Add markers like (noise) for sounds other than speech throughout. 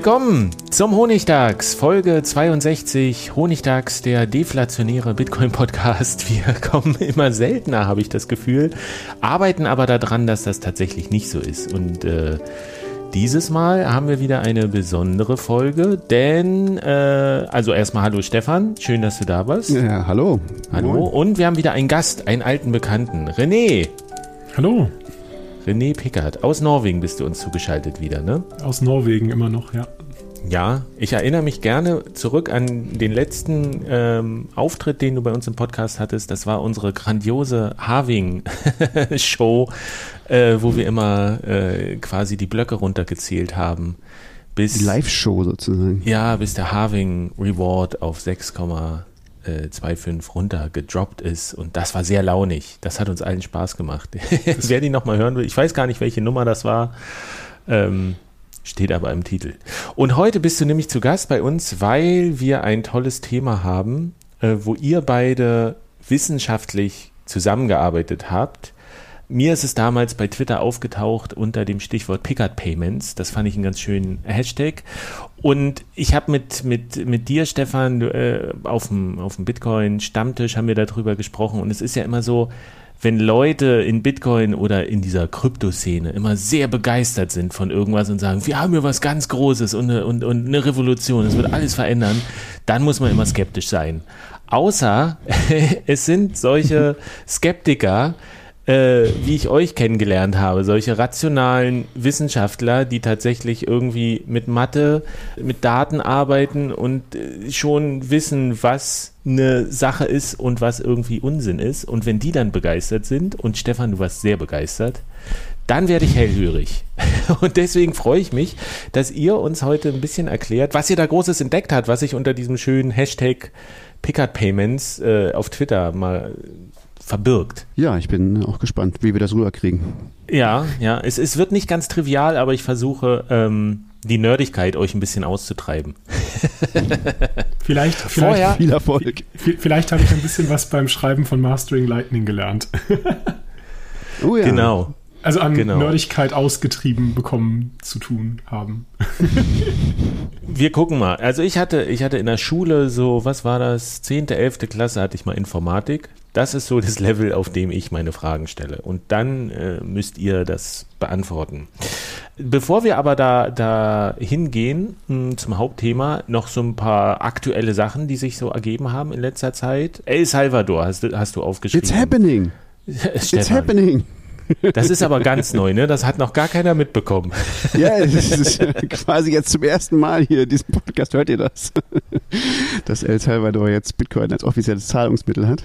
Willkommen zum Honigtags, Folge 62. Honigtags, der deflationäre Bitcoin-Podcast. Wir (laughs) kommen immer seltener, habe ich das Gefühl, arbeiten aber daran, dass das tatsächlich nicht so ist. Und äh, dieses Mal haben wir wieder eine besondere Folge, denn, äh, also erstmal hallo Stefan, schön, dass du da bist. Ja, hallo. Hallo. Moin. Und wir haben wieder einen Gast, einen alten Bekannten, René. Hallo. René Pickard. Aus Norwegen bist du uns zugeschaltet wieder, ne? Aus Norwegen immer noch, ja. Ja, ich erinnere mich gerne zurück an den letzten ähm, Auftritt, den du bei uns im Podcast hattest. Das war unsere grandiose Harving-Show, äh, wo wir immer äh, quasi die Blöcke runtergezählt haben. Bis, die Live-Show sozusagen. Ja, bis der Harving Reward auf 6, 2,5 runter gedroppt ist und das war sehr launig. Das hat uns allen Spaß gemacht. (laughs) Wer die nochmal hören will, ich weiß gar nicht, welche Nummer das war, ähm, steht aber im Titel. Und heute bist du nämlich zu Gast bei uns, weil wir ein tolles Thema haben, äh, wo ihr beide wissenschaftlich zusammengearbeitet habt mir ist es damals bei Twitter aufgetaucht unter dem Stichwort Pickard Payments. Das fand ich einen ganz schönen Hashtag. Und ich habe mit, mit, mit dir, Stefan, äh, auf dem, auf dem Bitcoin-Stammtisch haben wir darüber gesprochen. Und es ist ja immer so, wenn Leute in Bitcoin oder in dieser Kryptoszene immer sehr begeistert sind von irgendwas und sagen, wir haben hier was ganz Großes und eine, und, und eine Revolution, es wird alles verändern, dann muss man immer skeptisch sein. Außer (laughs) es sind solche Skeptiker, äh, wie ich euch kennengelernt habe, solche rationalen Wissenschaftler, die tatsächlich irgendwie mit Mathe, mit Daten arbeiten und äh, schon wissen, was eine Sache ist und was irgendwie Unsinn ist. Und wenn die dann begeistert sind, und Stefan, du warst sehr begeistert, dann werde ich hellhörig. (laughs) Und deswegen freue ich mich, dass ihr uns heute ein bisschen erklärt, was ihr da Großes entdeckt habt, was ich unter diesem schönen Hashtag Pickard Payments äh, auf Twitter mal verbirgt. Ja, ich bin auch gespannt, wie wir das rüberkriegen. Ja, ja, es, es wird nicht ganz trivial, aber ich versuche ähm, die Nerdigkeit euch ein bisschen auszutreiben. (laughs) vielleicht, vielleicht, Vorher, viel Erfolg. Vielleicht habe ich ein bisschen was beim Schreiben von Mastering Lightning gelernt. (laughs) oh ja. Genau. Also an genau. Nerdigkeit ausgetrieben bekommen zu tun haben. (laughs) Wir gucken mal. Also ich hatte, ich hatte in der Schule so, was war das? Zehnte, elfte Klasse hatte ich mal Informatik. Das ist so das Level, auf dem ich meine Fragen stelle. Und dann äh, müsst ihr das beantworten. Bevor wir aber da, da hingehen mh, hm, zum Hauptthema, noch so ein paar aktuelle Sachen, die sich so ergeben haben in letzter Zeit. El Salvador hast, hast du aufgeschrieben. It's happening. (laughs) It's happening. Das ist aber ganz neu, ne? Das hat noch gar keiner mitbekommen. Ja, das ist quasi jetzt zum ersten Mal hier in diesem Podcast hört ihr das, dass El Salvador jetzt Bitcoin als offizielles Zahlungsmittel hat.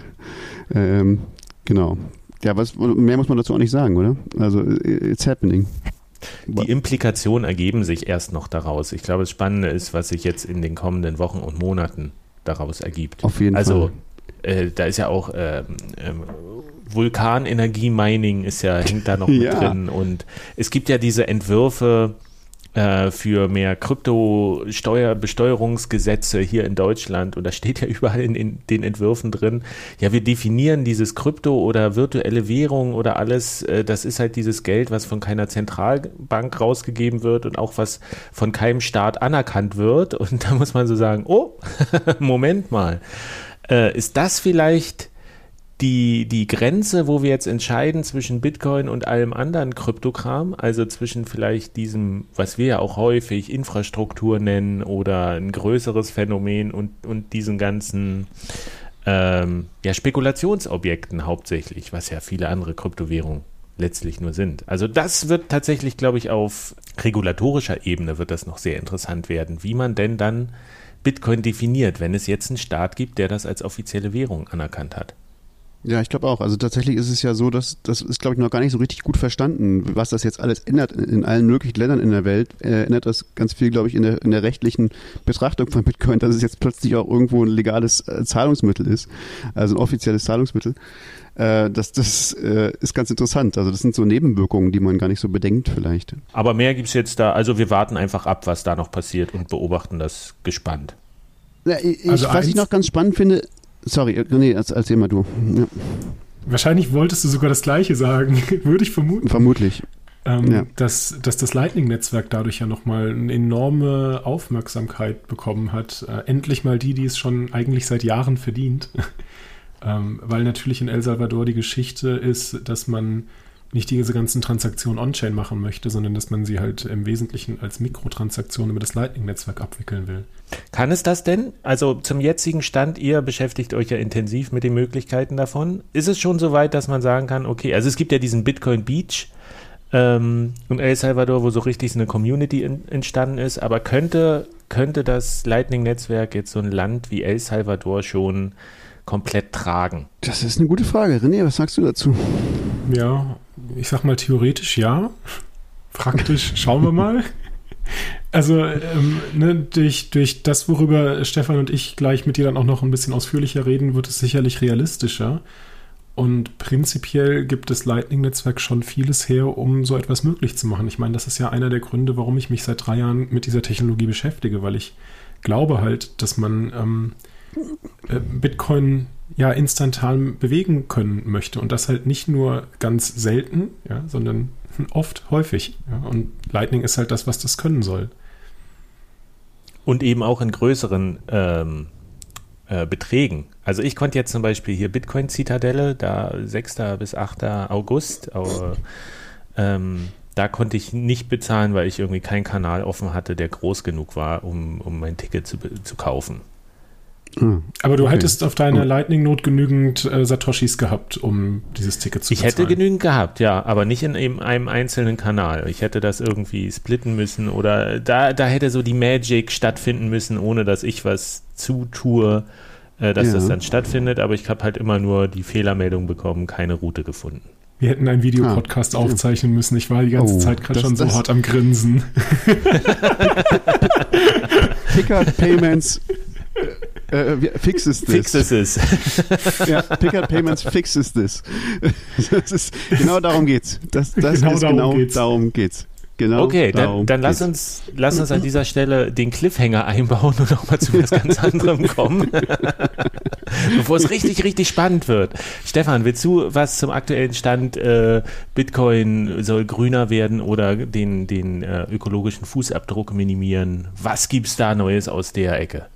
Ähm, genau. Ja, was mehr muss man dazu auch nicht sagen, oder? Also it's happening. Die Implikationen ergeben sich erst noch daraus. Ich glaube, das Spannende ist, was sich jetzt in den kommenden Wochen und Monaten daraus ergibt. Auf jeden also, Fall. Also, äh, da ist ja auch ähm, ähm, Vulkanenergie-Mining ist ja, hängt da noch mit (laughs) ja. drin. Und es gibt ja diese Entwürfe äh, für mehr Krypto-Besteuerungsgesetze hier in Deutschland. Und da steht ja überall in, in, den Entwürfen drin, ja, wir definieren dieses Krypto oder virtuelle Währung oder alles, äh, das ist halt dieses Geld, was von keiner Zentralbank rausgegeben wird und auch was von keinem Staat anerkannt wird. Und (laughs) da muss man so sagen, oh, (laughs) Moment mal, äh, ist das vielleicht die, die Grenze, wo wir jetzt entscheiden zwischen Bitcoin und allem anderen Kryptokram, also zwischen vielleicht diesem, was wir ja auch häufig Infrastruktur nennen oder ein größeres Phänomen und, und diesen ganzen ähm, ja, Spekulationsobjekten hauptsächlich, was ja viele andere Kryptowährungen letztlich nur sind. Also das wird tatsächlich, glaube ich, auf regulatorischer Ebene wird das noch sehr interessant werden, wie man denn dann Bitcoin definiert, wenn es jetzt einen Staat gibt, der das als offizielle Währung anerkannt hat. Ja, ich glaube auch. Also tatsächlich ist es ja so, dass das ist, glaube ich, noch gar nicht so richtig gut verstanden, was das jetzt alles ändert in allen möglichen Ländern in der Welt. Äh, ändert das ganz viel, glaube ich, in der, in der rechtlichen Betrachtung von Bitcoin, dass es jetzt plötzlich auch irgendwo ein legales äh, Zahlungsmittel ist, also ein offizielles Zahlungsmittel. Äh, das das äh, ist ganz interessant. Also das sind so Nebenwirkungen, die man gar nicht so bedenkt vielleicht. Aber mehr gibt es jetzt da. Also wir warten einfach ab, was da noch passiert und beobachten das gespannt. Ja, ich, also was ich noch ganz spannend finde, Sorry, nee, erzähl mal du. Ja. Wahrscheinlich wolltest du sogar das Gleiche sagen, (laughs) würde ich vermuten. Vermutlich. Ähm, ja. dass, dass das Lightning-Netzwerk dadurch ja nochmal eine enorme Aufmerksamkeit bekommen hat. Äh, endlich mal die, die es schon eigentlich seit Jahren verdient. (laughs) ähm, weil natürlich in El Salvador die Geschichte ist, dass man nicht diese ganzen Transaktionen on-chain machen möchte, sondern dass man sie halt im Wesentlichen als Mikrotransaktion über das Lightning-Netzwerk abwickeln will. Kann es das denn? Also zum jetzigen Stand, ihr beschäftigt euch ja intensiv mit den Möglichkeiten davon. Ist es schon so weit, dass man sagen kann, okay, also es gibt ja diesen Bitcoin Beach ähm, in El Salvador, wo so richtig eine Community in, entstanden ist, aber könnte, könnte das Lightning-Netzwerk jetzt so ein Land wie El Salvador schon komplett tragen? Das ist eine gute Frage. René, was sagst du dazu? Ja, ich sag mal theoretisch ja. Praktisch schauen wir mal. Also ähm, ne, durch, durch das, worüber Stefan und ich gleich mit dir dann auch noch ein bisschen ausführlicher reden, wird es sicherlich realistischer. Und prinzipiell gibt das Lightning-Netzwerk schon vieles her, um so etwas möglich zu machen. Ich meine, das ist ja einer der Gründe, warum ich mich seit drei Jahren mit dieser Technologie beschäftige, weil ich glaube halt, dass man ähm, äh, Bitcoin ja instantan bewegen können möchte und das halt nicht nur ganz selten, ja, sondern (laughs) oft häufig. Ja, und Lightning ist halt das, was das können soll. Und eben auch in größeren ähm, äh, Beträgen. Also ich konnte jetzt zum Beispiel hier Bitcoin Zitadelle, da 6. bis 8. August, aber, ähm, da konnte ich nicht bezahlen, weil ich irgendwie keinen Kanal offen hatte, der groß genug war, um, um mein Ticket zu, zu kaufen. Aber du okay. hättest auf deiner oh. Lightning Note genügend äh, Satoshis gehabt, um dieses Ticket zu ich bezahlen. Ich hätte genügend gehabt, ja, aber nicht in eben einem einzelnen Kanal. Ich hätte das irgendwie splitten müssen oder da, da hätte so die Magic stattfinden müssen, ohne dass ich was zutue, äh, dass ja. das dann stattfindet. Aber ich habe halt immer nur die Fehlermeldung bekommen, keine Route gefunden. Wir hätten einen Videopodcast ah, aufzeichnen müssen. Ich war die ganze oh, Zeit gerade schon so hart am Grinsen. (laughs) (laughs) Picker Payments äh, fixes this. Fixes this. (laughs) ja, Pickard Payments fixes this. (laughs) Das ist, genau darum geht's. Das, das genau ist darum genau geht's. darum geht's. Genau. Okay, dann, dann lass uns, lass uns an dieser Stelle den Cliffhanger einbauen und nochmal zu was ganz anderem kommen. (laughs) Bevor es richtig, richtig spannend wird. Stefan, willst du was zum aktuellen Stand äh, Bitcoin soll grüner werden oder den, den äh, ökologischen Fußabdruck minimieren? Was gibt's da Neues aus der Ecke?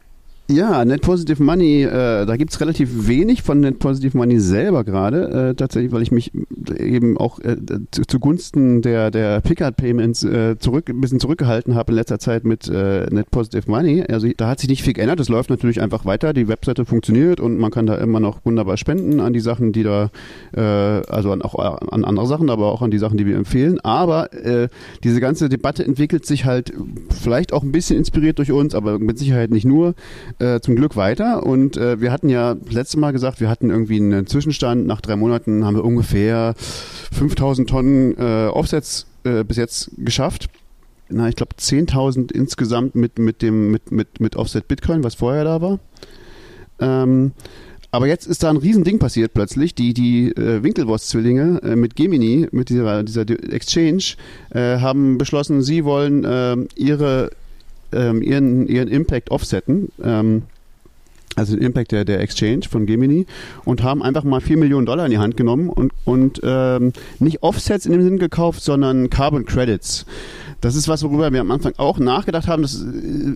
Ja, Net Positive Money, äh, da gibt's relativ wenig von Net Positive Money selber gerade, äh, tatsächlich, weil ich mich eben auch äh, zu, zugunsten der, der Pickard Payments äh, zurück, ein bisschen zurückgehalten habe in letzter Zeit mit äh, Net Positive Money. Also da hat sich nicht viel geändert, es läuft natürlich einfach weiter, die Webseite funktioniert und man kann da immer noch wunderbar spenden an die Sachen, die da, äh, also an, auch an andere Sachen, aber auch an die Sachen, die wir empfehlen. Aber äh, diese ganze Debatte entwickelt sich halt vielleicht auch ein bisschen inspiriert durch uns, aber mit Sicherheit nicht nur äh, zum Glück weiter und äh, wir hatten ja letztes Mal gesagt, wir hatten irgendwie einen Zwischenstand. Nach drei Monaten haben wir ungefähr 5000 Tonnen äh, Offsets äh, bis jetzt geschafft. Na, ich glaube 10.000 insgesamt mit, mit dem mit, mit, mit Offset Bitcoin, was vorher da war. Ähm, aber jetzt ist da ein Riesending passiert plötzlich. Die, die äh, Winkelwurst-Zwillinge äh, mit Gemini, mit dieser, dieser Exchange, äh, haben beschlossen, sie wollen äh, ihre, ähm, ihren, ihren Impact offsetten. Ähm, also den Impact der, der Exchange von Gemini und haben einfach mal 4 Millionen Dollar in die Hand genommen und, und ähm, nicht Offsets in dem Sinn gekauft, sondern Carbon Credits. Das ist was, worüber wir am Anfang auch nachgedacht haben. Das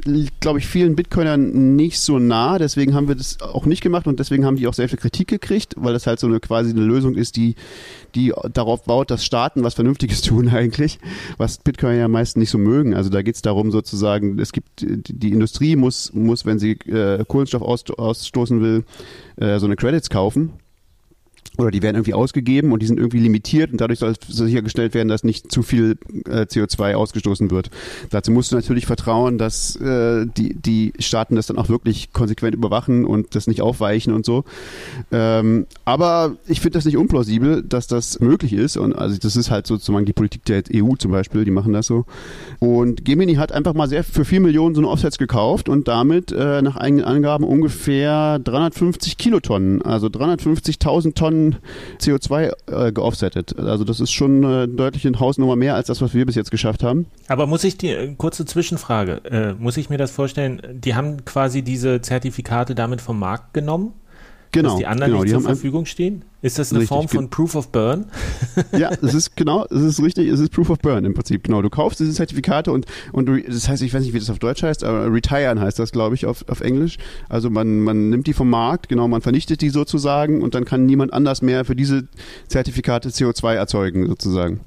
liegt, äh, glaube ich, vielen Bitcoinern nicht so nah. Deswegen haben wir das auch nicht gemacht und deswegen haben die auch sehr viel Kritik gekriegt, weil das halt so eine quasi eine Lösung ist, die, die darauf baut, dass Staaten was Vernünftiges (laughs) tun eigentlich, was Bitcoin ja meist nicht so mögen. Also da geht es darum sozusagen, es gibt die Industrie muss, muss wenn sie äh, Kohlenstoff aus, ausstoßen will, äh, so eine Credits kaufen oder die werden irgendwie ausgegeben und die sind irgendwie limitiert und dadurch soll sichergestellt werden, dass nicht zu viel äh, CO2 ausgestoßen wird. Dazu musst du natürlich vertrauen, dass äh, die, die Staaten das dann auch wirklich konsequent überwachen und das nicht aufweichen und so. Ähm, aber ich finde das nicht unplausibel, dass das möglich ist und also das ist halt sozusagen die Politik der EU zum Beispiel, die machen das so. Und Gemini hat einfach mal sehr für vier Millionen so eine Offsets gekauft und damit äh, nach eigenen Angaben ungefähr 350 Kilotonnen, also 350.000 Tonnen CO2 äh, geoffsettet. Also das ist schon eine deutliche Hausnummer mehr als das, was wir bis jetzt geschafft haben. Aber muss ich die, äh, kurze Zwischenfrage, äh, muss ich mir das vorstellen, die haben quasi diese Zertifikate damit vom Markt genommen? Genau. Dass die anderen genau, nicht die zur Verfügung stehen? Ist das eine richtig, Form von Proof of Burn? (laughs) Ja, es ist genau, es ist richtig, es ist Proof of Burn im Prinzip. Genau, du kaufst diese Zertifikate und, und du, das heißt, ich weiß nicht, wie das auf Deutsch heißt, aber retiren heißt das, glaube ich, auf, auf Englisch. Also man, man nimmt die vom Markt, genau, man vernichtet die sozusagen und dann kann niemand anders mehr für diese Zertifikate CO2 erzeugen sozusagen.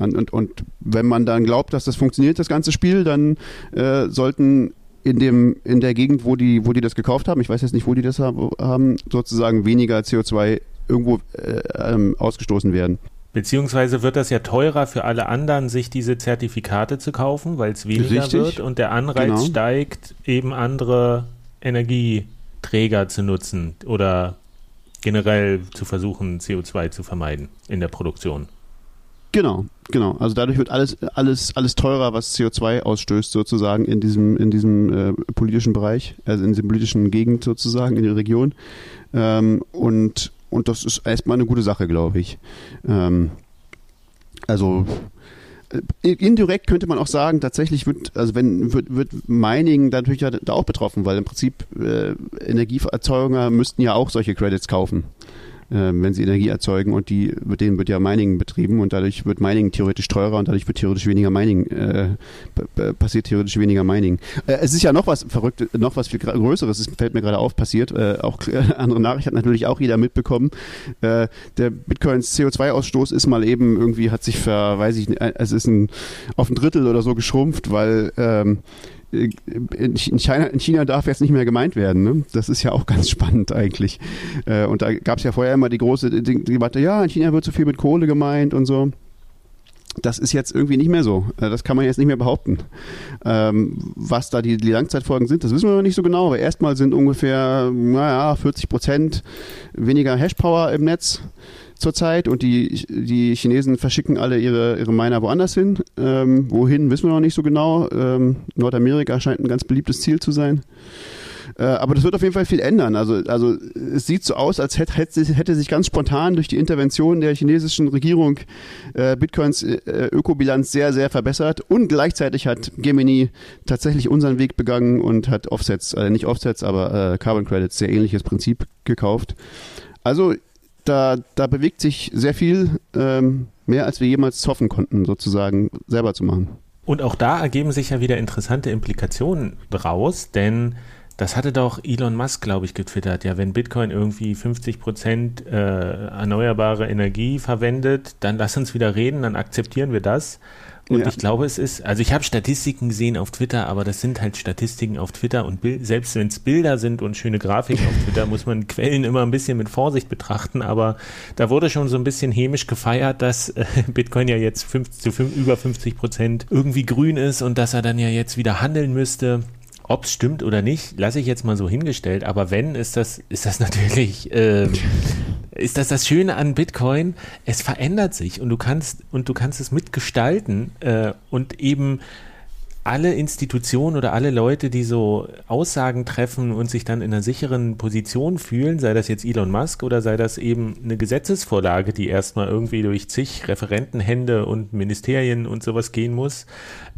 Und, und, und wenn man dann glaubt, dass das funktioniert, das ganze Spiel, dann äh, sollten in dem in der Gegend, wo die wo die das gekauft haben, ich weiß jetzt nicht, wo die das haben, sozusagen weniger CO2 irgendwo äh, ähm, ausgestoßen werden. Beziehungsweise wird das ja teurer für alle anderen, sich diese Zertifikate zu kaufen, weil es weniger Richtig. wird und der Anreiz genau. steigt, eben andere Energieträger zu nutzen oder generell zu versuchen, CO2 zu vermeiden in der Produktion. Genau, genau. Also dadurch wird alles, alles, alles teurer, was CO2 ausstößt, sozusagen in diesem, in diesem äh, politischen Bereich, also in dieser politischen Gegend sozusagen, in der Region. Ähm, und, und das ist erstmal eine gute Sache, glaube ich. Ähm, also äh, indirekt könnte man auch sagen, tatsächlich wird, also wenn wird, wird Mining natürlich da, auch betroffen, weil im Prinzip äh, Energieerzeuger müssten ja auch solche Credits kaufen wenn sie Energie erzeugen und die, mit denen wird ja Mining betrieben und dadurch wird Mining theoretisch teurer und dadurch wird theoretisch weniger Mining, äh, passiert theoretisch weniger Mining. Äh, es ist ja noch was verrückt, noch was viel Größeres, es fällt mir gerade auf, passiert. Äh, auch (laughs) andere Nachricht hat natürlich auch jeder mitbekommen. Äh, der Bitcoins CO2-Ausstoß ist mal eben irgendwie, hat sich ver, weiß ich nicht, es ist ein, auf ein Drittel oder so geschrumpft, weil ähm, in China, in China darf jetzt nicht mehr gemeint werden. Ne? Das ist ja auch (laughs) ganz spannend eigentlich. Äh, und da gab es ja vorher immer die große Debatte, ja, in China wird zu viel mit Kohle gemeint und so. Das ist jetzt irgendwie nicht mehr so. Äh, das kann man jetzt nicht mehr behaupten. Ähm, was da die, die Langzeitfolgen sind, das wissen wir noch nicht so genau. Aber erstmal sind ungefähr, naja, 40 Prozent weniger Hashpower im Netz zurzeit und die, die Chinesen verschicken alle ihre, ihre Miner woanders hin. Ähm, wohin, wissen wir noch nicht so genau. Ähm, Nordamerika scheint ein ganz beliebtes Ziel zu sein. Äh, aber das wird auf jeden Fall viel ändern. Also, also es sieht so aus, als hätte, hätte sich ganz spontan durch die Intervention der chinesischen Regierung äh, Bitcoins äh, Ökobilanz sehr, sehr verbessert. Und gleichzeitig hat Gemini tatsächlich unseren Weg begangen und hat Offsets, äh, nicht Offsets, aber äh, Carbon Credits, sehr ähnliches Prinzip gekauft. Also da, da bewegt sich sehr viel ähm, mehr, als wir jemals hoffen konnten, sozusagen selber zu machen. Und auch da ergeben sich ja wieder interessante Implikationen raus, denn das hatte doch Elon Musk, glaube ich, getwittert. Ja, wenn Bitcoin irgendwie 50 Prozent äh, erneuerbare Energie verwendet, dann lass uns wieder reden, dann akzeptieren wir das. Und ja. ich glaube, es ist, also ich habe Statistiken gesehen auf Twitter, aber das sind halt Statistiken auf Twitter und Bild, selbst wenn es Bilder sind und schöne Grafiken auf Twitter, muss man Quellen immer ein bisschen mit Vorsicht betrachten. Aber da wurde schon so ein bisschen hämisch gefeiert, dass äh, Bitcoin ja jetzt 50, zu 5, über 50 Prozent irgendwie grün ist und dass er dann ja jetzt wieder handeln müsste. Ob es stimmt oder nicht, lasse ich jetzt mal so hingestellt. Aber wenn, ist das, ist das (laughs) natürlich, äh, ist das das Schöne an Bitcoin. Es verändert sich und du kannst und du kannst es mitgestalten äh, und eben alle Institutionen oder alle Leute, die so Aussagen treffen und sich dann in einer sicheren Position fühlen, sei das jetzt Elon Musk oder sei das eben eine Gesetzesvorlage, die erstmal irgendwie durch zig Referentenhände und Ministerien und sowas gehen muss,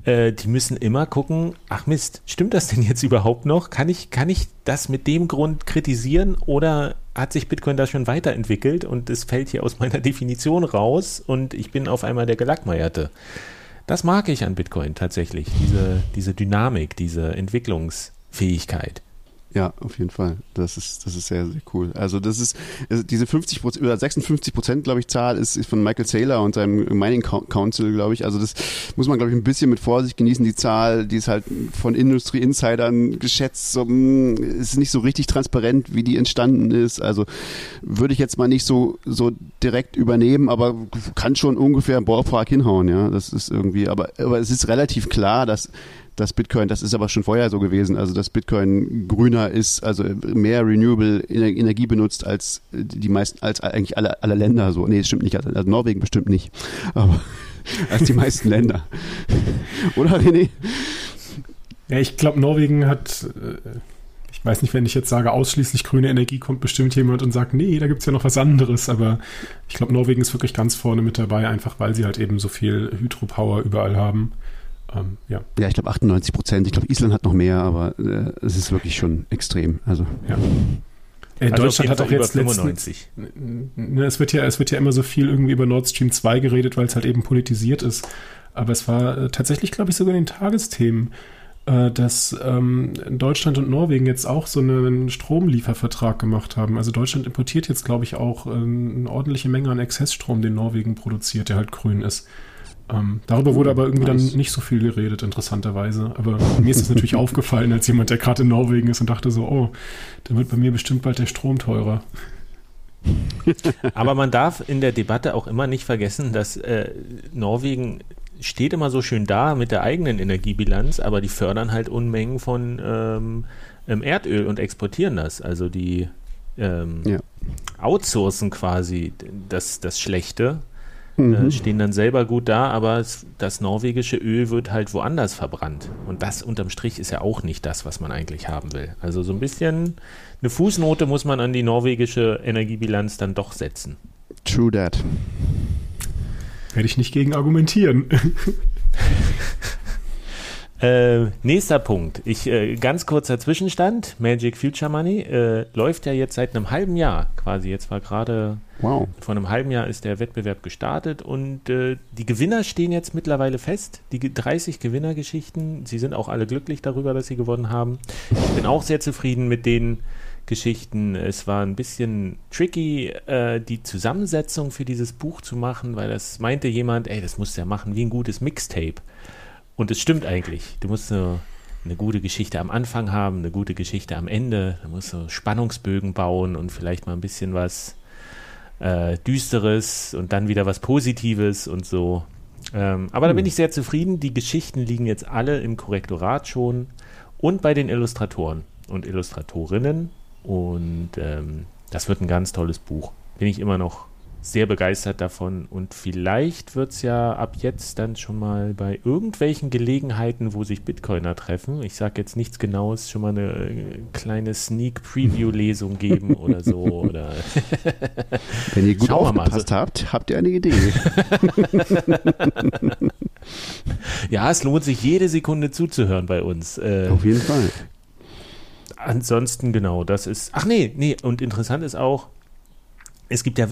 äh, die müssen immer gucken, ach Mist, stimmt das denn jetzt (laughs) überhaupt noch? Kann ich, kann ich das mit dem Grund kritisieren oder hat sich Bitcoin da schon weiterentwickelt und es fällt hier aus meiner (laughs) Definition raus und ich bin auf einmal der Gelackmeierte? Das mag ich an Bitcoin tatsächlich, diese, diese Dynamik, diese Entwicklungsfähigkeit. Ja, auf jeden Fall. Das ist, das ist sehr, sehr cool. Also das ist, diese 50 Prozent oder 56 Prozent, glaube ich, Zahl ist, von Michael Saylor und seinem Mining Council, glaube ich. Also das muss man, glaube ich, ein bisschen mit Vorsicht genießen. Die Zahl, die ist halt von Industry Insidern geschätzt, so, mh, hm, ist nicht so richtig transparent, wie die entstanden ist. Also würde ich jetzt mal nicht so, so direkt übernehmen, aber kann schon ungefähr im Ballpark hinhauen, ja. Das ist irgendwie, aber, aber es ist relativ klar, dass dass Bitcoin, das ist aber schon vorher so gewesen, also dass Bitcoin grüner ist, also mehr renewable Energie benutzt als die meisten, als eigentlich alle, alle Länder so. Nee, das stimmt nicht, also Norwegen bestimmt nicht, aber (laughs) als die meisten Länder. (laughs) Oder René? Ja, ich glaube, Norwegen hat, äh, ich weiß nicht, wenn ich jetzt sage, ausschließlich grüne Energie, kommt bestimmt jemand und sagt, nee, da gibt es ja noch was anderes, aber ich glaube, Norwegen ist wirklich ganz vorne mit dabei, einfach weil sie halt eben so viel Hydropower überall haben. Ähm, ja. ja, ich glaube 98 Prozent. Ich glaube, Island hat noch mehr, aber äh, es ist wirklich schon extrem. Also, ja. Äh, also Deutschland hat auch jetzt 95. Ne, es, wird ja, es wird ja immer so viel irgendwie über Nord Stream 2 geredet, weil es halt eben politisiert ist. Aber es war äh, tatsächlich, glaube ich, sogar in den Tagesthemen, äh, dass ähm, Deutschland und Norwegen jetzt auch so einen Stromliefervertrag gemacht haben. Also Deutschland importiert jetzt, glaube ich, auch äh, eine ordentliche Menge an Exzessstrom, den Norwegen produziert, der halt grün ist. Ähm, darüber wurde aber irgendwie nice. dann nicht so viel geredet, interessanterweise. Aber mir ist es natürlich (laughs) aufgefallen als jemand, der gerade in Norwegen ist und dachte so, oh, dann wird bei mir bestimmt bald der Strom teurer. Aber man darf in der Debatte auch immer nicht vergessen, dass äh, Norwegen steht immer so schön da mit der eigenen Energiebilanz, aber die fördern halt Unmengen von ähm, Erdöl und exportieren das. Also die ähm, ja. outsourcen quasi das, das Schlechte mhm. stehen dann selber gut da, aber das norwegische Öl wird halt woanders verbrannt. Und das unterm Strich ist ja auch nicht das, was man eigentlich haben will. Also so ein bisschen eine Fußnote muss man an die norwegische Energiebilanz dann doch setzen. True that. Werde ich nicht gegen argumentieren. (laughs) Äh, nächster Punkt. Ich, äh, ganz kurzer Zwischenstand. Magic Future Money äh, läuft ja jetzt seit einem halben Jahr quasi. Jetzt war gerade wow. vor einem halben Jahr ist der Wettbewerb gestartet und äh, die Gewinner stehen jetzt mittlerweile fest. Die 30 Gewinnergeschichten. Sie sind auch alle glücklich darüber, dass sie gewonnen haben. Ich bin auch sehr zufrieden mit den Geschichten. Es war ein bisschen tricky, äh, die Zusammensetzung für dieses Buch zu machen, weil das meinte jemand, ey, das musst du ja machen wie ein gutes Mixtape. Und es stimmt eigentlich. Du musst so eine gute Geschichte am Anfang haben, eine gute Geschichte am Ende. Du musst so Spannungsbögen bauen und vielleicht mal ein bisschen was äh, Düsteres und dann wieder was Positives und so. Ähm, aber hm. da bin ich sehr zufrieden. Die Geschichten liegen jetzt alle im Korrektorat schon und bei den Illustratoren und Illustratorinnen. Und ähm, das wird ein ganz tolles Buch. Bin ich immer noch sehr begeistert davon und vielleicht wird es ja ab jetzt dann schon mal bei irgendwelchen Gelegenheiten, wo sich Bitcoiner treffen, ich sage jetzt nichts Genaues, schon mal eine äh, kleine Sneak-Preview-Lesung geben (laughs) oder so. Oder (laughs) Wenn ihr gut Schauen aufgepasst so. habt, habt ihr eine Idee. (laughs) ja, es lohnt sich jede Sekunde zuzuhören bei uns. Äh, Auf jeden Fall. Ansonsten genau, das ist. Ach nee, nee, und interessant ist auch, es gibt ja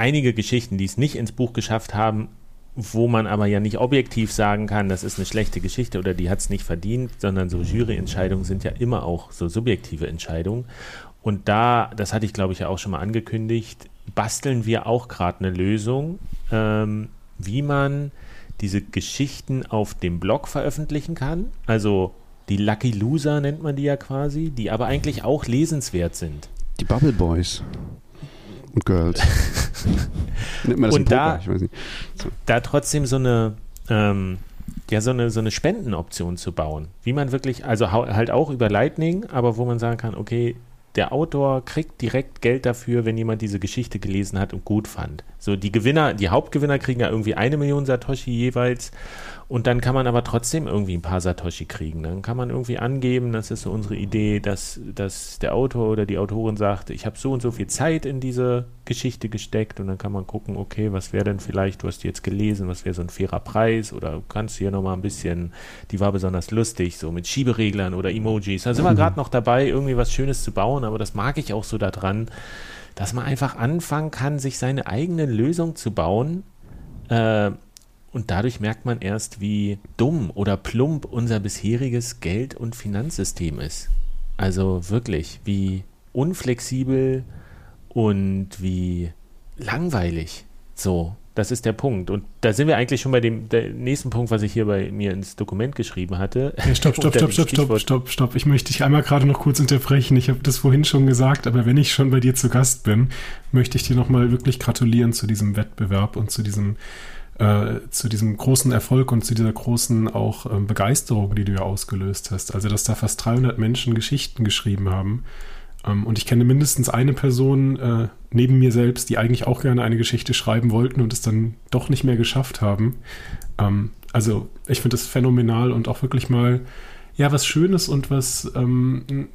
einige Geschichten, die es nicht ins Buch geschafft haben, wo man aber ja nicht objektiv sagen kann, das ist eine schlechte Geschichte oder die hat es nicht verdient, sondern so Juryentscheidungen sind ja immer auch so subjektive Entscheidungen. Und da, das hatte ich glaube ich ja auch schon mal angekündigt, basteln wir auch gerade eine Lösung, ähm, wie man diese Geschichten auf dem Blog veröffentlichen kann. Also die Lucky Loser nennt man die ja quasi, die aber eigentlich auch lesenswert sind. Die Bubble Boys und Girls. (laughs) (laughs) und da, so. da trotzdem so eine, ähm, ja, so eine, so eine Spendenoption zu bauen. Wie man wirklich, also halt auch über Lightning, aber wo man sagen kann, okay, der Autor kriegt direkt Geld dafür, wenn jemand diese Geschichte gelesen hat und gut fand. So, die Gewinner, die Hauptgewinner kriegen ja irgendwie eine Million Satoshi jeweils und dann kann man aber trotzdem irgendwie ein paar Satoshi kriegen. Dann kann man irgendwie angeben, das ist so unsere Idee, dass, dass der Autor oder die Autorin sagt, ich habe so und so viel Zeit in diese Geschichte gesteckt und dann kann man gucken, okay, was wäre denn vielleicht, du hast die jetzt gelesen, was wäre so ein fairer Preis oder kannst du hier nochmal ein bisschen, die war besonders lustig, so mit Schiebereglern oder Emojis. Da sind wir (laughs) gerade noch dabei, irgendwie was Schönes zu bauen, aber das mag ich auch so daran, dass man einfach anfangen kann, sich seine eigene Lösung zu bauen. Äh, und dadurch merkt man erst, wie dumm oder plump unser bisheriges Geld- und Finanzsystem ist. Also wirklich, wie unflexibel und wie langweilig. So, das ist der Punkt. Und da sind wir eigentlich schon bei dem nächsten Punkt, was ich hier bei mir ins Dokument geschrieben hatte. Ja, stopp, stopp, (laughs) stopp, stopp, stopp, stopp, stopp. Ich möchte dich einmal gerade noch kurz unterbrechen. Ich habe das vorhin schon gesagt, aber wenn ich schon bei dir zu Gast bin, möchte ich dir nochmal wirklich gratulieren zu diesem Wettbewerb und zu diesem äh, zu diesem großen Erfolg und zu dieser großen auch ähm, Begeisterung, die du ja ausgelöst hast. Also, dass da fast 300 Menschen Geschichten geschrieben haben. Ähm, und ich kenne mindestens eine Person äh, neben mir selbst, die eigentlich auch gerne eine Geschichte schreiben wollten und es dann doch nicht mehr geschafft haben. Ähm, also, ich finde das phänomenal und auch wirklich mal ja, was Schönes und was ähm,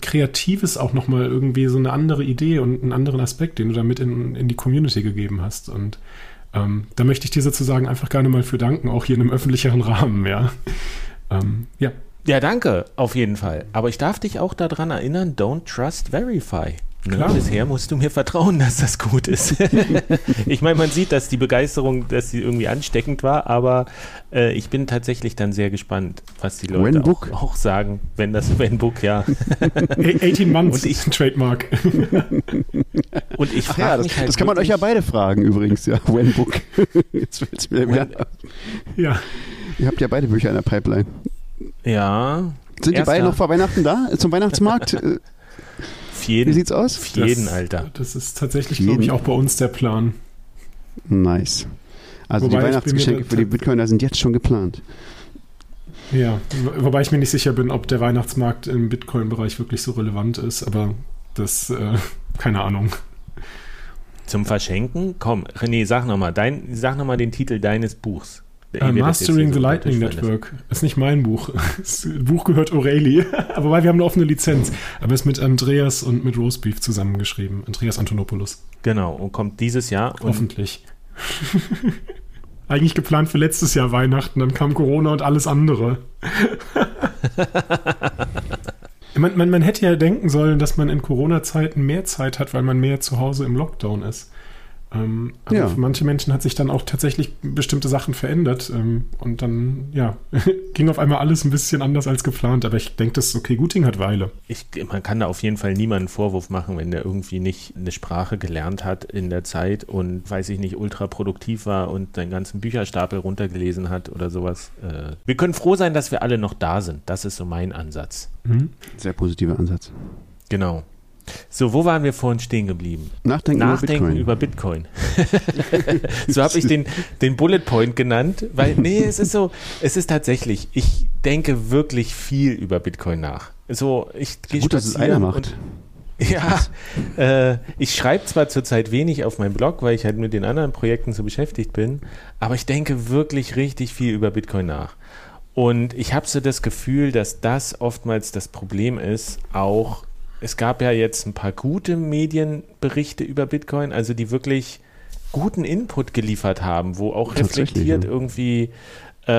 Kreatives auch nochmal irgendwie so eine andere Idee und einen anderen Aspekt, den du damit in, in die Community gegeben hast. Und ähm, da möchte ich dir sozusagen einfach gerne mal für danken, auch hier in einem öffentlicheren (laughs) Rahmen, ja. Ähm, ja. Ja, danke, auf jeden Fall. Aber ich darf dich auch daran erinnern, don't trust, verify. Ne? Klar. Bisher musst du mir vertrauen, (laughs) dass das gut ist. (laughs) ich meine, man sieht, dass die Begeisterung, dass sie irgendwie ansteckend war, aber äh, ich bin tatsächlich dann sehr gespannt, was die Leute auch, auch, sagen, wenn das When Book, ja. 18 Months und ich, Trademark. (laughs) und ich frage ja, das, halt das kann man euch ja beide fragen übrigens, ja. When Book. Jetzt wird's mir wieder. Ja. Ihr habt ja beide Bücher in der Pipeline. Ja. Sind die beide noch vor Weihnachten da? Zum Weihnachtsmarkt? (laughs) jeden. Wie sieht's aus? Für jeden, das, Alter. Das ist tatsächlich, glaube ich, auch bei uns der Plan. Nice. Also wobei die Weihnachtsgeschenke für die Bitcoiner sind jetzt schon geplant. Ja, wobei ich mir nicht sicher bin, ob der Weihnachtsmarkt im Bitcoin-Bereich wirklich so relevant ist, aber das, äh, (laughs) keine Ahnung. Zum Verschenken? Komm, René, sag nochmal, sag nochmal den Titel deines Buchs. Uh, Mastering the Lightning Network. Ist nicht mein Buch. (laughs) Das Buch gehört O'Reilly. (laughs) Aber weil wir haben eine offene Lizenz. Aber es ist mit Andreas und mit Roastbeef zusammengeschrieben. Andreas Antonopoulos. Genau. Und kommt dieses Jahr. Hoffentlich. (laughs) Eigentlich geplant für letztes Jahr Weihnachten. Dann kam Corona und alles andere. man, man, man hätte ja denken sollen, dass man in Corona-Zeiten mehr Zeit hat, weil man mehr zu Hause im Lockdown ist. Ähm, aber ja. für manche Menschen hat sich dann auch tatsächlich bestimmte Sachen verändert ähm, und dann, ja, (laughs) ging auf einmal alles ein bisschen anders als geplant. Aber ich denke, das ist okay. Guting hat Weile. Ich, man kann da auf jeden Fall niemanden einen Vorwurf machen, wenn der irgendwie nicht eine Sprache gelernt hat in der Zeit und, weiß ich nicht, ultra produktiv war und seinen ganzen Bücherstapel runtergelesen hat oder sowas. Äh, wir können froh sein, dass wir alle noch da sind. Das ist so mein Ansatz. Mhm. Sehr positiver Ansatz. Genau. So, wo waren wir vorhin stehen geblieben? Nachdenken, Nachdenken über Bitcoin. Über Bitcoin. (laughs) so habe ich den, den Bullet Point genannt, weil, nee, es ist so, es ist tatsächlich, ich denke wirklich viel über Bitcoin nach. So, ich gehe Gut, dass es einer macht. Ja, äh, ich schreibe zwar zurzeit wenig auf meinem Blog, weil ich halt mit den anderen Projekten so beschäftigt bin, aber ich denke wirklich richtig viel über Bitcoin nach. Und ich habe so das Gefühl, dass das oftmals das Problem ist, auch es gab ja jetzt ein paar gute Medienberichte über Bitcoin, also die wirklich guten Input geliefert haben, wo auch reflektiert ja. irgendwie äh,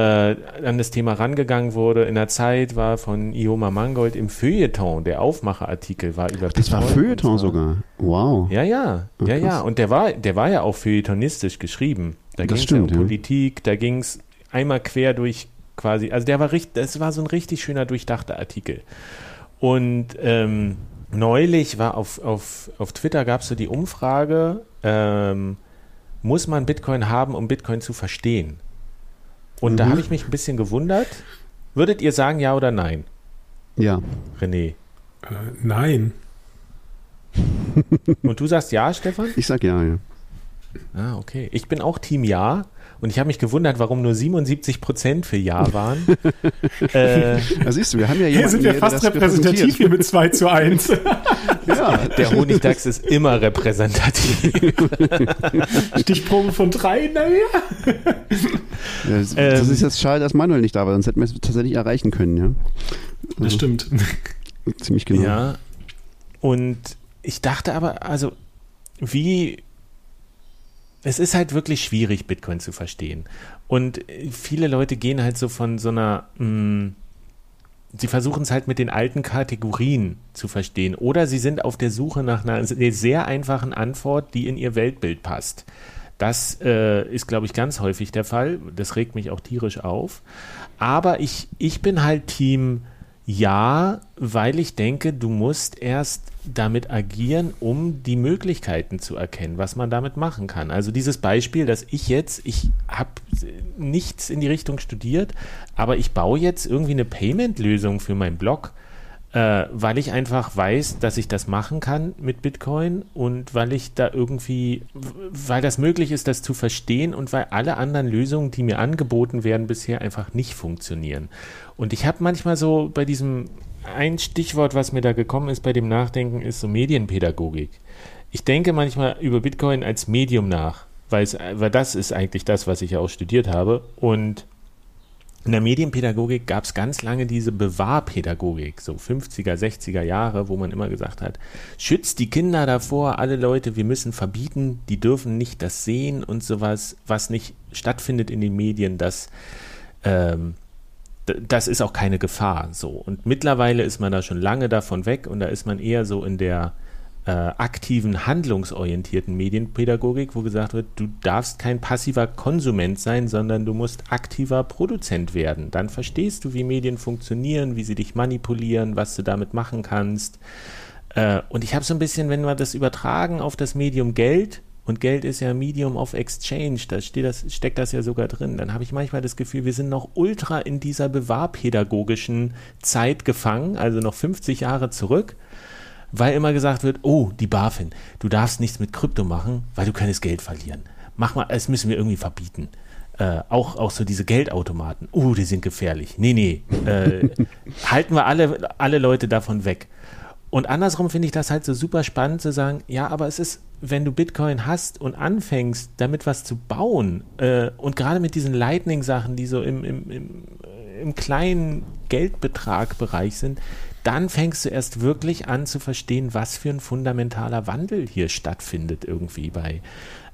an das Thema rangegangen wurde. In der Zeit war von Ioma Mangold im Feuilleton, der Aufmacherartikel war über Das Bitcoin war Feuilleton sogar. Wow. Ja, ja, Ach, ja, ja. Und der war, der war ja auch feuilletonistisch geschrieben. Da ging es ja um ja. Politik, da ging es einmal quer durch quasi, also der war richtig, das war so ein richtig schöner durchdachter Artikel. Und ähm, neulich war auf, auf, auf Twitter gab es so die Umfrage, ähm, muss man Bitcoin haben, um Bitcoin zu verstehen? Und mhm. da habe ich mich ein bisschen gewundert. Würdet ihr sagen ja oder nein? Ja. René? Äh, nein. Und du sagst ja, Stefan? Ich sag ja, ja. Ah, okay. Ich bin auch Team Ja. Und ich habe mich gewundert, warum nur 77 Prozent für Ja waren. (laughs) äh, da siehst du, wir haben ja jemanden, Hier sind wir fast repräsentativ hier mit 2 zu 1. (laughs) ja, der Honigdachs ist immer repräsentativ. (laughs) Stichprobe von drei, naja. Das, das ähm, ist jetzt schade, dass Manuel nicht da war, sonst hätten wir es tatsächlich erreichen können, ja. Also, das stimmt. Ziemlich genau. Ja. Und ich dachte aber, also, wie es ist halt wirklich schwierig, Bitcoin zu verstehen. Und viele Leute gehen halt so von so einer, mh, hm, sie versuchen es halt mit den alten Kategorien zu verstehen. Oder sie sind auf der Suche nach einer sehr einfachen Antwort, die in ihr Weltbild passt. Das äh, ist, glaube ich, ganz häufig der Fall. Das regt mich auch tierisch auf. Aber ich, ich bin halt Team ja, weil ich denke, du musst erst damit agieren, um die Möglichkeiten zu erkennen, was man damit machen kann. Also dieses Beispiel, dass ich jetzt, ich habe nichts in die Richtung studiert, aber ich baue jetzt irgendwie eine Payment-Lösung für meinen Blog äh, weil ich einfach weiß, dass ich das machen kann mit Bitcoin und weil ich da irgendwie, weil das möglich ist, das zu verstehen und weil alle anderen Lösungen, die mir angeboten werden, bisher einfach nicht funktionieren. Und ich habe manchmal so bei diesem, ein Stichwort, was mir da gekommen ist bei dem Nachdenken, ist so Medienpädagogik. Ich denke manchmal über Bitcoin als Medium nach, weil, es, weil das ist eigentlich das, was ich ja auch studiert habe und in der Medienpädagogik gab es ganz lange diese Bewahrpädagogik, so 50er, 60er Jahre, wo man immer gesagt hat, schützt die Kinder davor, alle Leute, wir müssen verbieten, die dürfen nicht das sehen und sowas, was nicht stattfindet in den Medien, das, ähm, das ist auch keine Gefahr. So. Und mittlerweile ist man da schon lange davon weg und da ist man eher so in der äh, aktiven, handlungsorientierten Medienpädagogik, wo gesagt wird, du darfst kein passiver Konsument sein, sondern du musst aktiver Produzent werden. Dann verstehst du, wie Medien funktionieren, wie sie dich manipulieren, was du damit machen kannst. Äh, und ich habe so ein bisschen, wenn wir das übertragen auf das Medium Geld, und Geld ist ja Medium of Exchange, da das, steckt das ja sogar drin. Dann habe ich manchmal das Gefühl, wir sind noch ultra in dieser bewahrpädagogischen Zeit gefangen, also noch 50 Jahre zurück weil immer gesagt wird, oh, die BaFin, du darfst nichts mit Krypto machen, weil du könntest Geld verlieren. Mach mal, das müssen wir irgendwie verbieten. Äh, auch, auch so diese Geldautomaten, oh, die sind gefährlich. Nee, nee, äh, (laughs) halten wir alle, alle Leute davon weg. Und andersrum finde ich das halt so super spannend zu sagen, ja, aber es ist, wenn du Bitcoin hast und anfängst, damit was zu bauen, äh, und gerade mit diesen Lightning-Sachen, die so im, im, im, im kleinen Geldbetragbereich sind, dann fängst du erst wirklich an zu verstehen, was für ein fundamentaler Wandel hier stattfindet irgendwie bei,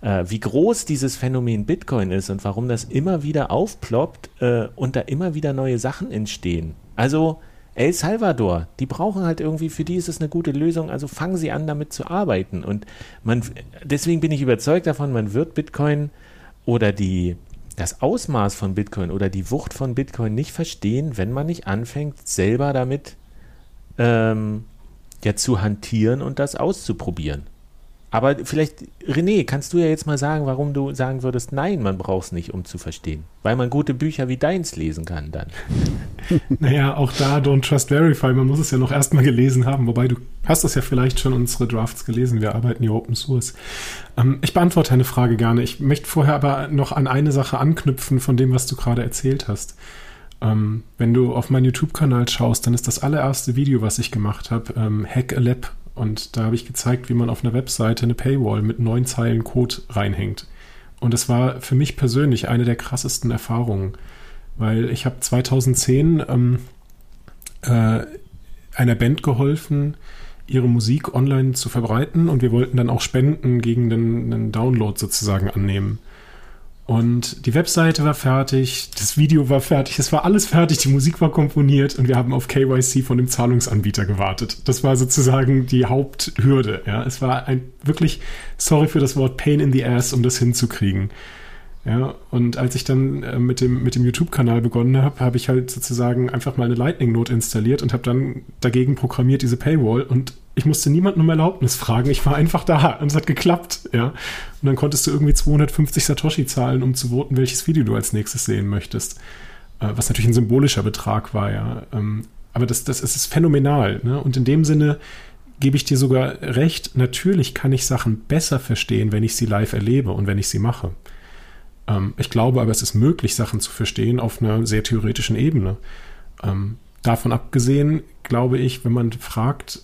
äh, wie groß dieses Phänomen Bitcoin ist und warum das immer wieder aufploppt äh, und da immer wieder neue Sachen entstehen. Also El Salvador, die brauchen halt irgendwie, für die ist es eine gute Lösung, also fangen sie an, damit zu arbeiten. Und man, deswegen bin ich überzeugt davon, man wird Bitcoin oder die, das Ausmaß von Bitcoin oder die Wucht von Bitcoin nicht verstehen, wenn man nicht anfängt, selber damit ähm, ja, zu hantieren und das auszuprobieren. Aber vielleicht, René, kannst du ja jetzt mal sagen, warum du sagen würdest, nein, man braucht es nicht, um zu verstehen. Weil man gute Bücher wie deins lesen kann dann. (laughs) naja, auch da Don't Trust Verify, man muss es ja noch erstmal gelesen haben, wobei du hast das ja vielleicht schon unsere Drafts gelesen, wir arbeiten hier Open Source. Ähm, ich beantworte eine Frage gerne. Ich möchte vorher aber noch an eine Sache anknüpfen von dem, was du gerade erzählt hast. Ähm, wenn du auf meinen YouTube-Kanal schaust, dann ist das allererste Video, was ich gemacht habe, ähm, Hack a Lab. Und da habe ich gezeigt, wie man auf einer Webseite eine Paywall mit neun Zeilen Code reinhängt. Und das war für mich persönlich eine der krassesten Erfahrungen, weil ich habe 2010 ähm, äh, einer Band geholfen, ihre Musik online zu verbreiten und wir wollten dann auch Spenden gegen den Download sozusagen annehmen. Und die Webseite war fertig, das Video war fertig, es war alles fertig, die Musik war komponiert und wir haben auf KYC von dem Zahlungsanbieter gewartet. Das war sozusagen die Haupthürde. Ja, es war ein wirklich, sorry für das Wort Pain in the Ass, um das hinzukriegen. Ja, und als ich dann äh, mit dem, mit dem YouTube-Kanal begonnen habe, habe ich halt sozusagen einfach mal eine Lightning-Note installiert und habe dann dagegen programmiert diese Paywall und ich musste niemanden um Erlaubnis fragen. Ich war einfach da und es hat geklappt, ja. Und dann konntest du irgendwie 250 Satoshi zahlen, um zu voten, welches Video du als nächstes sehen möchtest. Äh, was natürlich ein symbolischer Betrag war, ja. Ähm, aber das, das ist phänomenal, ne? Und in dem Sinne gebe ich dir sogar recht, natürlich kann ich Sachen besser verstehen, wenn ich sie live erlebe und wenn ich sie mache. Ähm, ich glaube aber, es ist möglich, Sachen zu verstehen auf einer sehr theoretischen Ebene. Ähm, davon abgesehen, glaube ich, wenn man fragt,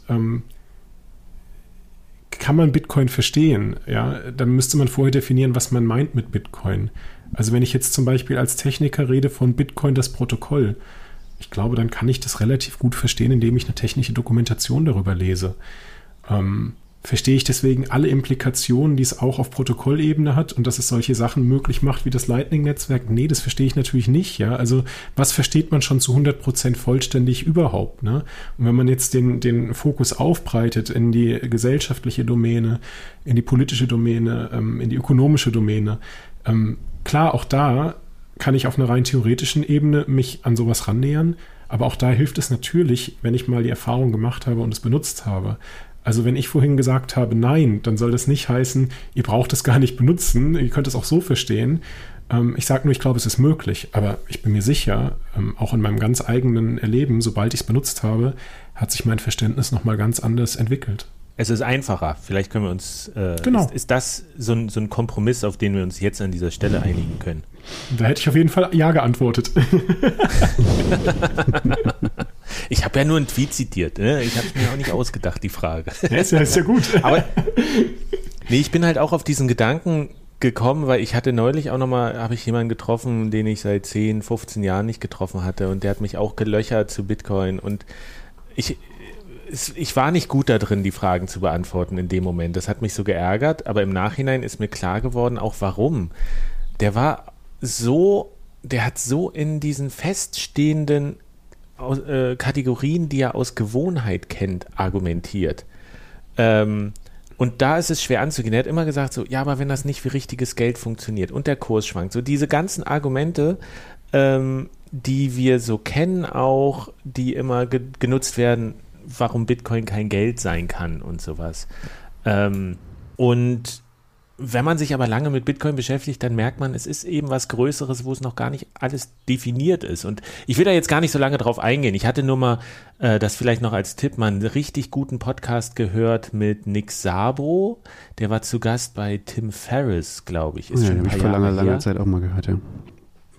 kann man Bitcoin verstehen? Ja, dann müsste man vorher definieren, was man meint mit Bitcoin. Also wenn ich jetzt zum Beispiel als Techniker rede von Bitcoin das Protokoll, ich glaube, dann kann ich das relativ gut verstehen, indem ich eine technische Dokumentation darüber lese. Ähm, verstehe ich deswegen alle Implikationen, die es auch auf Protokollebene hat und dass es solche Sachen möglich macht wie das Lightning-Netzwerk? Nee, das verstehe ich natürlich nicht. Ja, also was versteht man schon zu 100 Prozent vollständig überhaupt? Ne? Und wenn man jetzt den, den Fokus aufbreitet in die gesellschaftliche Domäne, in die politische Domäne, ähm, in die ökonomische Domäne, ähm, klar, auch da kann ich auf einer rein theoretischen Ebene mich an sowas rannähern. Aber auch da hilft es natürlich, wenn ich mal die Erfahrung gemacht habe und es benutzt habe. Also wenn ich vorhin gesagt habe, nein, dann soll das nicht heißen, ihr braucht es gar nicht benutzen, ihr könnt es auch so verstehen. Ähm, ich sage nur, ich glaube, es ist möglich, aber ich bin mir sicher, ähm, auch in meinem ganz eigenen Erleben, sobald ich es benutzt habe, hat sich mein Verständnis nochmal ganz anders entwickelt. Es ist einfacher. Vielleicht können wir uns. Äh, genau. Ist, ist das so ein, so ein, Kompromiss, auf den wir uns jetzt an dieser Stelle einigen können? Da hätte ich auf jeden Fall Ja geantwortet. (laughs) (laughs) ich habe ja nur einen Tweet zitiert. Ne? Ich habe es mir auch nicht ausgedacht, die Frage. Ja, ist, ja, ist ja gut. Aber nee, ich bin halt auch auf diesen Gedanken gekommen, weil ich hatte neulich auch nochmal, habe ich jemanden getroffen, den ich seit 10, 15 Jahren nicht getroffen hatte und der hat mich auch gelöchert zu Bitcoin und ich, ich war nicht gut da drin, die Fragen zu beantworten in dem Moment. Das hat mich so geärgert, aber im Nachhinein ist mir klar geworden, auch warum. Der war so, der hat so in diesen feststehenden äh, Kategorien, die er aus Gewohnheit kennt, argumentiert. Ähm, und da ist es schwer anzugehen. Er hat immer gesagt, so, ja, aber wenn das nicht wie richtiges Geld funktioniert und der Kurs schwankt, so diese ganzen Argumente, ähm, die wir so kennen auch, die immer ge genutzt werden, warum Bitcoin kein Geld sein kann und sowas. Ähm, und wenn man sich aber lange mit Bitcoin beschäftigt, dann merkt man, es ist eben was Größeres, wo es noch gar nicht alles definiert ist. Und ich will da jetzt gar nicht so lange drauf eingehen. Ich hatte nur mal äh, das vielleicht noch als Tipp, mal einen richtig guten Podcast gehört mit Nick Sabo. Der war zu Gast bei Tim Ferriss, glaube ich. Ist ja, schon ein paar ich vor langer, langer Zeit auch mal gehört, ja.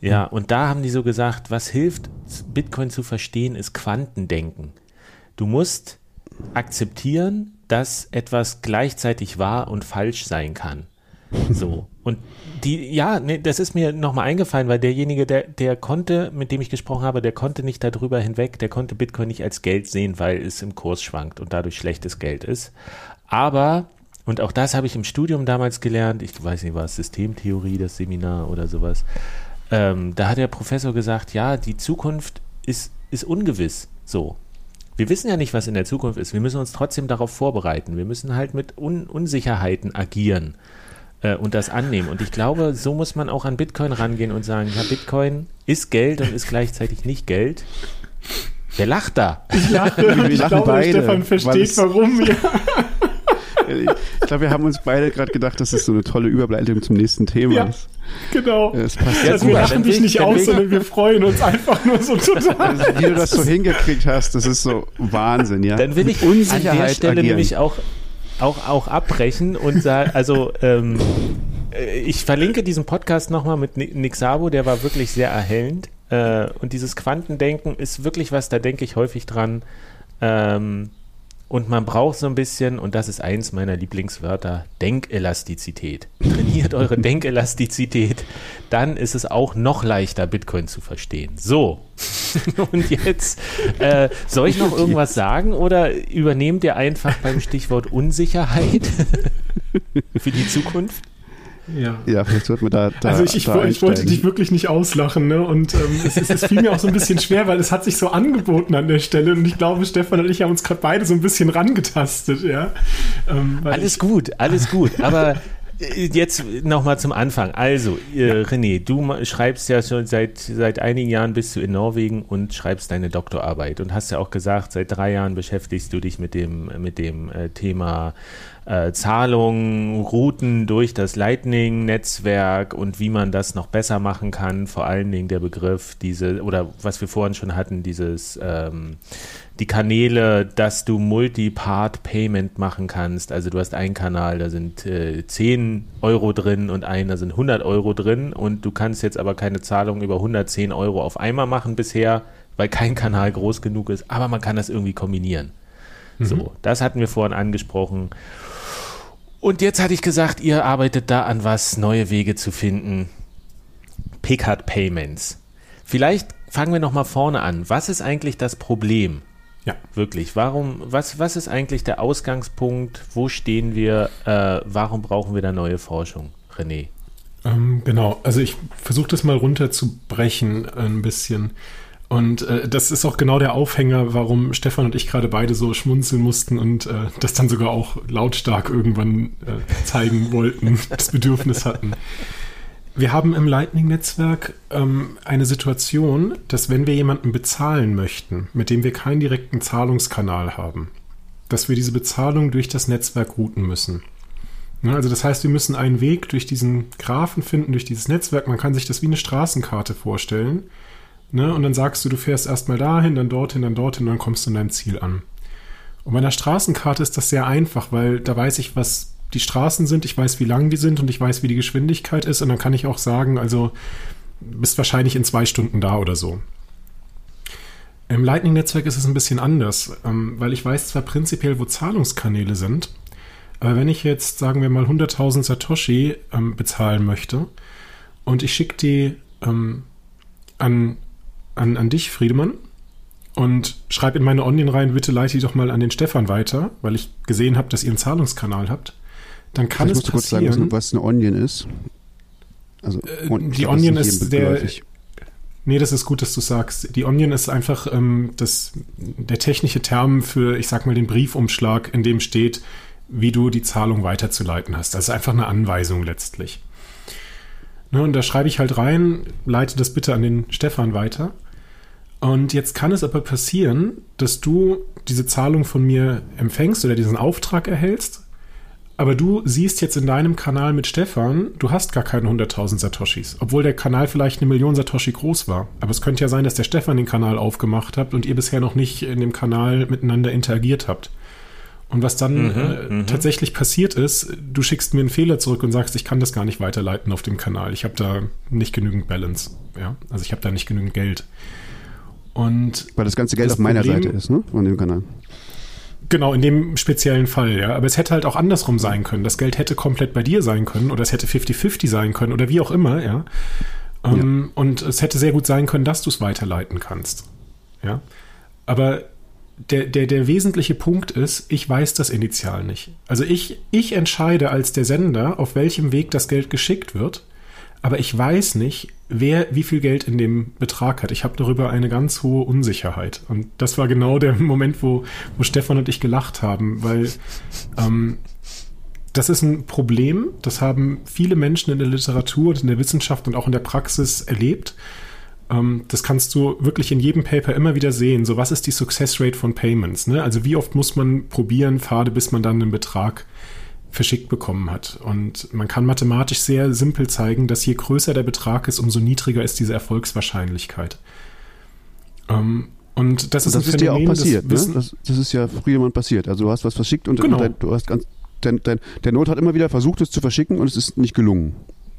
Ja, und da haben die so gesagt, was hilft, Bitcoin zu verstehen, ist Quantendenken. Du musst akzeptieren, dass etwas gleichzeitig wahr und falsch sein kann. (laughs) So. Und die, ja, nee, das ist mir nochmal eingefallen, weil derjenige, der, der konnte, mit dem ich gesprochen habe, der konnte nicht darüber hinweg, der konnte Bitcoin nicht als Geld sehen, weil es im Kurs schwankt und dadurch schlechtes Geld ist. Aber, und auch das habe ich im Studium damals gelernt, ich weiß nicht, war es Systemtheorie, das Seminar oder sowas, ähm, da hat der Professor gesagt, ja, die Zukunft ist, ist ungewiss. So wir wissen ja nicht, was in der Zukunft ist. Wir müssen uns trotzdem darauf vorbereiten. Wir müssen halt mit Un Unsicherheiten agieren äh, und das annehmen. Und ich glaube, so muss man auch an Bitcoin rangehen und sagen, ja, Bitcoin ist Geld und ist gleichzeitig nicht Geld. Wer lacht da? Ich lache. ich glaube, beide, Stefan versteht, warum. Ja. Ich glaube, wir haben uns beide gerade gedacht, dass es so eine tolle Überleitung zum nächsten Thema ja, ist. Genau. Es passt also wir lachen dich nicht aus, sondern wir freuen uns einfach nur so total. Also, wie du das so hingekriegt hast, das ist so Wahnsinn, ja. Dann will ich an der Stelle agieren. nämlich auch, auch, auch abbrechen und sagen, also ähm, äh, ich verlinke diesen Podcast nochmal mit Nick Sabo, der war wirklich sehr erhellend. Äh, und dieses Quantendenken ist wirklich was, da denke ich häufig dran. Ähm, und man braucht so ein bisschen, und das ist eins meiner Lieblingswörter, Denkelastizität. (laughs) Trainiert eure Denkelastizität, dann ist es auch noch leichter, Bitcoin zu verstehen. So, (laughs) und jetzt, äh, soll ich noch irgendwas sagen oder übernehmt ihr einfach beim Stichwort Unsicherheit (laughs) für die Zukunft? Ja. ja, vielleicht sollten wir da. da also ich, ich, da ich wollte dich wirklich nicht auslachen, ne? Und ähm, es, es, es, fiel mir auch so ein bisschen schwer, weil es hat sich so angeboten an der Stelle. Und ich glaube, Stefan und ich haben uns gerade beide so ein bisschen rangetastet, ja. Ähm, alles gut, alles gut. Aber äh, Jetzt nochmal zum Anfang. Also, äh, René, du schreibst ja schon seit, seit einigen Jahren bist du in Norwegen und schreibst deine Doktorarbeit und hast ja auch gesagt, seit drei Jahren beschäftigst du dich mit dem, mit dem äh, Thema äh, Zahlungen, Routen durch das Lightning-Netzwerk und wie man das noch besser machen kann. Vor allen Dingen der Begriff, diese, oder was wir vorhin schon hatten, dieses, ähm, die Kanäle, dass du Multi-Part-Payment machen kannst. Also du hast einen Kanal, da sind äh, 10 Euro drin und einen, da sind 100 Euro drin und du kannst jetzt aber keine Zahlung über 110 Euro auf einmal machen bisher, weil kein Kanal groß genug ist, aber man kann das irgendwie kombinieren. Mhm. So, das hatten wir vorhin angesprochen. Und jetzt hatte ich gesagt, ihr arbeitet da an was, neue Wege zu finden. Picard Payments. Vielleicht fangen wir noch mal vorne an. Was ist eigentlich das Problem? Ja. Wirklich. Warum, was, was ist eigentlich der Ausgangspunkt? Wo stehen wir? Äh, warum brauchen wir da neue Forschung? René. Ähm, genau. Also ich versuche das mal runterzubrechen ein bisschen. Und äh, das ist auch genau der Aufhänger, warum Stefan und ich gerade beide so schmunzeln mussten und äh, das dann sogar auch lautstark irgendwann äh, zeigen wollten, (laughs) das Bedürfnis hatten. Wir haben im Lightning-Netzwerk ähm, eine Situation, dass wenn wir jemanden bezahlen möchten, mit dem wir keinen direkten Zahlungskanal haben, dass wir diese Bezahlung durch das Netzwerk routen müssen. Also das heißt, wir müssen einen Weg durch diesen Graphen finden, durch dieses Netzwerk. Man kann sich das wie eine Straßenkarte vorstellen. Ne? Und dann sagst du, du fährst erstmal dahin, dann dorthin, dann dorthin, und dann kommst du in dein Ziel an. Und bei einer Straßenkarte ist das sehr einfach, weil da weiß ich, was die Straßen sind, ich weiß, wie lang die sind und ich weiß, wie die Geschwindigkeit ist. Und dann kann ich auch sagen, also bist wahrscheinlich in zwei Stunden da oder so. Im Lightning-Netzwerk ist es ein bisschen anders, ähm, weil ich weiß zwar prinzipiell, wo Zahlungskanäle sind, aber wenn ich jetzt, sagen wir mal, 100.000 Satoshi ähm, bezahlen möchte und ich schicke die ähm, an an, an dich, Friedemann, und schreib in meine Onion rein, bitte leite die doch mal an den Stefan weiter, weil ich gesehen habe, dass ihr einen Zahlungskanal habt. Dann kann ich es passieren. kurz sagen, was eine Onion ist. Also, äh, die Onion ist der. Nee, das ist gut, dass du sagst. Die Onion ist einfach ähm, das, der technische Term für, ich sag mal, den Briefumschlag, in dem steht, wie du die Zahlung weiterzuleiten hast. Das ist einfach eine Anweisung letztlich. Ne, und da schreibe ich halt rein, leite das bitte an den Stefan weiter. Und jetzt kann es aber passieren, dass du diese Zahlung von mir empfängst oder diesen Auftrag erhältst, aber du siehst jetzt in deinem Kanal mit Stefan, du hast gar keine 100.000 Satoshis, obwohl der Kanal vielleicht eine Million Satoshi groß war. Aber es könnte ja sein, dass der Stefan den Kanal aufgemacht hat und ihr bisher noch nicht in dem Kanal miteinander interagiert habt. Und was dann mhm, äh, mhm. tatsächlich passiert ist, du schickst mir einen Fehler zurück und sagst, ich kann das gar nicht weiterleiten auf dem Kanal. Ich habe da nicht genügend Balance. Ja? Also ich habe da nicht genügend Geld. Und Weil das ganze Geld das auf meiner Problem, Seite ist, ne? Von dem Kanal. Genau, in dem speziellen Fall, ja. Aber es hätte halt auch andersrum sein können. Das Geld hätte komplett bei dir sein können oder es hätte 50-50 sein können oder wie auch immer, ja. Ähm, ja. Und es hätte sehr gut sein können, dass du es weiterleiten kannst. Ja. Aber der, der, der wesentliche Punkt ist, ich weiß das initial nicht. Also ich, ich entscheide als der Sender, auf welchem Weg das Geld geschickt wird aber ich weiß nicht, wer wie viel Geld in dem Betrag hat. Ich habe darüber eine ganz hohe Unsicherheit. Und das war genau der (laughs) Moment, wo, wo Stefan und ich gelacht haben, weil ähm, das ist ein Problem, das haben viele Menschen in der Literatur und in der Wissenschaft und auch in der Praxis erlebt. Ähm, das kannst du wirklich in jedem Paper immer wieder sehen. So, was ist die Success Rate von Payments? Ne? Also wie oft muss man probieren, Pfade, bis man dann einen Betrag verschickt bekommen hat. Und man kann mathematisch sehr simpel zeigen, dass je größer der Betrag ist, umso niedriger ist diese Erfolgswahrscheinlichkeit. Ähm, und das ist, das ist dir auch passiert. Das, ne? das, das, ist ja früher mal passiert. Also du hast was verschickt und genau. dein, du hast ganz, dein, dein, der Not hat immer wieder versucht, es zu verschicken und es ist nicht gelungen.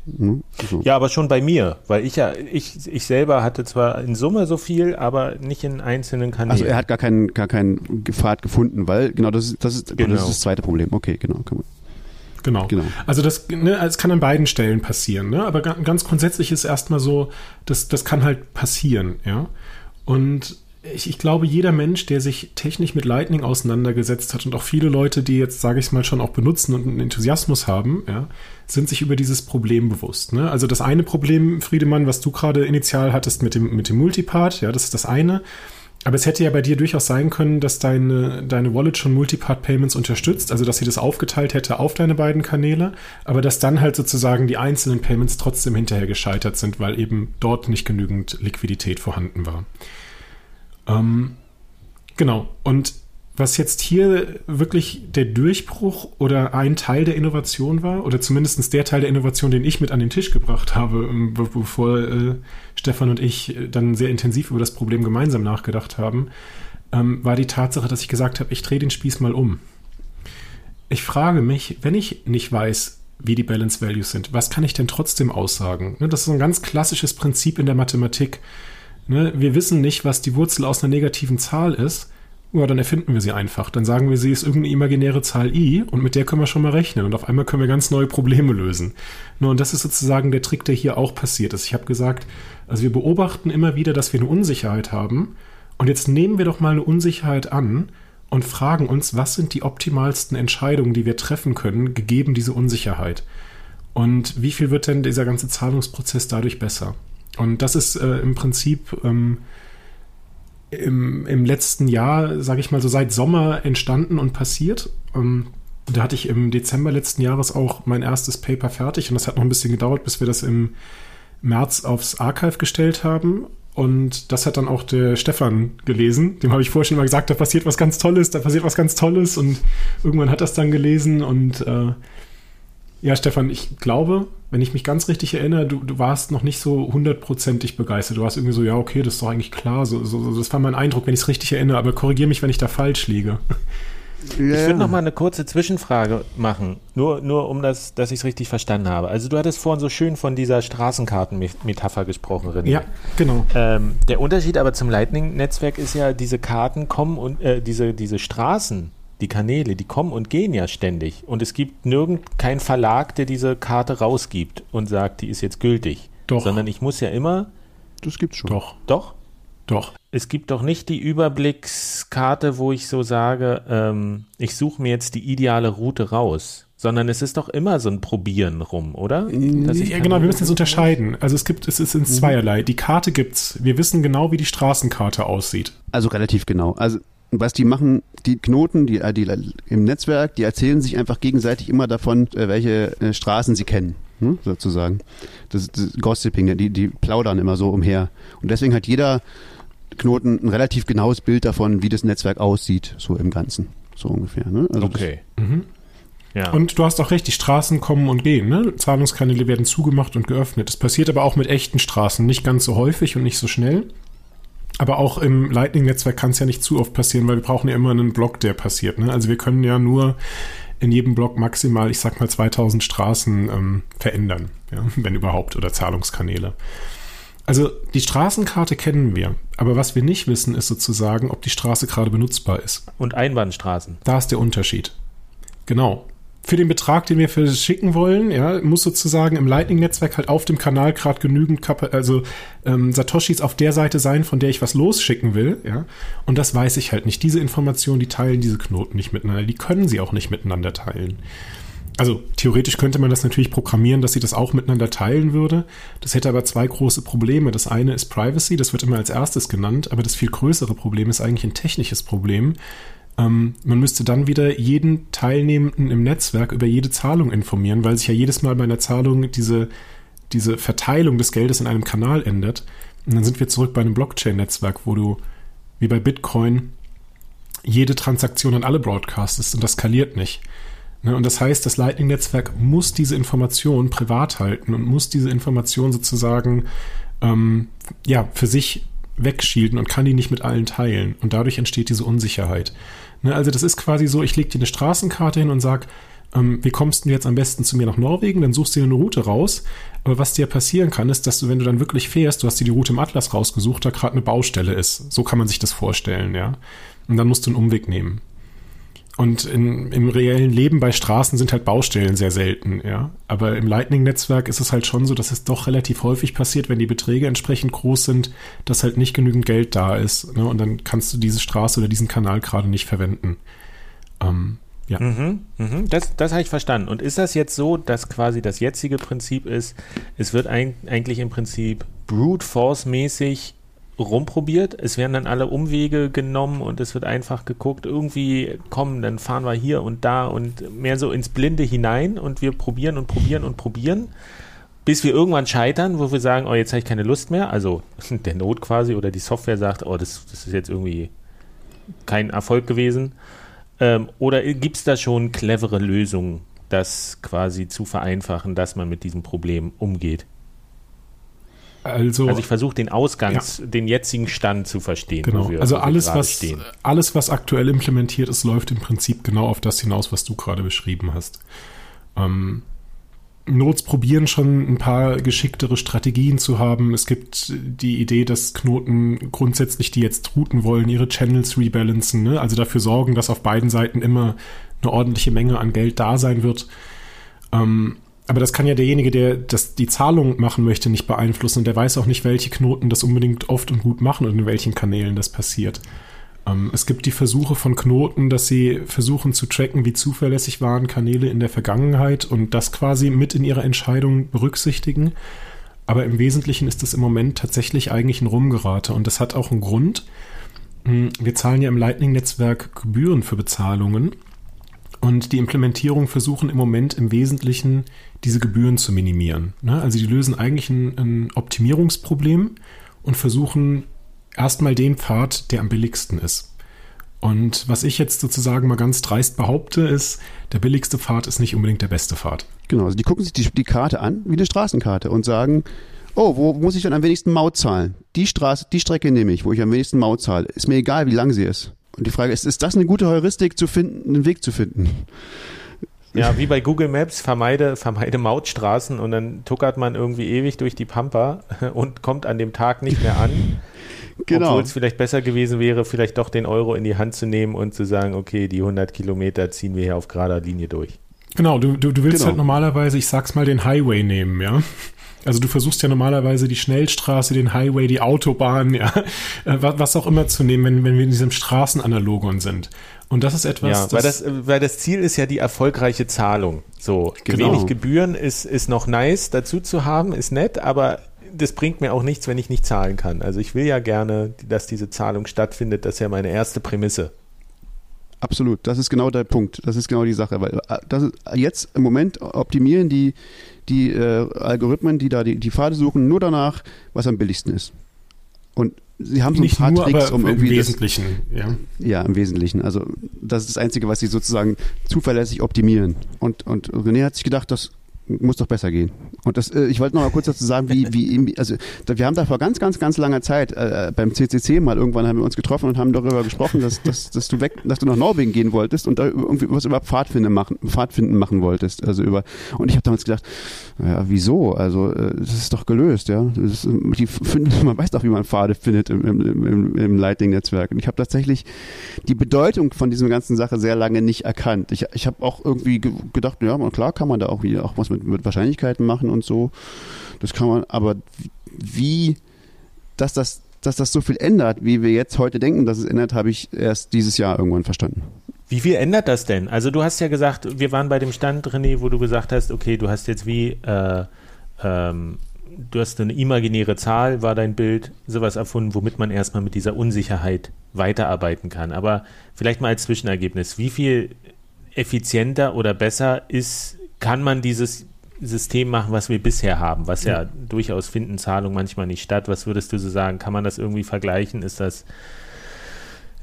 Mhm. So. Ja, aber schon bei mir, weil ich ja, ich, ich selber hatte zwar in Summe so viel, aber nicht in einzelnen Kanälen. Also er hat gar keinen, gar keinen Pfad gefunden, weil genau das ist, das ist, genau. das, ist das zweite Problem. Okay, genau. Kann man. Genau. genau. Also das, ne, es kann an beiden Stellen passieren, ne? Aber ganz grundsätzlich ist erstmal so, das, das kann halt passieren, ja. Und ich, ich, glaube, jeder Mensch, der sich technisch mit Lightning auseinandergesetzt hat und auch viele Leute, die jetzt, sage ich mal, schon auch benutzen und einen Enthusiasmus haben, ja, sind sich über dieses Problem bewusst. Ne? Also das eine Problem, Friedemann, was du gerade initial hattest mit dem, mit dem Multipart, ja, das ist das eine. Aber es hätte ja bei dir durchaus sein können, dass deine, deine Wallet schon Multipart-Payments unterstützt, also dass sie das aufgeteilt hätte auf deine beiden Kanäle, aber dass dann halt sozusagen die einzelnen Payments trotzdem hinterher gescheitert sind, weil eben dort nicht genügend Liquidität vorhanden war. Ähm, genau. Und was jetzt hier wirklich der Durchbruch oder ein Teil der Innovation war, oder zumindest der Teil der Innovation, den ich mit an den Tisch gebracht habe, ähm, bevor äh, Stefan und ich dann sehr intensiv über das Problem gemeinsam nachgedacht haben, ähm, war die Tatsache, dass ich gesagt habe, ich drehe den Spieß mal um. Ich frage mich, wenn ich nicht weiß, wie die Balance Values sind, was kann ich denn trotzdem aussagen? Ne, das ist ein ganz klassisches Prinzip in der Mathematik. Ne, wir wissen nicht, was die Wurzel aus einer negativen Zahl ist. Ja, dann erfinden wir sie einfach. Dann sagen wir, sie ist irgendeine imaginäre Zahl i und mit der können wir schon mal rechnen und auf einmal können wir ganz neue Probleme lösen. Nur und das ist sozusagen der Trick, der hier auch passiert ist. Ich habe gesagt, also wir beobachten immer wieder, dass wir eine Unsicherheit haben und jetzt nehmen wir doch mal eine Unsicherheit an und fragen uns, was sind die optimalsten Entscheidungen, die wir treffen können, gegeben diese Unsicherheit. Und wie viel wird denn dieser ganze Zahlungsprozess dadurch besser? Und das ist äh, im Prinzip ähm, im, im letzten Jahr, sage ich mal so seit Sommer entstanden und passiert. Ähm, da hatte ich im Dezember letzten Jahres auch mein erstes Paper fertig und das hat noch ein bisschen gedauert, bis wir das im März aufs Archive gestellt haben. Und das hat dann auch der Stefan gelesen. Dem habe ich vorher schon mal gesagt, da passiert was ganz Tolles, da passiert was ganz Tolles. Und irgendwann hat das dann gelesen und äh, ja, Stefan, ich glaube, wenn ich mich ganz richtig erinnere, du, du warst noch nicht so hundertprozentig begeistert. Du warst irgendwie so, ja, okay, das ist doch eigentlich klar. So, so, das war mein Eindruck, wenn ich es richtig erinnere, aber korrigiere mich, wenn ich da falsch liege. Ja. Ich würde noch mal eine kurze Zwischenfrage machen, nur, nur um das, dass ich es richtig verstanden habe. Also du hattest vorhin so schön von dieser Straßenkartenmetapher gesprochen, René. Ja, genau. Ähm, der Unterschied aber zum Lightning-Netzwerk ist ja, diese Karten kommen und äh, diese, diese Straßen die Kanäle, die kommen und gehen ja ständig. Und es gibt nirgend keinen Verlag, der diese Karte rausgibt und sagt, die ist jetzt gültig. Doch. Sondern ich muss ja immer. Das gibt's schon. Doch. Doch? Doch. Es gibt doch nicht die Überblickskarte, wo ich so sage, ähm, ich suche mir jetzt die ideale Route raus. Sondern es ist doch immer so ein Probieren rum, oder? ja, genau, wir müssen es unterscheiden. Also es gibt, es ist in mhm. zweierlei. Die Karte gibt's. Wir wissen genau, wie die Straßenkarte aussieht. Also relativ genau. Also was die machen, die Knoten, die, die im Netzwerk, die erzählen sich einfach gegenseitig immer davon, äh, welche äh, Straßen sie kennen, hm, sozusagen. Das, das Gossiping, die, die plaudern immer so umher. Und deswegen hat jeder Knoten ein relativ genaues Bild davon, wie das Netzwerk aussieht, so im Ganzen. So ungefähr. Ne? Also okay. Mhm. Ja. Und du hast auch recht, die Straßen kommen und gehen. Ne? Zahlungskanäle werden zugemacht und geöffnet. Das passiert aber auch mit echten Straßen, nicht ganz so häufig und nicht so schnell. Aber auch im Lightning-Netzwerk kann es ja nicht zu oft passieren, weil wir brauchen ja immer einen Block, der passiert. Ne? Also wir können ja nur in jedem Block maximal, ich sag mal, 2000 Straßen ähm, verändern, ja? wenn überhaupt, oder Zahlungskanäle. Also die Straßenkarte kennen wir, aber was wir nicht wissen, ist sozusagen, ob die Straße gerade benutzbar ist. Und Einbahnstraßen. Da ist der Unterschied. Genau für den Betrag, den wir verschicken wollen, ja, muss sozusagen im Lightning-Netzwerk halt auf dem Kanal gerade genügend Kap also ähm, Satoshis auf der Seite sein, von der ich was losschicken will, ja. Und das weiß ich halt nicht. Diese Informationen, die teilen diese Knoten nicht miteinander, die können sie auch nicht miteinander teilen. Also theoretisch könnte man das natürlich programmieren, dass sie das auch miteinander teilen würde. Das hätte aber zwei große Probleme. Das eine ist Privacy, das wird immer als erstes genannt, aber das viel größere Problem ist eigentlich ein technisches Problem, ähm, man müsste dann wieder jeden Teilnehmenden im Netzwerk über jede Zahlung informieren, weil sich ja jedes Mal bei einer Zahlung diese, diese Verteilung des Geldes in einem Kanal ändert. Und dann sind wir zurück bei einem Blockchain-Netzwerk, wo du, wie bei Bitcoin, jede Transaktion an alle broadcastest und das skaliert nicht. Ne, und das heißt, das Lightning-Netzwerk muss diese Information privat halten und muss diese Information sozusagen ähm, ja, für sich wegschielden und kann die nicht mit allen teilen. Und dadurch entsteht diese Unsicherheit. Ne, also das ist quasi so, ich lege dir eine Straßenkarte hin und sage, ähm, wie kommst du jetzt am besten zu mir nach Norwegen? Dann suchst du dir eine Route raus. Aber was dir passieren kann, ist, dass du, wenn du dann wirklich fährst, du hast dir die Route im Atlas rausgesucht, da gerade eine Baustelle ist. So kann man sich das vorstellen, ja. Und dann musst du einen Umweg nehmen. Und in, im reellen Leben bei Straßen sind halt Baustellen sehr selten, ja. Aber im Lightning-Netzwerk ist es halt schon so, dass es doch relativ häufig passiert, wenn die Beträge entsprechend groß sind, dass halt nicht genügend Geld da ist. Ne? Und dann kannst du diese Straße oder diesen Kanal gerade nicht verwenden. Ähm, ja. Mhm, mhm. Das, das habe ich verstanden. Und ist das jetzt so, dass quasi das jetzige Prinzip ist, es wird ein, eigentlich im Prinzip brute force mäßig rumprobiert. Es werden dann alle Umwege genommen und es wird einfach geguckt, irgendwie kommen, dann fahren wir hier und da und mehr so ins Blinde hinein und wir probieren und probieren und probieren, bis wir irgendwann scheitern, wo wir sagen, oh, jetzt habe ich keine Lust mehr. Also (laughs) der Not quasi oder die Software sagt, oh, das, das ist jetzt irgendwie kein Erfolg gewesen. Ähm, oder gibt es da schon clevere Lösungen, das quasi zu vereinfachen, dass man mit diesem Problem umgeht? Also, also ich versuche den Ausgangs, ja. den jetzigen Stand zu verstehen. Genau. Wir, also alles, was stehen. alles, was aktuell implementiert ist, läuft im Prinzip genau auf das hinaus, was du gerade beschrieben hast. Ähm, Nodes probieren schon ein paar geschicktere Strategien zu haben. Es gibt die Idee, dass Knoten grundsätzlich, die jetzt routen wollen, ihre Channels rebalancen, ne? also dafür sorgen, dass auf beiden Seiten immer eine ordentliche Menge an Geld da sein wird. Ähm, aber das kann ja derjenige, der das, die Zahlung machen möchte, nicht beeinflussen und der weiß auch nicht, welche Knoten das unbedingt oft und gut machen und in welchen Kanälen das passiert. Ähm, es gibt die Versuche von Knoten, dass sie versuchen zu tracken, wie zuverlässig waren Kanäle in der Vergangenheit und das quasi mit in ihrer Entscheidung berücksichtigen. Aber im Wesentlichen ist das im Moment tatsächlich eigentlich ein Rumgerate und das hat auch einen Grund. Hm, wir zahlen ja im Lightning-Netzwerk Gebühren für Bezahlungen und die Implementierung versuchen im Moment im Wesentlichen diese Gebühren zu minimieren. Ne? Also die lösen eigentlich ein, ein Optimierungsproblem und versuchen erstmal den Pfad, der am billigsten ist. Und was ich jetzt sozusagen mal ganz dreist behaupte, ist, der billigste Pfad ist nicht unbedingt der beste Pfad. Genau, also die gucken sich die, die Karte an, wie eine Straßenkarte, und sagen, oh, wo muss ich denn am wenigsten Maut zahlen? Die Straße, die Strecke nehme ich, wo ich am wenigsten Maut zahle. Ist mir egal, wie lang sie ist. Und die Frage ist, ist das eine gute Heuristik zu finden, einen Weg zu finden? Ja, wie bei Google Maps, vermeide, vermeide Mautstraßen und dann tuckert man irgendwie ewig durch die Pampa (laughs) und kommt an dem Tag nicht mehr an. Genau. Obwohl es vielleicht besser gewesen wäre, vielleicht doch den Euro in die Hand zu nehmen und zu sagen, okay, die 100 Kilometer ziehen wir hier auf gerader Linie durch. Genau, du, du, du willst genau. halt normalerweise, ich sag's mal, den Highway nehmen, ja. Also du versuchst ja normalerweise die Schnellstraße, den Highway, die Autobahn, ja, äh, was auch immer zu nehmen, wenn, wenn wir in diesem Straßenanalogon sind. Und das ist etwas. Ja, weil das, weil das Ziel ist ja die erfolgreiche Zahlung. So, genau. wenig Gebühren ist, ist noch nice dazu zu haben, ist nett, aber das bringt mir auch nichts, wenn ich nicht zahlen kann. Also ich will ja gerne, dass diese Zahlung stattfindet. Das ist ja meine erste Prämisse. Absolut, das ist genau der Punkt. Das ist genau die Sache, weil äh, das ist, jetzt im Moment optimieren die, die äh, Algorithmen, die da die, die Pfade suchen, nur danach, was am billigsten ist. Und sie haben so ein Nicht paar nur, Tricks, um irgendwie. Im Wesentlichen, das, ja. Ja, im Wesentlichen. Also das ist das Einzige, was sie sozusagen zuverlässig optimieren. Und, und René hat sich gedacht, das muss doch besser gehen. Und das, äh, ich wollte noch mal kurz dazu sagen, wie, wie, also wir haben da vor ganz, ganz, ganz langer Zeit äh, beim CCC mal irgendwann haben wir uns getroffen und haben darüber gesprochen, dass, dass, dass du weg, dass du nach Norwegen gehen wolltest und da irgendwie was über Pfadfinden machen, Pfadfinden machen wolltest. Also über, und ich habe damals gedacht, ja, wieso? Also äh, das ist doch gelöst, ja. Ist, die, (laughs) man weiß doch, wie man Pfade findet im, im, im, im Lightning-Netzwerk. Und ich habe tatsächlich die Bedeutung von dieser ganzen Sache sehr lange nicht erkannt. Ich, ich habe auch irgendwie gedacht, ja, klar kann man da auch wieder auch was mit, mit Wahrscheinlichkeiten machen und so. Das kann man, aber wie, dass das, dass das so viel ändert, wie wir jetzt heute denken, dass es ändert, habe ich erst dieses Jahr irgendwann verstanden. Wie viel ändert das denn? Also du hast ja gesagt, wir waren bei dem Stand, René, wo du gesagt hast, okay, du hast jetzt wie, äh, ähm, du hast eine imaginäre Zahl, war dein Bild, sowas erfunden, womit man erstmal mit dieser Unsicherheit weiterarbeiten kann. Aber vielleicht mal als Zwischenergebnis, wie viel effizienter oder besser ist, kann man dieses System machen, was wir bisher haben, was ja, ja durchaus finden Zahlungen manchmal nicht statt. Was würdest du so sagen? Kann man das irgendwie vergleichen? Ist das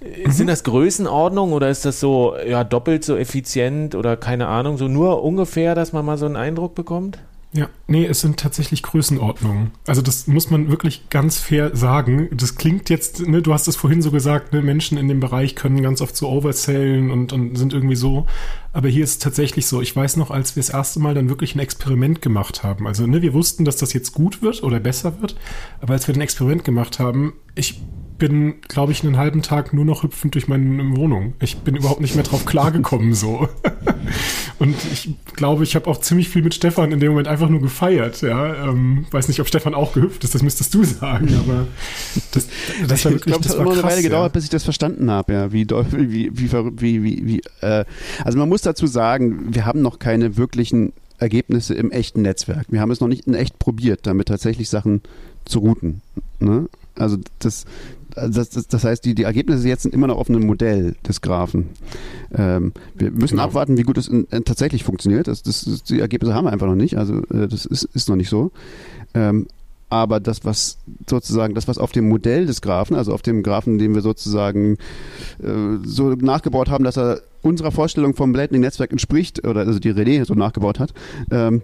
mhm. sind das Größenordnungen oder ist das so ja doppelt so effizient oder keine Ahnung, so nur ungefähr, dass man mal so einen Eindruck bekommt? Ja, nee, es sind tatsächlich Größenordnungen. Also das muss man wirklich ganz fair sagen. Das klingt jetzt, ne, du hast es vorhin so gesagt, ne, Menschen in dem Bereich können ganz oft so oversellen und, und sind irgendwie so. Aber hier ist es tatsächlich so. Ich weiß noch, als wir das erste Mal dann wirklich ein Experiment gemacht haben. Also ne, wir wussten, dass das jetzt gut wird oder besser wird. Aber als wir ein Experiment gemacht haben, ich bin, glaube ich, einen halben Tag nur noch hüpfend durch meine Wohnung. Ich bin überhaupt nicht mehr drauf klargekommen so. (laughs) Und ich glaube, ich habe auch ziemlich viel mit Stefan in dem Moment einfach nur gefeiert. Ja, ähm, weiß nicht, ob Stefan auch gehüpft ist. Das müsstest du sagen. Aber das, das war wirklich, ich glaub, das, hat immer eine Weile gedauert, bis ich das verstanden habe. Ja, wie, wie, wie, wie, wie, wie äh, also man muss dazu sagen, wir haben noch keine wirklichen Ergebnisse im echten Netzwerk. Wir haben es noch nicht in echt probiert, damit tatsächlich Sachen zu routen. Ne? Also das, das, das, das, heißt, die, die Ergebnisse jetzt sind immer noch auf einem Modell des Graphen. Ähm, wir müssen genau. abwarten, wie gut es in, in tatsächlich funktioniert. Das, das, die Ergebnisse haben wir einfach noch nicht. Also äh, das ist, ist noch nicht so. Ähm, aber das, was sozusagen, das, was auf dem Modell des Graphen, also auf dem Graphen, den wir sozusagen äh, so nachgebaut haben, dass er unserer Vorstellung vom Lightning-Netzwerk entspricht, oder also die René so nachgebaut hat, ähm,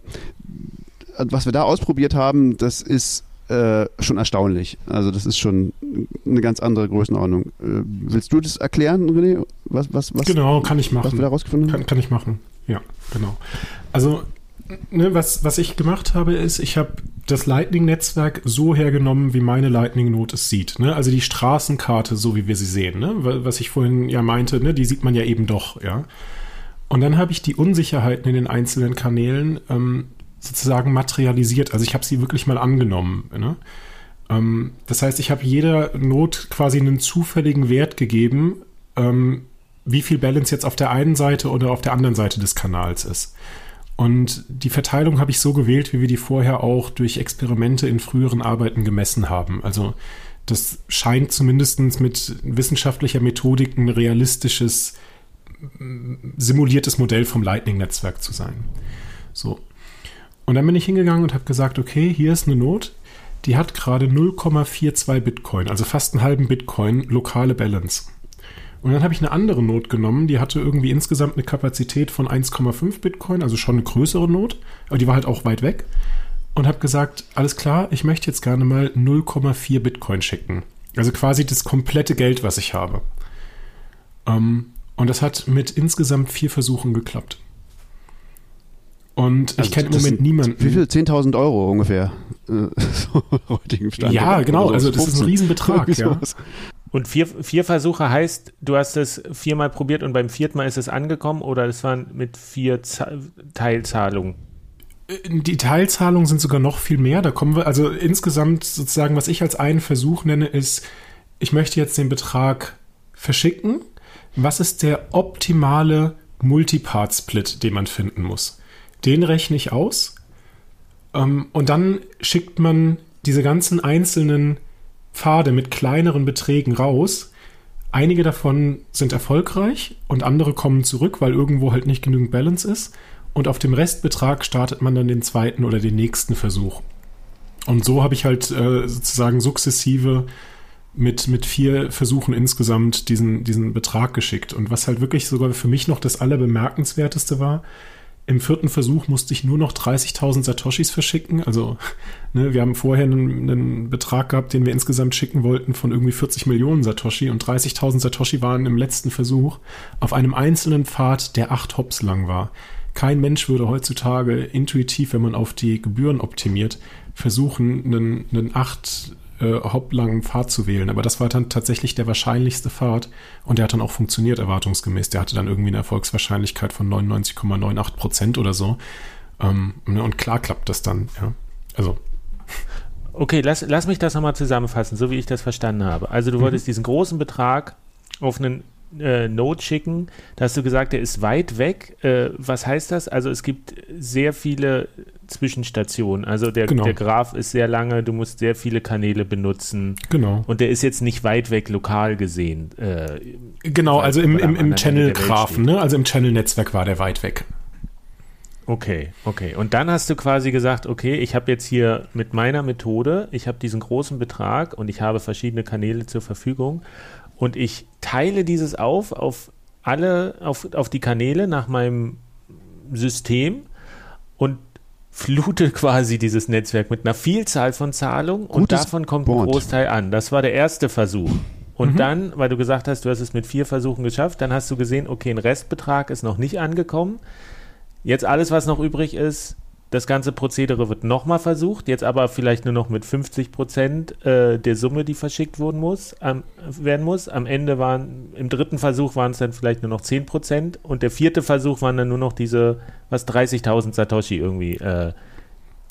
was wir da ausprobiert haben, das ist äh, schon erstaunlich. Also das ist schon eine ganz andere Größenordnung. Äh, willst du das erklären, René? Was, was, was, genau, kann ich machen. Was wir da rausgefunden haben? Kann, kann ich machen, ja, genau. Also ne, was, was ich gemacht habe, ist, ich habe das Lightning-Netzwerk so hergenommen, wie meine Lightning-Note es sieht. Ne? Also die Straßenkarte, so wie wir sie sehen. Ne? Was ich vorhin ja meinte, ne? die sieht man ja eben doch. Ja? Und dann habe ich die Unsicherheiten in den einzelnen Kanälen ähm, sozusagen materialisiert. Also ich habe sie wirklich mal angenommen. Ne? Ähm, das heißt, ich habe jeder Not quasi einen zufälligen Wert gegeben, ähm, wie viel Balance jetzt auf der einen Seite oder auf der anderen Seite des Kanals ist. Und die Verteilung habe ich so gewählt, wie wir die vorher auch durch Experimente in früheren Arbeiten gemessen haben. Also das scheint zumindest mit wissenschaftlicher Methodik ein realistisches, simuliertes Modell vom Lightning-Netzwerk zu sein. So. Und dann bin ich hingegangen und habe gesagt, okay, hier ist eine Not, die hat gerade 0,42 Bitcoin, also fast einen halben Bitcoin lokale Balance. Und dann habe ich eine andere Not genommen, die hatte irgendwie insgesamt eine Kapazität von 1,5 Bitcoin, also schon eine größere Not, aber die war halt auch weit weg. Und habe gesagt, alles klar, ich möchte jetzt gerne mal 0,4 Bitcoin schicken. Also quasi das komplette Geld, was ich habe. Ähm, und das hat mit insgesamt vier Versuchen geklappt. Und also ich kenne im Moment niemanden. Wie viel? 10.000 Euro ungefähr. Äh, (laughs) so heutigen Stand. Ja, genau. Also das 15. ist ein Riesenbetrag. ja. Und vier, vier Versuche heißt, du hast es viermal probiert und beim vierten Mal ist es angekommen oder das waren mit vier Z Teilzahlungen? Äh, die Teilzahlungen sind sogar noch viel mehr. Da kommen wir, also insgesamt sozusagen, was ich als einen Versuch nenne, ist, ich möchte jetzt den Betrag verschicken. Was ist der optimale Multipart-Split, den man finden muss? Den rechne ich aus. Ähm, und dann schickt man diese ganzen einzelnen Pfade mit kleineren Beträgen raus. Einige davon sind erfolgreich und andere kommen zurück, weil irgendwo halt nicht genügend Balance ist. Und auf dem Restbetrag startet man dann den zweiten oder den nächsten Versuch. Und so habe ich halt äh, sozusagen sukzessive mit, mit vier Versuchen insgesamt diesen, diesen Betrag geschickt. Und was halt wirklich sogar für mich noch das Allerbemerkenswerteste war, im vierten Versuch musste ich nur noch 30.000 Satoshis verschicken. Also, ne, wir haben vorher einen, einen, Betrag gehabt, den wir insgesamt schicken wollten von irgendwie 40 Millionen Satoshi und 30.000 Satoshi waren im letzten Versuch auf einem einzelnen Pfad, der acht Hops lang war. Kein Mensch würde heutzutage intuitiv, wenn man auf die Gebühren optimiert, versuchen, einen, einen acht äh, hauptlangen Pfad zu wählen. Aber das war dann tatsächlich der wahrscheinlichste Pfad und der hat dann auch funktioniert erwartungsgemäß. Der hatte dann irgendwie eine Erfolgswahrscheinlichkeit von 99,98 Prozent oder so. Ähm, ne, und klar klappt das dann, ja. Also. Okay, lass, lass mich das nochmal zusammenfassen, so wie ich das verstanden habe. Also du mhm. wolltest diesen großen Betrag auf einen äh, Node schicken. Da hast du gesagt, der ist weit weg. Äh, was heißt das? Also es gibt sehr viele Zwischenstationen. Also der, genau. der Graph ist sehr lange, du musst sehr viele Kanäle benutzen. Genau. Und der ist jetzt nicht weit weg lokal gesehen. Äh, genau, also im, im, im Channel-Graphen, ne? also im Channel-Netzwerk war der weit weg. Okay, okay. Und dann hast du quasi gesagt, okay, ich habe jetzt hier mit meiner Methode, ich habe diesen großen Betrag und ich habe verschiedene Kanäle zur Verfügung und ich teile dieses auf auf alle, auf, auf die Kanäle nach meinem System und flute quasi dieses Netzwerk mit einer Vielzahl von Zahlungen und davon kommt Board. ein Großteil an. Das war der erste Versuch. Und mhm. dann, weil du gesagt hast, du hast es mit vier Versuchen geschafft, dann hast du gesehen, okay, ein Restbetrag ist noch nicht angekommen. Jetzt alles, was noch übrig ist, das ganze Prozedere wird nochmal versucht, jetzt aber vielleicht nur noch mit 50 Prozent äh, der Summe, die verschickt worden muss, ähm, werden muss. Am Ende waren, im dritten Versuch waren es dann vielleicht nur noch 10 Prozent und der vierte Versuch waren dann nur noch diese, was, 30.000 Satoshi irgendwie, äh,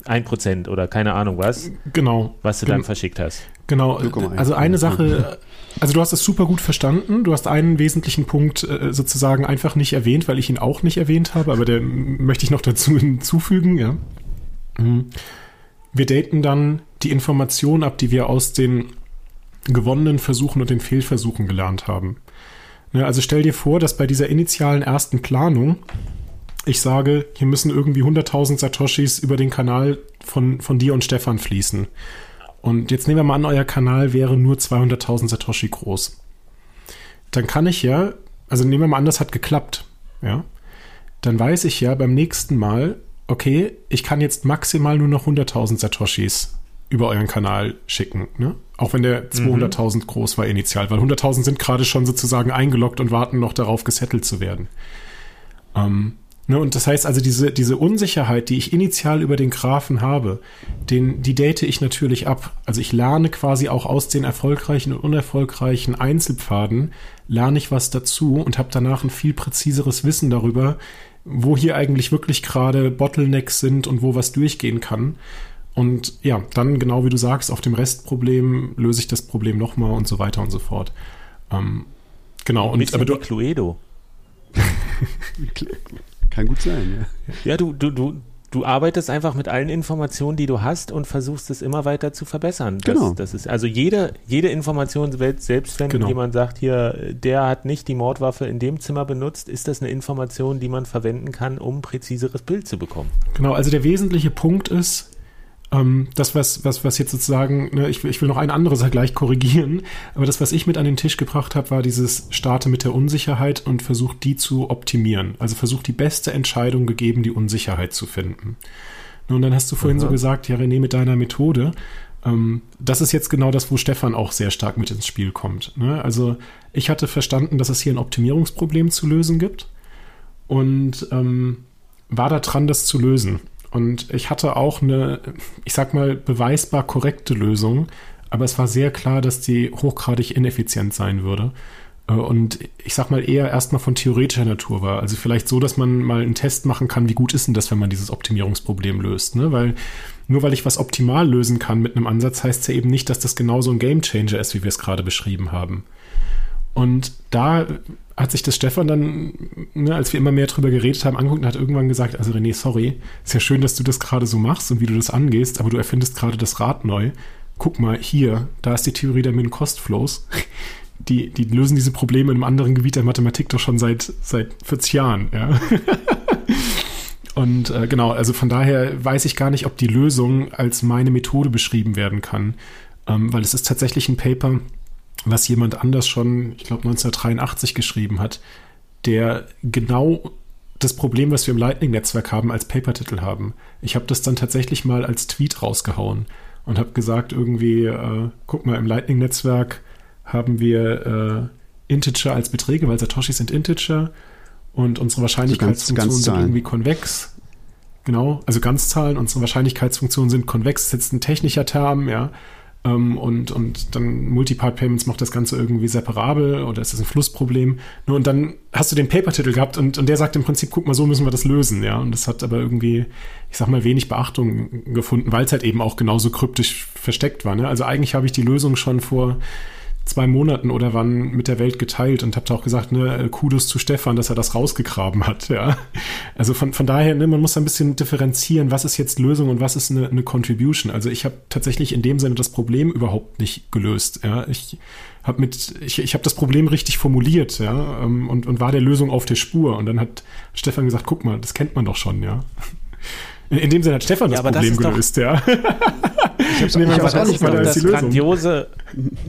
1 Prozent oder keine Ahnung was. Genau. Was du Gen dann verschickt hast. Genau. Also eine Sache, (laughs) also du hast es super gut verstanden. Du hast einen wesentlichen Punkt äh, sozusagen einfach nicht erwähnt, weil ich ihn auch nicht erwähnt habe, aber der möchte ich noch dazu (laughs) hinzufügen, ja. Mhm. Wir daten dann die Informationen ab, die wir aus den gewonnenen Versuchen und den Fehlversuchen gelernt haben. Also stell dir vor, dass bei dieser initialen ersten Planung ich sage, hier müssen irgendwie 100.000 Satoshis über den Kanal von, von dir und Stefan fließen. Und jetzt nehmen wir mal an, euer Kanal wäre nur 200.000 Satoshi groß. Dann kann ich ja, also nehmen wir mal an, das hat geklappt, ja. Dann weiß ich ja beim nächsten Mal, okay, ich kann jetzt maximal nur noch 100.000 Satoshis über euren Kanal schicken. Ne? Auch wenn der 200.000 mhm. groß war initial, weil 100.000 sind gerade schon sozusagen eingeloggt und warten noch darauf, gesettelt zu werden. Ähm, ne, und das heißt also, diese, diese Unsicherheit, die ich initial über den Graphen habe, den, die date ich natürlich ab. Also ich lerne quasi auch aus den erfolgreichen und unerfolgreichen Einzelpfaden, lerne ich was dazu und habe danach ein viel präziseres Wissen darüber, wo hier eigentlich wirklich gerade Bottlenecks sind und wo was durchgehen kann. Und ja, dann genau wie du sagst, auf dem Restproblem löse ich das Problem nochmal und so weiter und so fort. Ähm, genau. Und, aber du, Cluedo. (laughs) Kann gut sein, ja. Ja, du, du, du, du arbeitest einfach mit allen Informationen, die du hast und versuchst es immer weiter zu verbessern. Das, genau. Das ist also jede, jede Information, selbst wenn genau. jemand sagt, hier, der hat nicht die Mordwaffe in dem Zimmer benutzt, ist das eine Information, die man verwenden kann, um ein präziseres Bild zu bekommen. Genau, also der wesentliche Punkt ist, ähm, das, was, was, was jetzt sozusagen, ne, ich, ich will noch ein anderes (laughs) gleich korrigieren, aber das, was ich mit an den Tisch gebracht habe, war dieses Starte mit der Unsicherheit und versucht die zu optimieren. Also versucht die beste Entscheidung gegeben, die Unsicherheit zu finden. Und dann hast du vorhin Aha. so gesagt, ja, René, mit deiner Methode, ähm, das ist jetzt genau das, wo Stefan auch sehr stark mit ins Spiel kommt. Ne? Also ich hatte verstanden, dass es hier ein Optimierungsproblem zu lösen gibt und ähm, war da dran, das zu lösen. Und ich hatte auch eine, ich sag mal, beweisbar korrekte Lösung, aber es war sehr klar, dass die hochgradig ineffizient sein würde. Äh, und ich sag mal eher erstmal von theoretischer Natur war. Also vielleicht so, dass man mal einen Test machen kann, wie gut ist denn das, wenn man dieses Optimierungsproblem löst. Ne? Weil nur weil ich was optimal lösen kann mit einem Ansatz, heißt es ja eben nicht, dass das genauso ein Gamechanger ist, wie wir es gerade beschrieben haben. Und da hat sich das Stefan dann, ne, als wir immer mehr drüber geredet haben, angeguckt und hat irgendwann gesagt, also René, sorry, ist ja schön, dass du das gerade so machst und wie du das angehst, aber du erfindest gerade das Rad neu. Guck mal, hier, da ist die Theorie der Min-Cost-Flows. (laughs) Die, die lösen diese Probleme in einem anderen Gebiet der Mathematik doch schon seit, seit 40 Jahren, ja. (laughs) Und äh, genau, also von daher weiß ich gar nicht, ob die Lösung als meine Methode beschrieben werden kann, ähm, weil es ist tatsächlich ein Paper, was jemand anders schon, ich glaube 1983 geschrieben hat, der genau das Problem, was wir im Lightning-Netzwerk haben, als Papertitel haben. Ich habe das dann tatsächlich mal als Tweet rausgehauen und habe gesagt, irgendwie, äh, guck mal, im Lightning-Netzwerk haben wir äh, Integer als Beträge, weil Satoshis sind Integer und unsere Wahrscheinlichkeitsfunktionen also sind irgendwie konvex. Genau, also Ganzzahlen, unsere Wahrscheinlichkeitsfunktionen sind konvex, das ist jetzt ein technischer Term, ja. Ähm, und, und dann Multipart Payments macht das Ganze irgendwie separabel oder ist das ein Flussproblem? Nur und dann hast du den Paper-Titel gehabt und, und der sagt im Prinzip, guck mal, so müssen wir das lösen, ja. Und das hat aber irgendwie, ich sag mal, wenig Beachtung gefunden, weil es halt eben auch genauso kryptisch versteckt war. Ne? Also eigentlich habe ich die Lösung schon vor zwei Monaten oder wann mit der Welt geteilt und habe auch gesagt, ne, Kudos zu Stefan, dass er das rausgegraben hat, ja. Also von, von daher, ne, man muss ein bisschen differenzieren, was ist jetzt Lösung und was ist eine, eine Contribution. Also ich habe tatsächlich in dem Sinne das Problem überhaupt nicht gelöst, ja. Ich habe mit, ich, ich habe das Problem richtig formuliert, ja, ähm, und, und war der Lösung auf der Spur. Und dann hat Stefan gesagt, guck mal, das kennt man doch schon, ja. In, dem Sinne hat Stefan das ja, Problem das gelöst, doch, ja. Ich hab's nee, aber das ist doch das grandiose,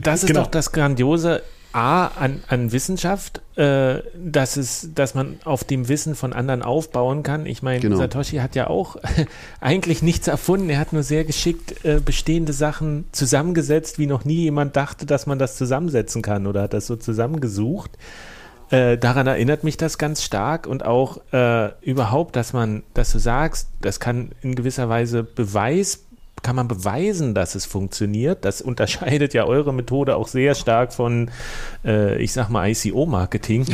das ist genau. doch das grandiose A an, an Wissenschaft, äh, dass es, dass man auf dem Wissen von anderen aufbauen kann. Ich meine, genau. Satoshi hat ja auch (laughs) eigentlich nichts erfunden. Er hat nur sehr geschickt äh, bestehende Sachen zusammengesetzt, wie noch nie jemand dachte, dass man das zusammensetzen kann oder hat das so zusammengesucht. Äh, daran erinnert mich das ganz stark und auch äh, überhaupt, dass man, dass du sagst, das kann in gewisser Weise Beweis kann man beweisen, dass es funktioniert. Das unterscheidet ja eure Methode auch sehr stark von, äh, ich sag mal, ICO-Marketing.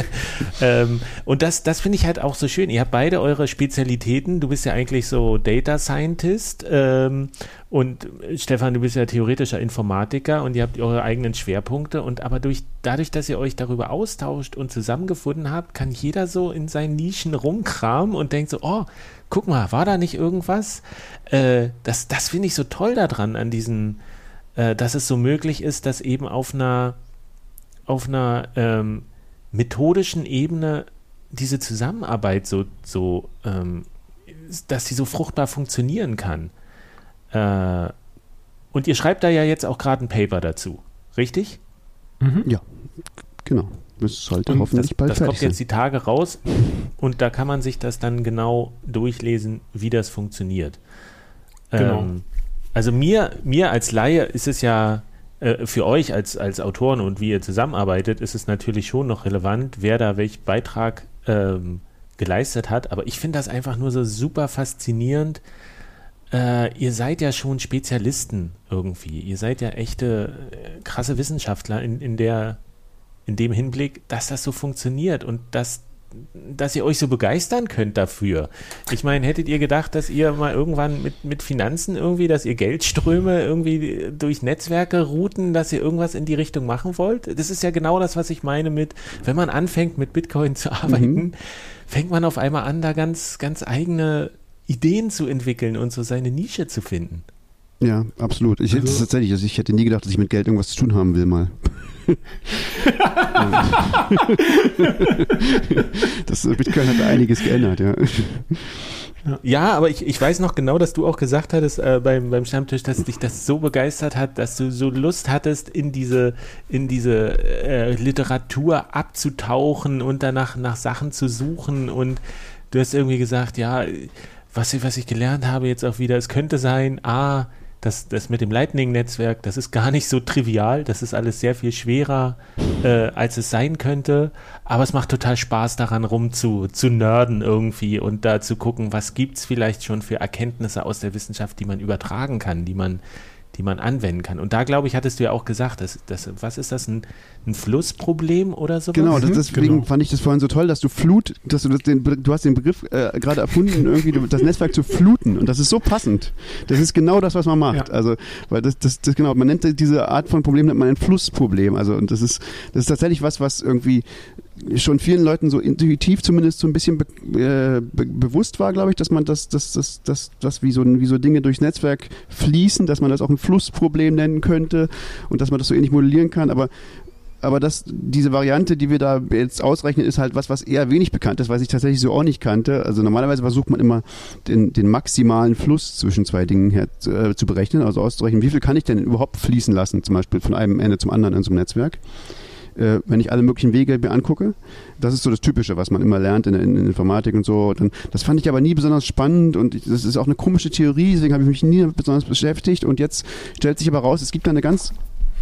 (laughs) ähm, und das, das finde ich halt auch so schön. Ihr habt beide eure Spezialitäten. Du bist ja eigentlich so Data Scientist ähm, und Stefan, du bist ja theoretischer Informatiker und ihr habt eure eigenen Schwerpunkte. Und aber durch, dadurch, dass ihr euch darüber austauscht und zusammengefunden habt, kann jeder so in seinen Nischen rumkramen und denkt so, oh, guck mal, war da nicht irgendwas? Äh, das das finde ich so toll daran, an diesen, äh, dass es so möglich ist, dass eben auf einer, auf einer ähm, methodischen Ebene diese Zusammenarbeit so, so ähm, dass sie so fruchtbar funktionieren kann. Äh, und ihr schreibt da ja jetzt auch gerade ein Paper dazu, richtig? Mhm. Ja, genau. Das sollte und hoffentlich das, bald Das kommt sein. jetzt die Tage raus und da kann man sich das dann genau durchlesen, wie das funktioniert. Genau. Ähm, also mir, mir als Laie ist es ja äh, für euch als, als Autoren und wie ihr zusammenarbeitet, ist es natürlich schon noch relevant, wer da welchen Beitrag ähm, geleistet hat. Aber ich finde das einfach nur so super faszinierend. Äh, ihr seid ja schon Spezialisten irgendwie. Ihr seid ja echte äh, krasse Wissenschaftler in, in, der, in dem Hinblick, dass das so funktioniert und dass dass ihr euch so begeistern könnt dafür. Ich meine, hättet ihr gedacht, dass ihr mal irgendwann mit, mit Finanzen irgendwie, dass ihr Geldströme irgendwie durch Netzwerke routen, dass ihr irgendwas in die Richtung machen wollt? Das ist ja genau das, was ich meine mit, wenn man anfängt mit Bitcoin zu arbeiten, mhm. fängt man auf einmal an, da ganz, ganz eigene Ideen zu entwickeln und so seine Nische zu finden. Ja, absolut. Ich, also, tatsächlich, also ich hätte nie gedacht, dass ich mit Geld irgendwas zu tun haben will mal. (laughs) das Bitcoin hat einiges geändert, ja. Ja, aber ich, ich weiß noch genau, dass du auch gesagt hattest äh, beim, beim Stammtisch, dass dich das so begeistert hat, dass du so Lust hattest, in diese, in diese äh, Literatur abzutauchen und danach nach Sachen zu suchen. Und du hast irgendwie gesagt, ja, was ich, was ich gelernt habe jetzt auch wieder, es könnte sein, ah, das, das mit dem Lightning-Netzwerk, das ist gar nicht so trivial, das ist alles sehr viel schwerer, äh, als es sein könnte, aber es macht total Spaß daran rum zu, zu nerden irgendwie und da zu gucken, was gibt es vielleicht schon für Erkenntnisse aus der Wissenschaft, die man übertragen kann, die man, die man anwenden kann. Und da, glaube ich, hattest du ja auch gesagt, dass, dass, was ist das, ein, ein Flussproblem oder so? Genau, das, deswegen genau. fand ich das vorhin so toll, dass du Flut, dass du das, den, du hast den Begriff äh, gerade erfunden, irgendwie das Netzwerk zu fluten. Und das ist so passend. Das ist genau das, was man macht. Ja. Also, weil das, das, das, genau, man nennt diese Art von Problem nennt man ein Flussproblem. Also, und das ist, das ist tatsächlich was, was irgendwie schon vielen Leuten so intuitiv zumindest so ein bisschen be, äh, be, bewusst war, glaube ich, dass man das, das, das, das, das wie so, wie so Dinge durchs Netzwerk fließen, dass man das auch ein Flussproblem nennen könnte und dass man das so ähnlich modellieren kann. Aber aber das, diese Variante, die wir da jetzt ausrechnen, ist halt was, was eher wenig bekannt ist, weil ich tatsächlich so auch nicht kannte. Also normalerweise versucht man immer den, den maximalen Fluss zwischen zwei Dingen her, äh, zu berechnen, also auszurechnen, wie viel kann ich denn überhaupt fließen lassen, zum Beispiel von einem Ende zum anderen in so einem Netzwerk äh, wenn ich alle möglichen Wege mir angucke. Das ist so das Typische, was man immer lernt in, in, in Informatik und so. Dann, das fand ich aber nie besonders spannend und ich, das ist auch eine komische Theorie, deswegen habe ich mich nie besonders beschäftigt. Und jetzt stellt sich aber raus, es gibt da eine ganz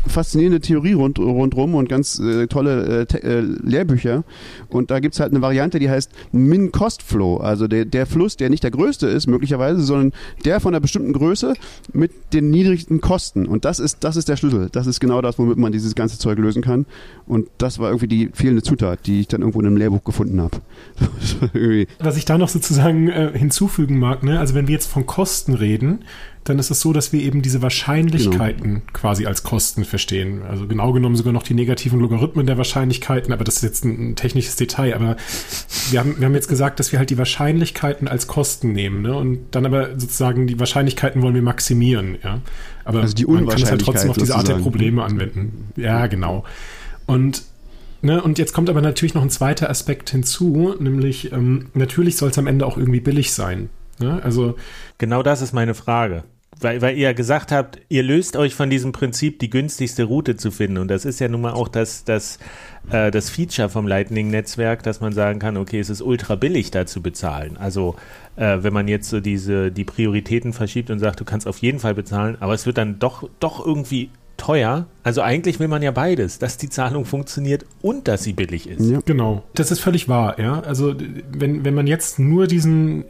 faszinierende Theorie rund, rundrum und ganz äh, tolle äh, äh, Lehrbücher. Und da gibt es halt eine Variante, die heißt Min-Cost-Flow. Also der, der Fluss, der nicht der größte ist, möglicherweise, sondern der von einer bestimmten Größe mit den niedrigsten Kosten. Und das ist, das ist der Schlüssel. Das ist genau das, womit man dieses ganze Zeug lösen kann. Und das war irgendwie die fehlende Zutat, die ich dann irgendwo in einem Lehrbuch gefunden habe. (laughs) Was ich da noch sozusagen äh, hinzufügen mag, ne? also wenn wir jetzt von Kosten reden, dann ist es so, dass wir eben diese Wahrscheinlichkeiten genau. quasi als Kosten verstehen. Also genau genommen sogar noch die negativen Logarithmen der Wahrscheinlichkeiten, aber das ist jetzt ein, ein technisches Detail. Aber wir haben, wir haben jetzt gesagt, dass wir halt die Wahrscheinlichkeiten als Kosten nehmen, ne? Und dann aber sozusagen die Wahrscheinlichkeiten wollen wir maximieren, ja. Aber also die man kann es halt trotzdem auf diese Art der Probleme anwenden. Ja, genau. Und Ne, und jetzt kommt aber natürlich noch ein zweiter Aspekt hinzu, nämlich ähm, natürlich soll es am Ende auch irgendwie billig sein. Ne? Also genau das ist meine Frage weil, weil ihr ja gesagt habt, ihr löst euch von diesem Prinzip, die günstigste Route zu finden. Und das ist ja nun mal auch das, das, äh, das Feature vom Lightning-Netzwerk, dass man sagen kann, okay, es ist ultra billig, da zu bezahlen. Also äh, wenn man jetzt so diese, die Prioritäten verschiebt und sagt, du kannst auf jeden Fall bezahlen, aber es wird dann doch, doch irgendwie teuer. Also eigentlich will man ja beides, dass die Zahlung funktioniert und dass sie billig ist. Ja. Genau, das ist völlig wahr, ja. Also wenn, wenn man jetzt nur diesen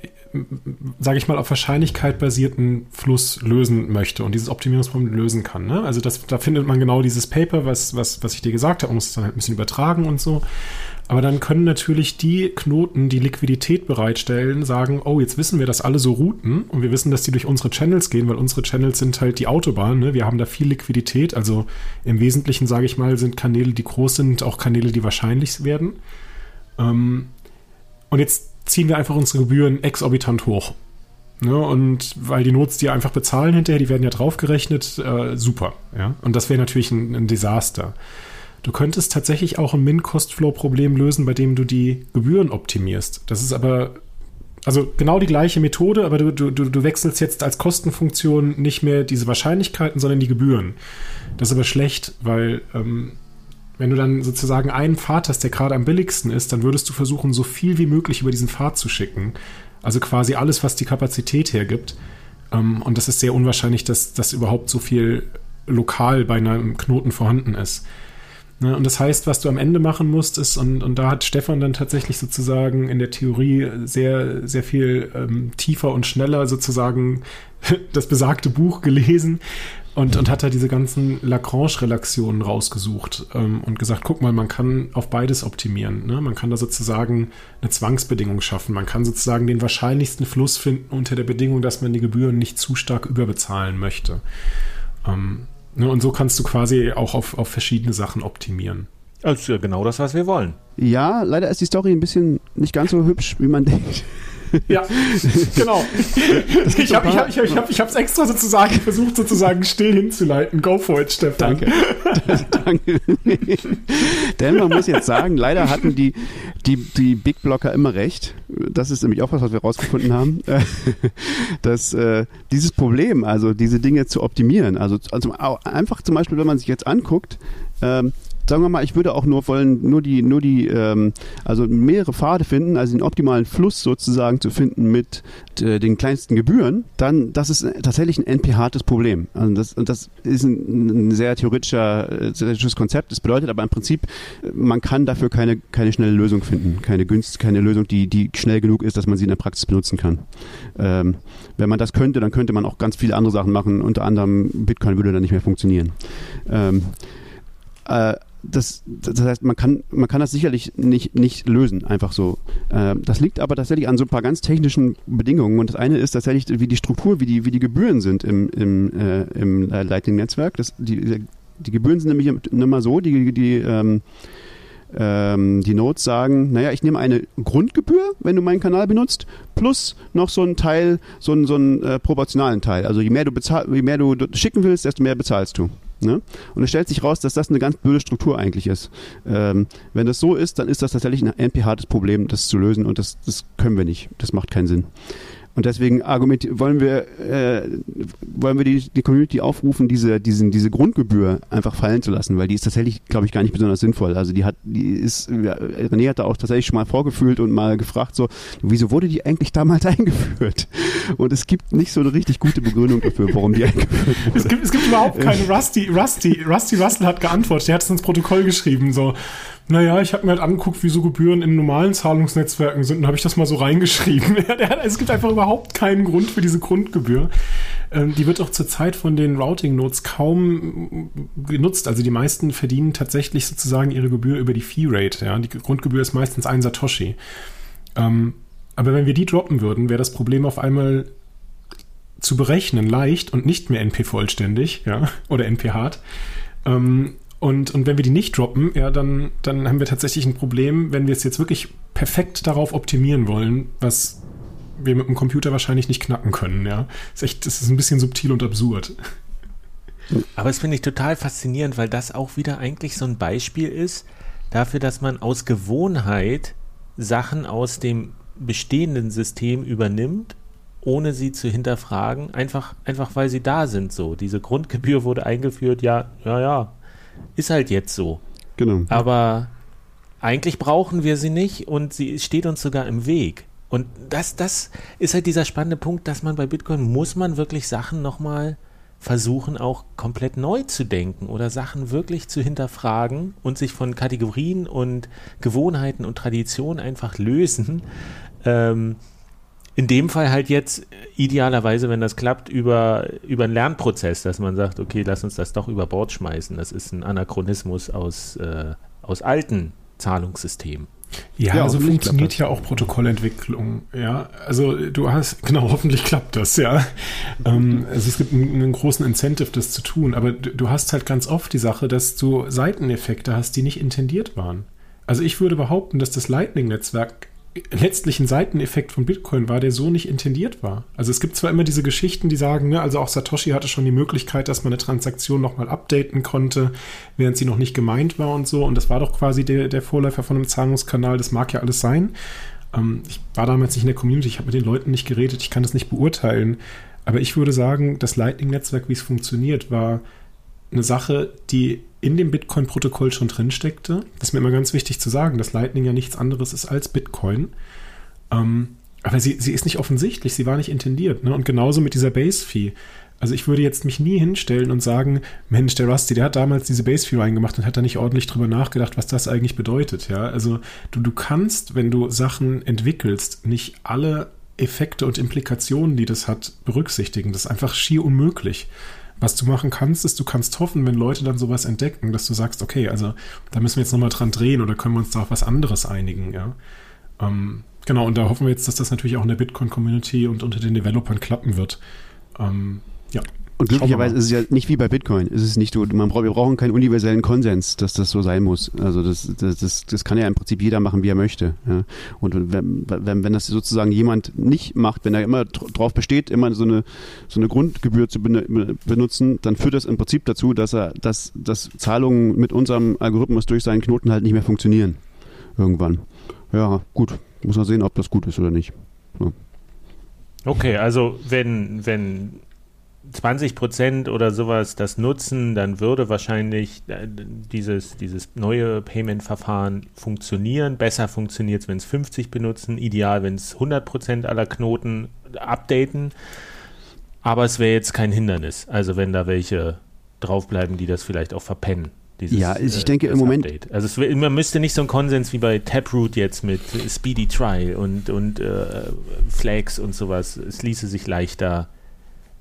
sage ich mal, auf Wahrscheinlichkeit basierten Fluss lösen möchte und dieses Optimierungsproblem lösen kann. Ne? Also das, da findet man genau dieses Paper, was, was, was ich dir gesagt habe, man muss es dann halt ein bisschen übertragen und so. Aber dann können natürlich die Knoten, die Liquidität bereitstellen, sagen, oh, jetzt wissen wir, dass alle so routen und wir wissen, dass die durch unsere Channels gehen, weil unsere Channels sind halt die Autobahn. Ne? Wir haben da viel Liquidität. Also im Wesentlichen, sage ich mal, sind Kanäle, die groß sind, auch Kanäle, die wahrscheinlich werden. Ähm, und jetzt ziehen wir einfach unsere Gebühren exorbitant hoch. Ne, und weil die Nots, die einfach bezahlen hinterher, die werden ja draufgerechnet, äh, super. Ja? Und das wäre natürlich ein, ein, Desaster. Du könntest tatsächlich auch ein Min-Cost-Flow-Problem lösen, bei dem du die Gebühren optimierst. Das ist aber, also genau die gleiche Methode, aber du, du, du wechselst jetzt als Kostenfunktion nicht mehr diese Wahrscheinlichkeiten, sondern die Gebühren. Das ist aber schlecht, weil ähm, wenn du dann sozusagen einen Pfad hast, der gerade am billigsten ist, dann würdest du versuchen, so viel wie möglich über diesen Pfad zu schicken. Also quasi alles, was die Kapazität hergibt. Ähm, und das ist sehr unwahrscheinlich, dass, dass überhaupt so viel lokal bei einem Knoten vorhanden ist. Ne, und das heißt, was du am Ende machen musst, ist, und, und da hat Stefan dann tatsächlich sozusagen in der Theorie sehr, sehr viel ähm, tiefer und schneller sozusagen (laughs) das besagte Buch gelesen und, und hat da diese ganzen Lagrange-Relationen rausgesucht ähm, und gesagt, guck mal, man kann auf beides optimieren. Ne? Man kann da sozusagen eine Zwangsbedingung schaffen. Man kann sozusagen den wahrscheinlichsten Fluss finden unter der Bedingung, dass man die Gebühren nicht zu stark überbezahlen möchte. Ähm, Ne, und so kannst du quasi auch auf, auf verschiedene Sachen optimieren. Das ist ja genau das, was wir wollen. Ja, leider ist die Story ein bisschen nicht ganz so hübsch, wie man (laughs) denkt. (laughs) Ja, genau. Ich habe es ich hab, ich hab, ich hab, extra sozusagen versucht, sozusagen still hinzuleiten. Go for it, Stefan. Danke. Danke. Denn man muss jetzt sagen, leider hatten die, die, die Big Blocker immer recht. Das ist nämlich auch was, was wir rausgefunden haben. (laughs) Dass äh, dieses Problem, also diese Dinge zu optimieren, also, also einfach zum Beispiel, wenn man sich jetzt anguckt, ähm, sagen wir mal, ich würde auch nur wollen, nur die, nur die, ähm, also mehrere Pfade finden, also den optimalen Fluss sozusagen zu finden mit äh, den kleinsten Gebühren, dann das ist tatsächlich ein NP-hartes Problem. Also das, das ist ein, ein sehr theoretischer, äh, theoretisches Konzept. Das bedeutet aber im Prinzip, man kann dafür keine, keine schnelle Lösung finden, keine günst, keine Lösung, die, die schnell genug ist, dass man sie in der Praxis benutzen kann. Ähm, wenn man das könnte, dann könnte man auch ganz viele andere Sachen machen. Unter anderem Bitcoin würde dann nicht mehr funktionieren. Ähm, äh, das, das heißt, man kann, man kann das sicherlich nicht, nicht lösen, einfach so. Äh, das liegt aber tatsächlich an so ein paar ganz technischen Bedingungen. Und das eine ist tatsächlich, wie die Struktur, wie die, wie die Gebühren sind im, im, äh, im Lightning-Netzwerk. Die, die Gebühren sind nämlich immer so, die, die ähm, ähm, die Notes sagen, naja, ich nehme eine Grundgebühr, wenn du meinen Kanal benutzt, plus noch so einen Teil, so einen, so einen äh, proportionalen Teil. Also je mehr du bezahl, je mehr du schicken willst, desto mehr bezahlst du. Ne? Und es stellt sich raus, dass das eine ganz blöde Struktur eigentlich ist. Ähm, wenn das so ist, dann ist das tatsächlich ein NP-hartes Problem, das zu lösen und das, das können wir nicht. Das macht keinen Sinn. Und deswegen wollen wir, äh, wollen wir die, die Community aufrufen, diese, diesen, diese Grundgebühr einfach fallen zu lassen, weil die ist tatsächlich, glaube ich, gar nicht besonders sinnvoll. Also die hat, die ist, ja, René hat da auch tatsächlich schon mal vorgefühlt und mal gefragt, so, wieso wurde die eigentlich damals (laughs) eingeführt? Und es gibt nicht so eine richtig gute Begründung dafür, warum die (laughs) eingeführt wurde. Es gibt, es gibt überhaupt keine Rusty, Rusty, Rusty Russell hat geantwortet, der hat es ins Protokoll geschrieben, so, naja, ich habe mir halt angeguckt, wie so Gebühren in normalen Zahlungsnetzwerken sind und habe ich das mal so reingeschrieben. (laughs) es gibt einfach überhaupt keinen Grund für diese Grundgebühr. Ähm, die wird auch zurzeit von den Routing-Nodes kaum genutzt. Also die meisten verdienen tatsächlich sozusagen ihre Gebühr über die Fee-Rate. Ja? Die Grundgebühr ist meistens ein Satoshi. Ähm, aber wenn wir die droppen würden, wäre das Problem auf einmal zu berechnen leicht und nicht mehr NP-vollständig ja? oder NP-hart. Und, und wenn wir die nicht droppen, ja, dann, dann haben wir tatsächlich ein Problem, wenn wir es jetzt wirklich perfekt darauf optimieren wollen, was wir mit dem Computer wahrscheinlich nicht knacken können, ja. Ist echt, das ist ein bisschen subtil und absurd. Aber es finde ich total faszinierend, weil das auch wieder eigentlich so ein Beispiel ist dafür, dass man aus Gewohnheit Sachen aus dem bestehenden System übernimmt, ohne sie zu hinterfragen, einfach, einfach weil sie da sind so. Diese Grundgebühr wurde eingeführt, ja, ja, ja, ist halt jetzt so. Genau. Aber eigentlich brauchen wir sie nicht und sie steht uns sogar im Weg. Und das, das ist halt dieser spannende Punkt, dass man bei Bitcoin muss man wirklich Sachen nochmal versuchen, auch komplett neu zu denken oder Sachen wirklich zu hinterfragen und sich von Kategorien und Gewohnheiten und Traditionen einfach lösen. Ähm, in dem Fall halt jetzt idealerweise, wenn das klappt, über, über einen Lernprozess, dass man sagt, okay, lass uns das doch über Bord schmeißen. Das ist ein Anachronismus aus, äh, aus alten Zahlungssystemen. Ja, ja also funktioniert ja auch Protokollentwicklung. Ja, also du hast, (laughs) genau, hoffentlich klappt das, ja. ähm, also es gibt einen, einen, großen Incentive, das zu tun, aber du, du hast halt ganz oft die Sache, dass du Seiteneffekte hast, die nicht intendiert waren. Also ich würde behaupten, dass das Lightning-Netzwerk letztlich ein Seiteneffekt von Bitcoin war, der so nicht intendiert war. Also es gibt zwar immer diese Geschichten, die sagen, ne, also auch Satoshi hatte schon die Möglichkeit, dass man eine Transaktion nochmal updaten konnte, während sie noch nicht gemeint war und so. Und das war doch quasi der, der Vorläufer von einem Zahlungskanal. Das mag ja alles sein. Ähm, ich war damals nicht in der Community, ich habe mit den Leuten nicht geredet, ich kann das nicht beurteilen. Aber ich würde sagen, das Lightning-Netzwerk, wie es funktioniert, war eine Sache, die in dem Bitcoin-Protokoll schon drin steckte. Das ist mir immer ganz wichtig zu sagen, dass Lightning ja nichts anderes ist als Bitcoin. Ähm, Aber sie, sie ist nicht offensichtlich, sie war nicht intendiert. Ne? Und genauso mit dieser Base-Fee. Also ich würde jetzt mich nie hinstellen und sagen, Mensch, der Rusty, der hat damals diese Base-Fee reingemacht und hat da nicht ordentlich drüber nachgedacht, was das eigentlich bedeutet. Ja, also du, du kannst, wenn du Sachen entwickelst, nicht alle Effekte und Implikationen, die das hat, berücksichtigen. Das ist einfach schier unmöglich. Was du machen kannst, ist, du kannst hoffen, wenn Leute dann sowas entdecken, dass du sagst, okay, also da müssen wir jetzt nochmal dran drehen oder können wir uns da auf was anderes einigen, ja. Ähm, genau, und da hoffen wir jetzt, dass das natürlich auch in der Bitcoin-Community und unter den Developern klappen wird. Ähm, ja. Und glücklicherweise ist es ja nicht wie bei Bitcoin. Es ist nicht so, man braucht, wir brauchen keinen universellen Konsens, dass das so sein muss. Also das, das, das, das kann ja im Prinzip jeder machen, wie er möchte. Ja. Und wenn, wenn, wenn das sozusagen jemand nicht macht, wenn er immer drauf besteht, immer so eine, so eine Grundgebühr zu benutzen, dann führt das im Prinzip dazu, dass er, dass, dass Zahlungen mit unserem Algorithmus durch seinen Knoten halt nicht mehr funktionieren. Irgendwann. Ja, gut. Muss man sehen, ob das gut ist oder nicht. Ja. Okay, also wenn, wenn 20 Prozent oder sowas das nutzen, dann würde wahrscheinlich äh, dieses, dieses neue Payment-Verfahren funktionieren. Besser funktioniert es, wenn es 50 benutzen. Ideal, wenn es 100 Prozent aller Knoten updaten. Aber es wäre jetzt kein Hindernis. Also wenn da welche draufbleiben, die das vielleicht auch verpennen. Dieses, ja, ich denke äh, im Moment. Update. Also es, man müsste nicht so einen Konsens wie bei Taproot jetzt mit Speedy Try und, und äh, Flags und sowas. Es ließe sich leichter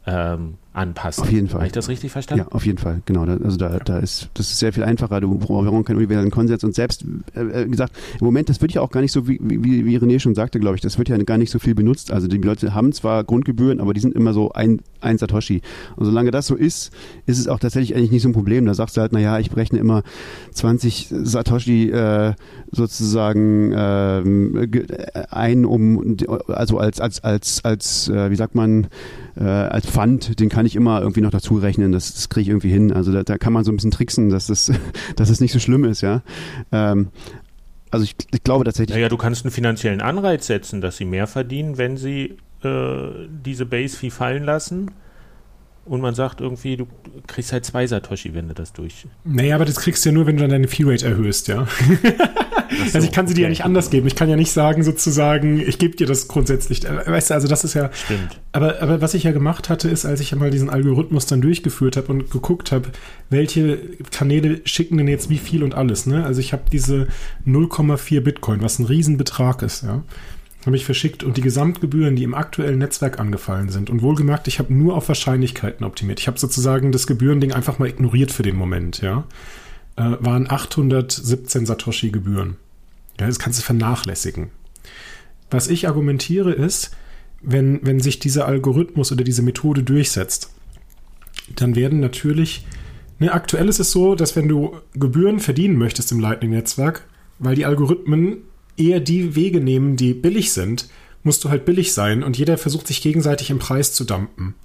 ähm, anpassen. Auf jeden Fall. Habe ich das richtig verstanden? Ja, auf jeden Fall, genau. Da, also da, da ist, das ist sehr viel einfacher. Du brauchst keinen universellen Konsens und selbst, äh, äh, gesagt, im Moment, das wird ja auch gar nicht so, wie, wie, wie René schon sagte, glaube ich, das wird ja gar nicht so viel benutzt. Also die Leute haben zwar Grundgebühren, aber die sind immer so ein, ein Satoshi. Und solange das so ist, ist es auch tatsächlich eigentlich nicht so ein Problem. Da sagst du halt, naja, ich berechne immer 20 Satoshi äh, sozusagen äh, ein, um, also als, als, als, als, äh, wie sagt man, äh, als Pfand, den kann ich immer irgendwie noch dazu rechnen, das, das kriege ich irgendwie hin. Also da, da, kann man so ein bisschen tricksen, dass das, (laughs) dass es nicht so schlimm ist, ja. Ähm, also ich, ich, glaube tatsächlich. Naja, du kannst einen finanziellen Anreiz setzen, dass sie mehr verdienen, wenn sie äh, diese Base-Fee fallen lassen und man sagt irgendwie, du kriegst halt zwei Satoshi, wenn du das durch. Naja, aber das kriegst du ja nur, wenn du dann deine Fee-Rate erhöhst, ja. So, also ich kann sie okay. dir ja nicht anders geben. Ich kann ja nicht sagen, sozusagen, ich gebe dir das grundsätzlich. Äh, weißt du, also das ist ja. Stimmt. Aber, aber was ich ja gemacht hatte, ist, als ich ja mal diesen Algorithmus dann durchgeführt habe und geguckt habe, welche Kanäle schicken denn jetzt wie viel und alles, ne? Also ich habe diese 0,4 Bitcoin, was ein Riesenbetrag ist, ja habe ich verschickt und die Gesamtgebühren, die im aktuellen Netzwerk angefallen sind, und wohlgemerkt, ich habe nur auf Wahrscheinlichkeiten optimiert. Ich habe sozusagen das Gebührending einfach mal ignoriert für den Moment, ja, äh, waren 817 Satoshi Gebühren. Ja, das kannst du vernachlässigen. Was ich argumentiere ist, wenn, wenn sich dieser Algorithmus oder diese Methode durchsetzt, dann werden natürlich, ne, aktuell ist es so, dass wenn du Gebühren verdienen möchtest im Lightning-Netzwerk, weil die Algorithmen eher die Wege nehmen, die billig sind, musst du halt billig sein und jeder versucht sich gegenseitig im Preis zu dumpen.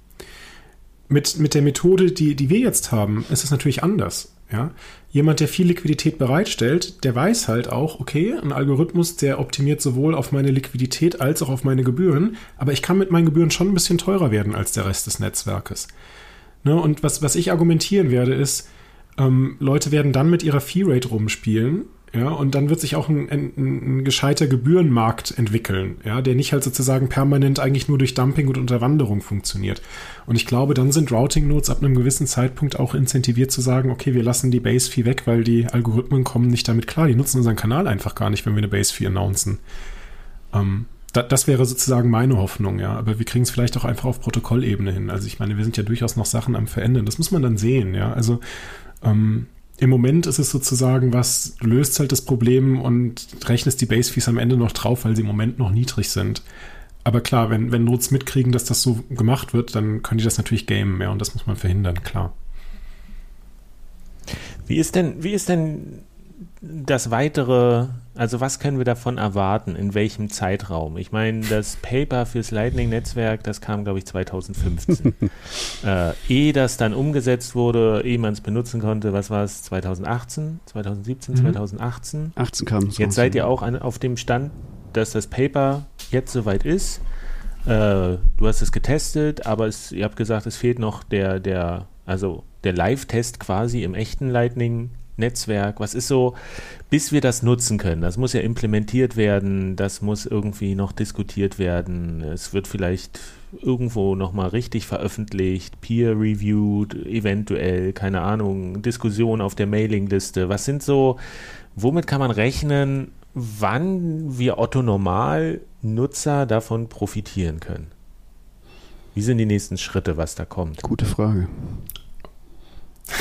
Mit, mit der Methode, die, die wir jetzt haben, ist es natürlich anders. Ja? Jemand, der viel Liquidität bereitstellt, der weiß halt auch, okay, ein Algorithmus, der optimiert sowohl auf meine Liquidität als auch auf meine Gebühren, aber ich kann mit meinen Gebühren schon ein bisschen teurer werden als der Rest des Netzwerkes. Ne? Und was, was ich argumentieren werde, ist, ähm, Leute werden dann mit ihrer Fee-Rate rumspielen ja, und dann wird sich auch ein, ein, ein, gescheiter Gebührenmarkt entwickeln, ja, der nicht halt sozusagen permanent eigentlich nur durch Dumping und Unterwanderung funktioniert. Und ich glaube, dann sind Routing Nodes ab einem gewissen Zeitpunkt auch incentiviert zu sagen, okay, wir lassen die Base Fee weg, weil die Algorithmen kommen nicht damit klar. Die nutzen unseren Kanal einfach gar nicht, wenn wir eine Base Fee announcen. Ähm, da, das wäre sozusagen meine Hoffnung, ja. Aber wir kriegen es vielleicht auch einfach auf Protokollebene hin. Also ich meine, wir sind ja durchaus noch Sachen am Verändern. Das muss man dann sehen, ja. Also ähm, im Moment ist es sozusagen was, du löst halt das Problem und rechnest die Base Fees am Ende noch drauf, weil sie im Moment noch niedrig sind. Aber klar, wenn, wenn Nodes mitkriegen, dass das so gemacht wird, dann können die das natürlich gamen, ja, und das muss man verhindern, klar. Wie ist denn, wie ist denn das weitere, also was können wir davon erwarten, in welchem Zeitraum? Ich meine, das Paper fürs Lightning-Netzwerk, das kam, glaube ich, 2015. (laughs) äh, ehe das dann umgesetzt wurde, ehe man es benutzen konnte, was war es, 2018, 2017, mhm. 2018? 18 kam es. Jetzt seid ihr auch an, auf dem Stand, dass das Paper jetzt soweit ist. Äh, du hast es getestet, aber es, ihr habt gesagt, es fehlt noch der, der, also der Live-Test quasi im echten Lightning Netzwerk? Was ist so, bis wir das nutzen können? Das muss ja implementiert werden, das muss irgendwie noch diskutiert werden. Es wird vielleicht irgendwo nochmal richtig veröffentlicht, peer-reviewed, eventuell, keine Ahnung, Diskussion auf der Mailingliste. Was sind so, womit kann man rechnen, wann wir Otto Normal Nutzer davon profitieren können? Wie sind die nächsten Schritte, was da kommt? Gute Frage. (laughs)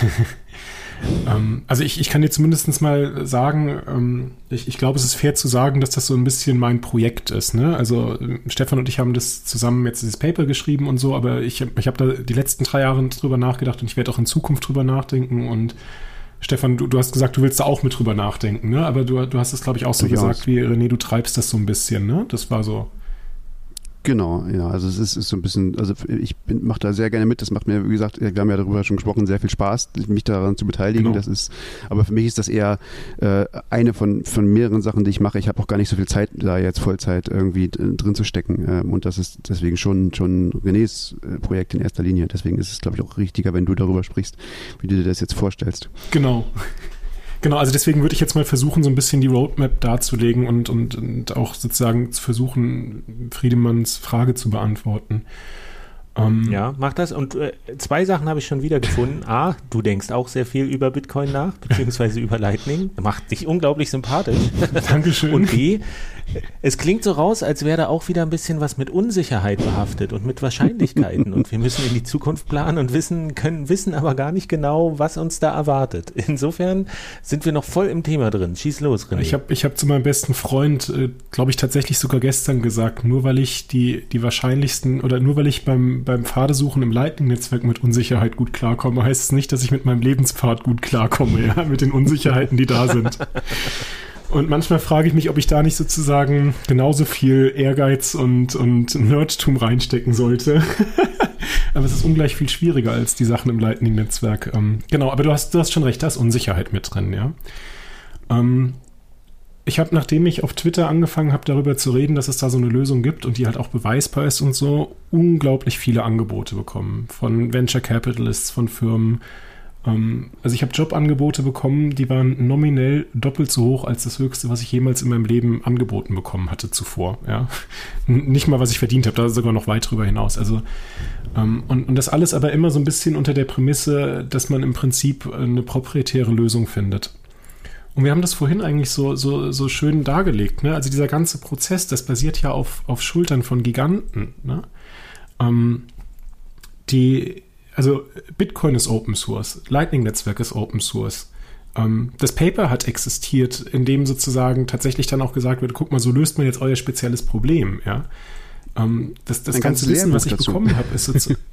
ähm, also ich, ich kann dir zumindest mal sagen, ähm, ich, ich glaube, es ist fair zu sagen, dass das so ein bisschen mein Projekt ist. Ne? Also Stefan und ich haben das zusammen jetzt dieses Paper geschrieben und so, aber ich, ich habe da die letzten drei Jahre drüber nachgedacht und ich werde auch in Zukunft drüber nachdenken und Stefan, du, du hast gesagt, du willst da auch mit drüber nachdenken, ne? Aber du, du hast es, glaube ich, auch so Durchaus. gesagt wie René, du treibst das so ein bisschen, ne? Das war so. Genau, ja, also es ist, ist so ein bisschen, also ich mache da sehr gerne mit. Das macht mir, wie gesagt, wir haben ja darüber schon gesprochen, sehr viel Spaß, mich daran zu beteiligen. Genau. Das ist, aber für mich ist das eher äh, eine von von mehreren Sachen, die ich mache. Ich habe auch gar nicht so viel Zeit, da jetzt Vollzeit irgendwie drin zu stecken. Ähm, und das ist deswegen schon schon Renés äh, Projekt in erster Linie. Deswegen ist es, glaube ich, auch richtiger, wenn du darüber sprichst, wie du dir das jetzt vorstellst. Genau. Genau, also deswegen würde ich jetzt mal versuchen, so ein bisschen die Roadmap darzulegen und, und, und auch sozusagen zu versuchen, Friedemanns Frage zu beantworten. Um, ähm, ja, mach das. Und äh, zwei Sachen habe ich schon wieder gefunden. (laughs) A, du denkst auch sehr viel über Bitcoin nach, beziehungsweise über Lightning. Macht dich unglaublich sympathisch. (laughs) Dankeschön. Und B, es klingt so raus, als wäre da auch wieder ein bisschen was mit Unsicherheit behaftet und mit Wahrscheinlichkeiten. und wir müssen in die Zukunft planen und wissen, können wissen aber gar nicht genau, was uns da erwartet. Insofern sind wir noch voll im Thema drin. Schieß los, René. Ich habe ich hab zu meinem besten Freund, äh, glaube ich, tatsächlich sogar gestern gesagt, nur weil ich die, die wahrscheinlichsten oder nur weil ich beim, beim Pfadesuchen im Lightning-Netzwerk mit Unsicherheit gut klarkomme, heißt es nicht, dass ich mit meinem Lebenspfad gut klarkomme, ja, mit den Unsicherheiten, die da sind. (laughs) Und manchmal frage ich mich, ob ich da nicht sozusagen genauso viel Ehrgeiz und, und Nerdtum reinstecken sollte. (laughs) aber es ist ungleich viel schwieriger als die Sachen im Lightning-Netzwerk. Ähm, genau, aber du hast, du hast schon recht, da ist Unsicherheit mit drin, ja. Ähm, ich habe, nachdem ich auf Twitter angefangen habe, darüber zu reden, dass es da so eine Lösung gibt und die halt auch beweisbar ist und so, unglaublich viele Angebote bekommen. Von Venture Capitalists, von Firmen, also ich habe Jobangebote bekommen, die waren nominell doppelt so hoch als das höchste, was ich jemals in meinem Leben angeboten bekommen hatte zuvor. Ja? Nicht mal, was ich verdient habe, da sogar noch weit drüber hinaus. Also ähm, und, und das alles aber immer so ein bisschen unter der Prämisse, dass man im Prinzip eine proprietäre Lösung findet. Und wir haben das vorhin eigentlich so, so, so schön dargelegt. Ne? Also dieser ganze Prozess, das basiert ja auf, auf Schultern von Giganten. Ne? Ähm, die also Bitcoin ist Open Source, Lightning-Netzwerk ist Open Source. Ähm, das Paper hat existiert, in dem sozusagen tatsächlich dann auch gesagt wird, guck mal, so löst man jetzt euer spezielles Problem, ja. Ähm, das das ganze Wissen, was ich dazu. bekommen habe, ist sozusagen (laughs)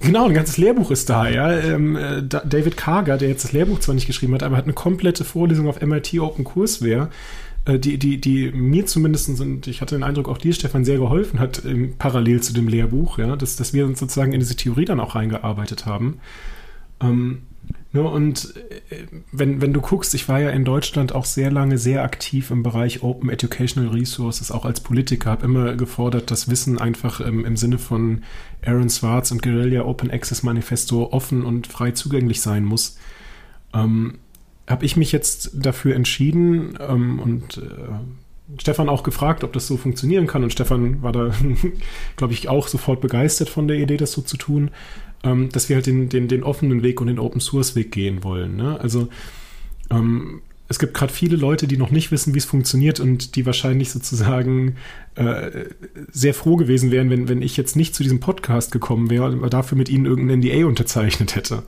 Genau, ein ganzes Lehrbuch ist da, ja. Ähm, äh, David Karger, der jetzt das Lehrbuch zwar nicht geschrieben hat, aber hat eine komplette Vorlesung auf MIT Open Courseware, die, die, die mir zumindest sind, ich hatte den Eindruck, auch dir, Stefan, sehr geholfen hat, parallel zu dem Lehrbuch, ja, dass, dass wir uns sozusagen in diese Theorie dann auch reingearbeitet haben. Ähm, ne, und äh, wenn, wenn du guckst, ich war ja in Deutschland auch sehr lange sehr aktiv im Bereich Open Educational Resources, auch als Politiker, habe immer gefordert, dass Wissen einfach ähm, im Sinne von Aaron Swartz und Guerilla Open Access Manifesto offen und frei zugänglich sein muss. Ähm, habe ich mich jetzt dafür entschieden ähm, und äh, Stefan auch gefragt, ob das so funktionieren kann. Und Stefan war da, (laughs) glaube ich, auch sofort begeistert von der Idee, das so zu tun, ähm, dass wir halt den, den, den offenen Weg und den Open Source Weg gehen wollen. Ne? Also ähm, es gibt gerade viele Leute, die noch nicht wissen, wie es funktioniert und die wahrscheinlich sozusagen äh, sehr froh gewesen wären, wenn, wenn ich jetzt nicht zu diesem Podcast gekommen wäre, aber dafür mit ihnen irgendein NDA unterzeichnet hätte.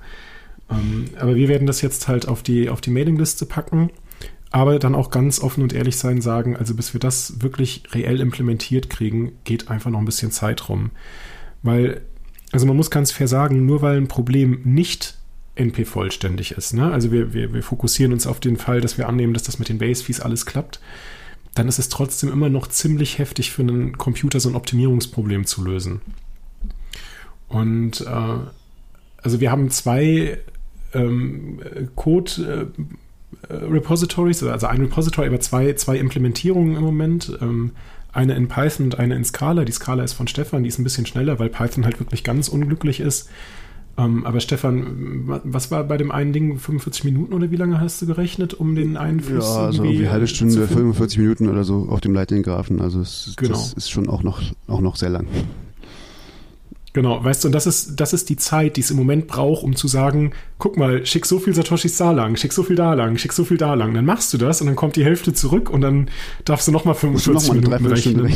Ähm, aber wir werden das jetzt halt auf die, auf die Mailingliste packen, aber dann auch ganz offen und ehrlich sein, sagen, also bis wir das wirklich reell implementiert kriegen, geht einfach noch ein bisschen Zeit rum. Weil, also man muss ganz fair sagen, nur weil ein Problem nicht NP-vollständig ist, ne? also wir, wir, wir fokussieren uns auf den Fall, dass wir annehmen, dass das mit den Base-Fees alles klappt, dann ist es trotzdem immer noch ziemlich heftig für einen Computer so ein Optimierungsproblem zu lösen. Und äh, also wir haben zwei ähm, Code äh, Repositories, also ein Repository, aber zwei, zwei Implementierungen im Moment. Ähm, eine in Python und eine in Scala. Die Scala ist von Stefan, die ist ein bisschen schneller, weil Python halt wirklich ganz unglücklich ist. Ähm, aber Stefan, was war bei dem einen Ding 45 Minuten oder wie lange hast du gerechnet, um den einen Fluss Ja, also irgendwie eine halbe Stunde, 45 Minuten oder so auf dem Lightning-Graphen. Also es, genau. das ist schon auch noch, auch noch sehr lang. Genau, weißt du, und das ist, das ist die Zeit, die es im Moment braucht, um zu sagen, guck mal, schick so viel Satoshis da lang, schick so viel da lang, schick so viel da lang. Dann machst du das und dann kommt die Hälfte zurück und dann darfst du nochmal 45 noch Minuten rechnen.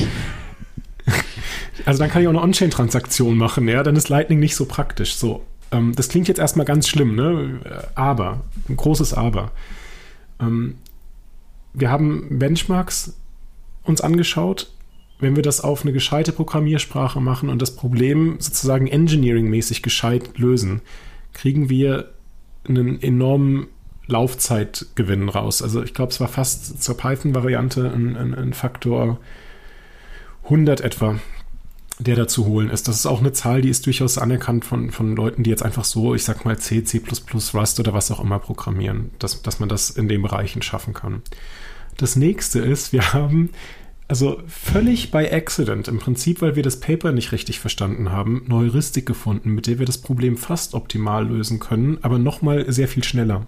also dann kann ich auch eine On-Chain-Transaktion machen, ja, dann ist Lightning nicht so praktisch. So, ähm, das klingt jetzt erstmal ganz schlimm, ne? Aber, ein großes Aber. Ähm, wir haben Benchmarks uns angeschaut, wenn wir das auf eine gescheite Programmiersprache machen und das Problem sozusagen engineering-mäßig gescheit lösen, kriegen wir einen enormen Laufzeitgewinn raus. Also ich glaube, es war fast zur Python-Variante ein, ein, ein, Faktor 100 etwa, der da zu holen ist. Das ist auch eine Zahl, die ist durchaus anerkannt von, von Leuten, die jetzt einfach so, ich sag mal C, C++, Rust oder was auch immer programmieren, dass, dass man das in den Bereichen schaffen kann. Das nächste ist, wir haben also völlig by accident, im Prinzip, weil wir das Paper nicht richtig verstanden haben, eine Heuristik gefunden, mit der wir das Problem fast optimal lösen können, aber nochmal sehr viel schneller.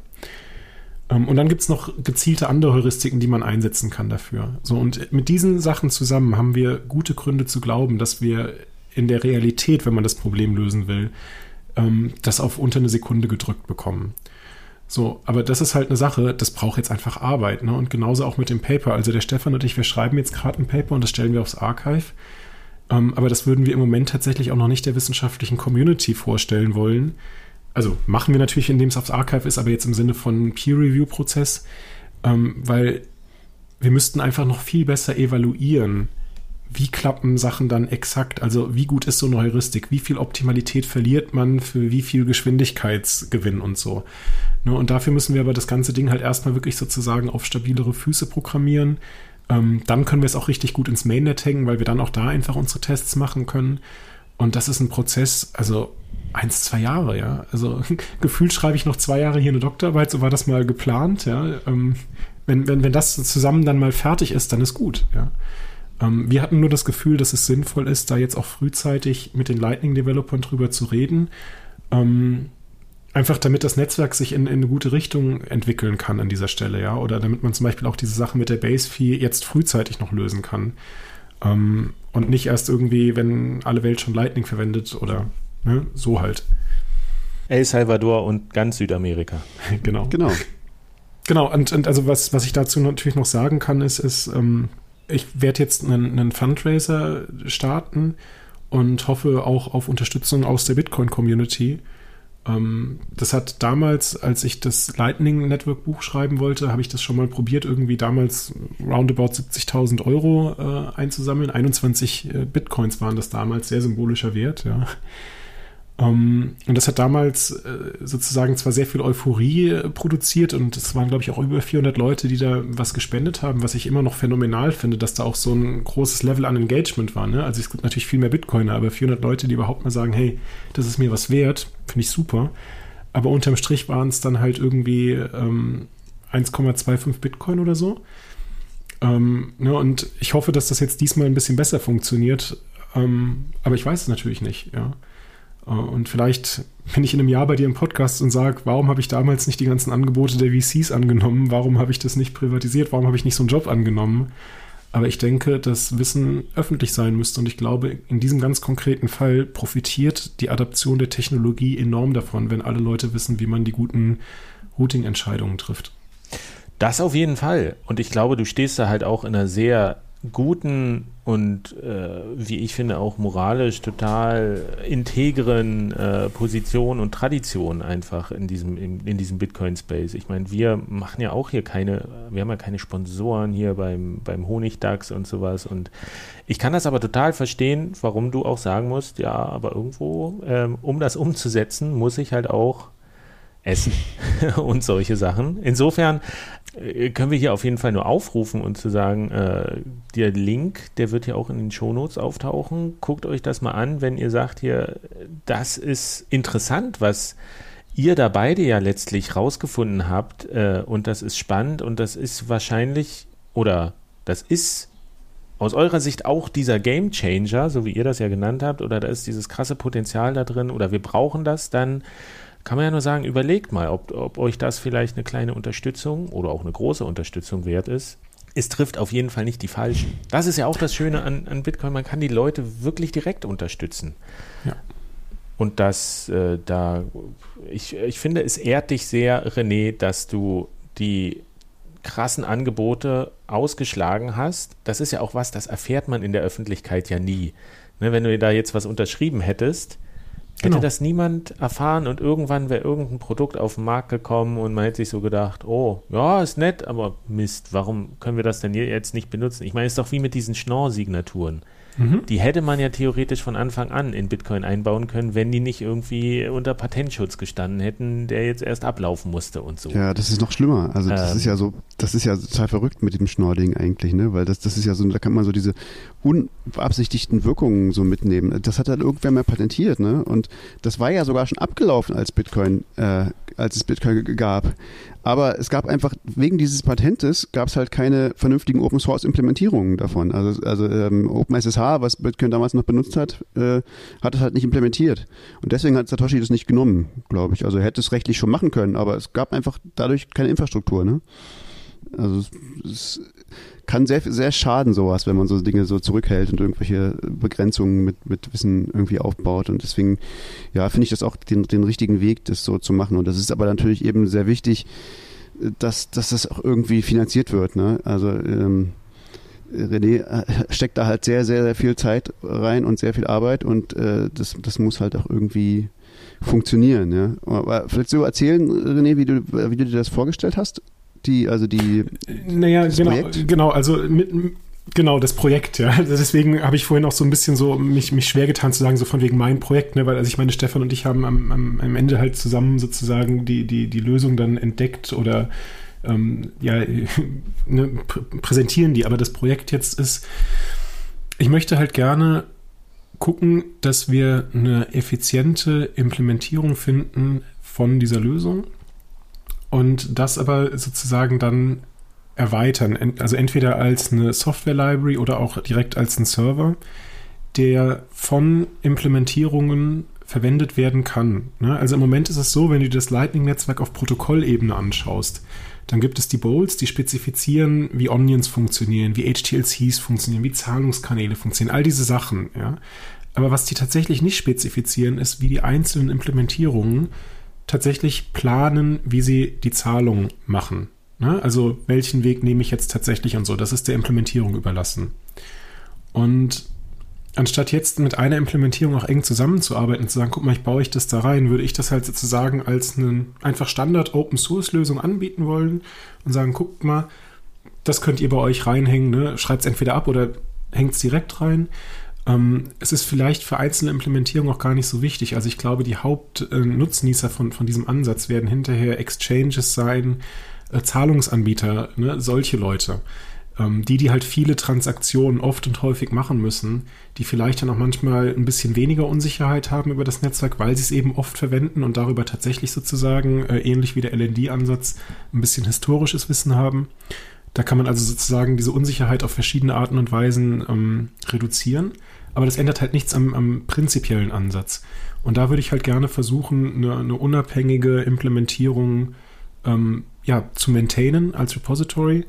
Ähm, und dann gibt es noch gezielte andere Heuristiken, die man einsetzen kann dafür. So, und mit diesen Sachen zusammen haben wir gute Gründe zu glauben, dass wir in der Realität, wenn man das Problem lösen will, ähm, das auf unter eine Sekunde gedrückt bekommen. So, aber das ist halt eine Sache, das braucht jetzt einfach Arbeit, ne? Und genauso auch mit dem Paper. Also der Stefan und ich, wir schreiben jetzt gerade ein Paper und das stellen wir aufs Archive. Ähm, aber das würden wir im Moment tatsächlich auch noch nicht der wissenschaftlichen Community vorstellen wollen. Also machen wir natürlich, indem es aufs Archive ist, aber jetzt im Sinne von Peer-Review-Prozess, ähm, weil wir müssten einfach noch viel besser evaluieren, wie klappen Sachen dann exakt? Also wie gut ist so eine Heuristik? Wie viel Optimalität verliert man für wie viel Geschwindigkeitsgewinn und so? Ne, und dafür müssen wir aber das ganze Ding halt erstmal wirklich sozusagen auf stabilere Füße programmieren. Ähm, dann können wir es auch richtig gut ins Mainnet hängen, weil wir dann auch da einfach unsere Tests machen können. Und das ist ein Prozess, also eins, zwei Jahre, ja. Also (laughs) gefühlt schreibe ich noch zwei Jahre hier eine Doktorarbeit, so war das mal geplant, ja. Ähm, wenn, wenn, wenn das zusammen dann mal fertig ist, dann ist gut, ja. Ähm, wir hatten nur das Gefühl, dass es sinnvoll ist, da jetzt auch frühzeitig mit den Lightning-Developern drüber zu reden. Ähm, einfach damit das Netzwerk sich in, in, eine gute Richtung entwickeln kann an dieser Stelle, ja. Oder damit man zum Beispiel auch diese Sache mit der Base-Fee jetzt frühzeitig noch lösen kann. Ähm, und nicht erst irgendwie, wenn alle Welt schon Lightning verwendet oder ne, so halt. El Salvador und ganz Südamerika. (laughs) genau. Genau. Genau, und, und also was, was ich dazu natürlich noch sagen kann, ist, ist, ähm, ich werde jetzt einen, einen Fundraiser starten und hoffe auch auf Unterstützung aus der Bitcoin-Community. Ähm, das hat damals, als ich das Lightning Network Buch schreiben wollte, habe ich das schon mal probiert, irgendwie damals roundabout 70.000 Euro äh, einzusammeln. 21 äh, Bitcoins waren das damals, sehr symbolischer Wert, ja. Um, ähm, und das hat damals äh, sozusagen zwar sehr viel Euphorie äh, produziert und es waren, glaube ich, auch über 400 Leute, die da was gespendet haben, was ich immer noch phänomenal finde, dass da auch so ein großes Level an Engagement war. Ne? Also es gibt natürlich viel mehr Bitcoiner, aber 400 Leute, die überhaupt mal sagen, hey, das ist mir was wert, finde ich super. Aber unterm Strich waren es dann halt irgendwie ähm, 1,25 Bitcoin oder so. Ähm, ne? Und ich hoffe, dass das jetzt diesmal ein bisschen besser funktioniert. Ähm, aber ich weiß es natürlich nicht, ja. Äh, und vielleicht bin ich in einem Jahr bei dir im Podcast und sage, warum habe ich damals nicht die ganzen Angebote der VCs angenommen? Warum habe ich das nicht privatisiert? Warum habe ich nicht so einen Job angenommen? Aber ich denke, dass Wissen öffentlich sein müsste. Und ich glaube, in diesem ganz konkreten Fall profitiert die Adaption der Technologie enorm davon, wenn alle Leute wissen, wie man die guten Routing-Entscheidungen trifft. Das auf jeden Fall. Und ich glaube, du stehst da halt auch in einer sehr guten und äh, wie ich finde auch moralisch total integren äh, Position und Tradition einfach in diesem in, in diesem Bitcoin Space. Ich meine, wir machen ja auch hier keine, wir haben ja keine Sponsoren hier beim beim Honigdachs und sowas und ich kann das aber total verstehen, warum du auch sagen musst, ja, aber irgendwo ähm, um das umzusetzen, muss ich halt auch essen (laughs) und solche Sachen. Insofern können wir hier auf jeden Fall nur aufrufen und zu sagen, äh, der Link, der wird ja auch in den Shownotes auftauchen. Guckt euch das mal an, wenn ihr sagt hier, das ist interessant, was ihr da beide ja letztlich rausgefunden habt äh, und das ist spannend und das ist wahrscheinlich oder das ist aus eurer Sicht auch dieser Game Changer, so wie ihr das ja genannt habt, oder da ist dieses krasse Potenzial da drin, oder wir brauchen das, dann kann man ja nur sagen, überlegt mal, ob, ob euch das vielleicht eine kleine Unterstützung oder auch eine große Unterstützung wert ist. Es trifft auf jeden Fall nicht die Falschen. Das ist ja auch das Schöne an, an Bitcoin, man kann die Leute wirklich direkt unterstützen. Ja. Und das, äh, da, ich, ich finde, es ehrt dich sehr, René, dass du die krassen Angebote ausgeschlagen hast. Das ist ja auch was, das erfährt man in der Öffentlichkeit ja nie. Ne, wenn du da jetzt was unterschrieben hättest, hätte genau. das niemand erfahren und irgendwann wäre irgendein Produkt auf den Markt gekommen und man hätte sich so gedacht, oh, ja, ist nett, aber Mist, warum können wir das denn jetzt nicht benutzen? Ich meine, es ist doch wie mit diesen Schnorr-Signaturen. Mhm. Die hätte man ja theoretisch von Anfang an in Bitcoin einbauen können, wenn die nicht irgendwie unter Patentschutz gestanden hätten, der jetzt erst ablaufen musste und so. Ja, das ist noch schlimmer. Also das ähm, ist ja so, das ist ja total verrückt mit dem Schnorrding eigentlich, ne? Weil das, das ist ja so, da kann man so diese unbeabsichtigten Wirkungen so mitnehmen. Das hat dann irgendwer mal patentiert, ne? Und das war ja sogar schon abgelaufen, als Bitcoin, äh, als es Bitcoin gab. Aber es gab einfach, wegen dieses Patentes gab es halt keine vernünftigen Open Source Implementierungen davon. Also, also ähm, OpenSSH, was Bitcoin damals noch benutzt hat, äh, hat es halt nicht implementiert. Und deswegen hat Satoshi das nicht genommen, glaube ich. Also er hätte es rechtlich schon machen können, aber es gab einfach dadurch keine Infrastruktur. Ne? Also es, es kann sehr, sehr schaden, sowas, wenn man so Dinge so zurückhält und irgendwelche Begrenzungen mit, mit Wissen irgendwie aufbaut. Und deswegen, ja, finde ich das auch den, den richtigen Weg, das so zu machen. Und das ist aber natürlich eben sehr wichtig, dass, dass das auch irgendwie finanziert wird. Ne? Also ähm, René äh, steckt da halt sehr, sehr, sehr viel Zeit rein und sehr viel Arbeit und äh, das, das muss halt auch irgendwie funktionieren. Ja? Aber vielleicht so erzählen, René, wie du, wie du dir das vorgestellt hast? Die, also die. Naja, genau, Projekt? genau, also mit, Genau, das Projekt, ja. Also deswegen habe ich vorhin auch so ein bisschen so mich, mich schwer getan zu sagen, so von wegen mein Projekt, ne, weil also ich meine, Stefan und ich haben am, am, am Ende halt zusammen sozusagen die, die, die Lösung dann entdeckt oder ähm, ja, (laughs) ne, pr präsentieren die. Aber das Projekt jetzt ist, ich möchte halt gerne gucken, dass wir eine effiziente Implementierung finden von dieser Lösung und das aber sozusagen dann erweitern. Also entweder als eine Software-Library oder auch direkt als ein Server, der von Implementierungen verwendet werden kann. Ne? Also im Moment ist es so, wenn du das Lightning-Netzwerk auf Protokollebene anschaust, dann gibt es die Bowls, die spezifizieren, wie Onions funktionieren, wie HTLCs funktionieren, wie Zahlungskanäle funktionieren, all diese Sachen. Ja? Aber was die tatsächlich nicht spezifizieren, ist, wie die einzelnen Implementierungen tatsächlich planen, wie sie die Zahlung machen. Ne? Also welchen Weg nehme ich jetzt tatsächlich und so. Das ist der Implementierung überlassen. Und anstatt jetzt mit einer Implementierung auch eng zusammenzuarbeiten und zu sagen, guck mal, ich baue ich das da rein, würde ich das halt sozusagen als eine einfach Standard Open Source Lösung anbieten wollen und sagen, guckt mal, das könnt ihr bei euch reinhängen, ne? schreibt es entweder ab oder hängt es direkt rein. Ähm, es ist vielleicht für einzelne Implementierungen auch gar nicht so wichtig. Also ich glaube, die Hauptnutznießer von, von diesem Ansatz werden hinterher Exchanges sein, äh, Zahlungsanbieter, ne? solche Leute. Ähm, die, die halt viele Transaktionen oft und häufig machen müssen, die vielleicht dann auch manchmal ein bisschen weniger Unsicherheit haben über das Netzwerk, weil sie es eben oft verwenden und darüber tatsächlich sozusagen, äh, ähnlich wie der LND-Ansatz, ein bisschen historisches Wissen haben. Da kann man also sozusagen diese Unsicherheit auf verschiedene Arten und Weisen ähm, reduzieren. Aber das ändert halt nichts am, am, prinzipiellen Ansatz. Und da würde ich halt gerne versuchen, eine, eine unabhängige Implementierung ähm, ja, zu maintainen als Repository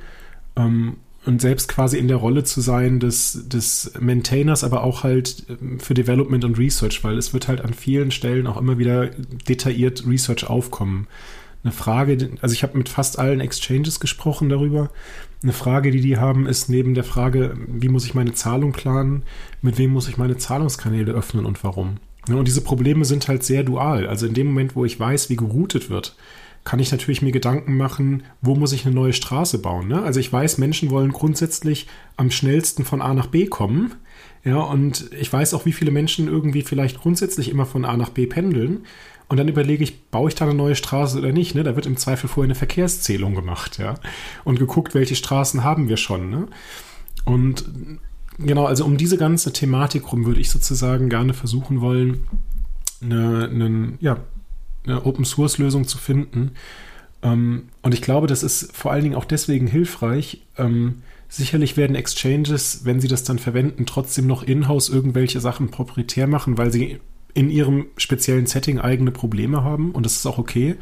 ähm, und selbst quasi in der Rolle zu sein des, des Maintainers, aber auch halt ähm, für Development und Research, weil es wird halt an vielen Stellen auch immer wieder detailliert Research aufkommen eine Frage, also ich habe mit fast allen Exchanges gesprochen darüber. Eine Frage, die die haben, ist neben der Frage, wie muss ich meine Zahlung planen, mit wem muss ich meine Zahlungskanäle öffnen und warum. Und diese Probleme sind halt sehr dual. Also in dem Moment, wo ich weiß, wie geroutet wird, kann ich natürlich mir Gedanken machen, wo muss ich eine neue Straße bauen. Ne? Also ich weiß, Menschen wollen grundsätzlich am schnellsten von A nach B kommen. Ja, und ich weiß auch, wie viele Menschen irgendwie vielleicht grundsätzlich immer von A nach B pendeln. Und dann überlege ich, baue ich da eine neue Straße oder nicht? Ne? Da wird im Zweifel vorher eine Verkehrszählung gemacht, ja. Und geguckt, welche Straßen haben wir schon. Ne? Und genau, also um diese ganze Thematik rum würde ich sozusagen gerne versuchen wollen, eine, eine, ja, eine Open-Source-Lösung zu finden. Ähm, und ich glaube, das ist vor allen Dingen auch deswegen hilfreich, ähm, Sicherlich werden Exchanges, wenn sie das dann verwenden, trotzdem noch in-house irgendwelche Sachen proprietär machen, weil sie in ihrem speziellen Setting eigene Probleme haben und das ist auch okay.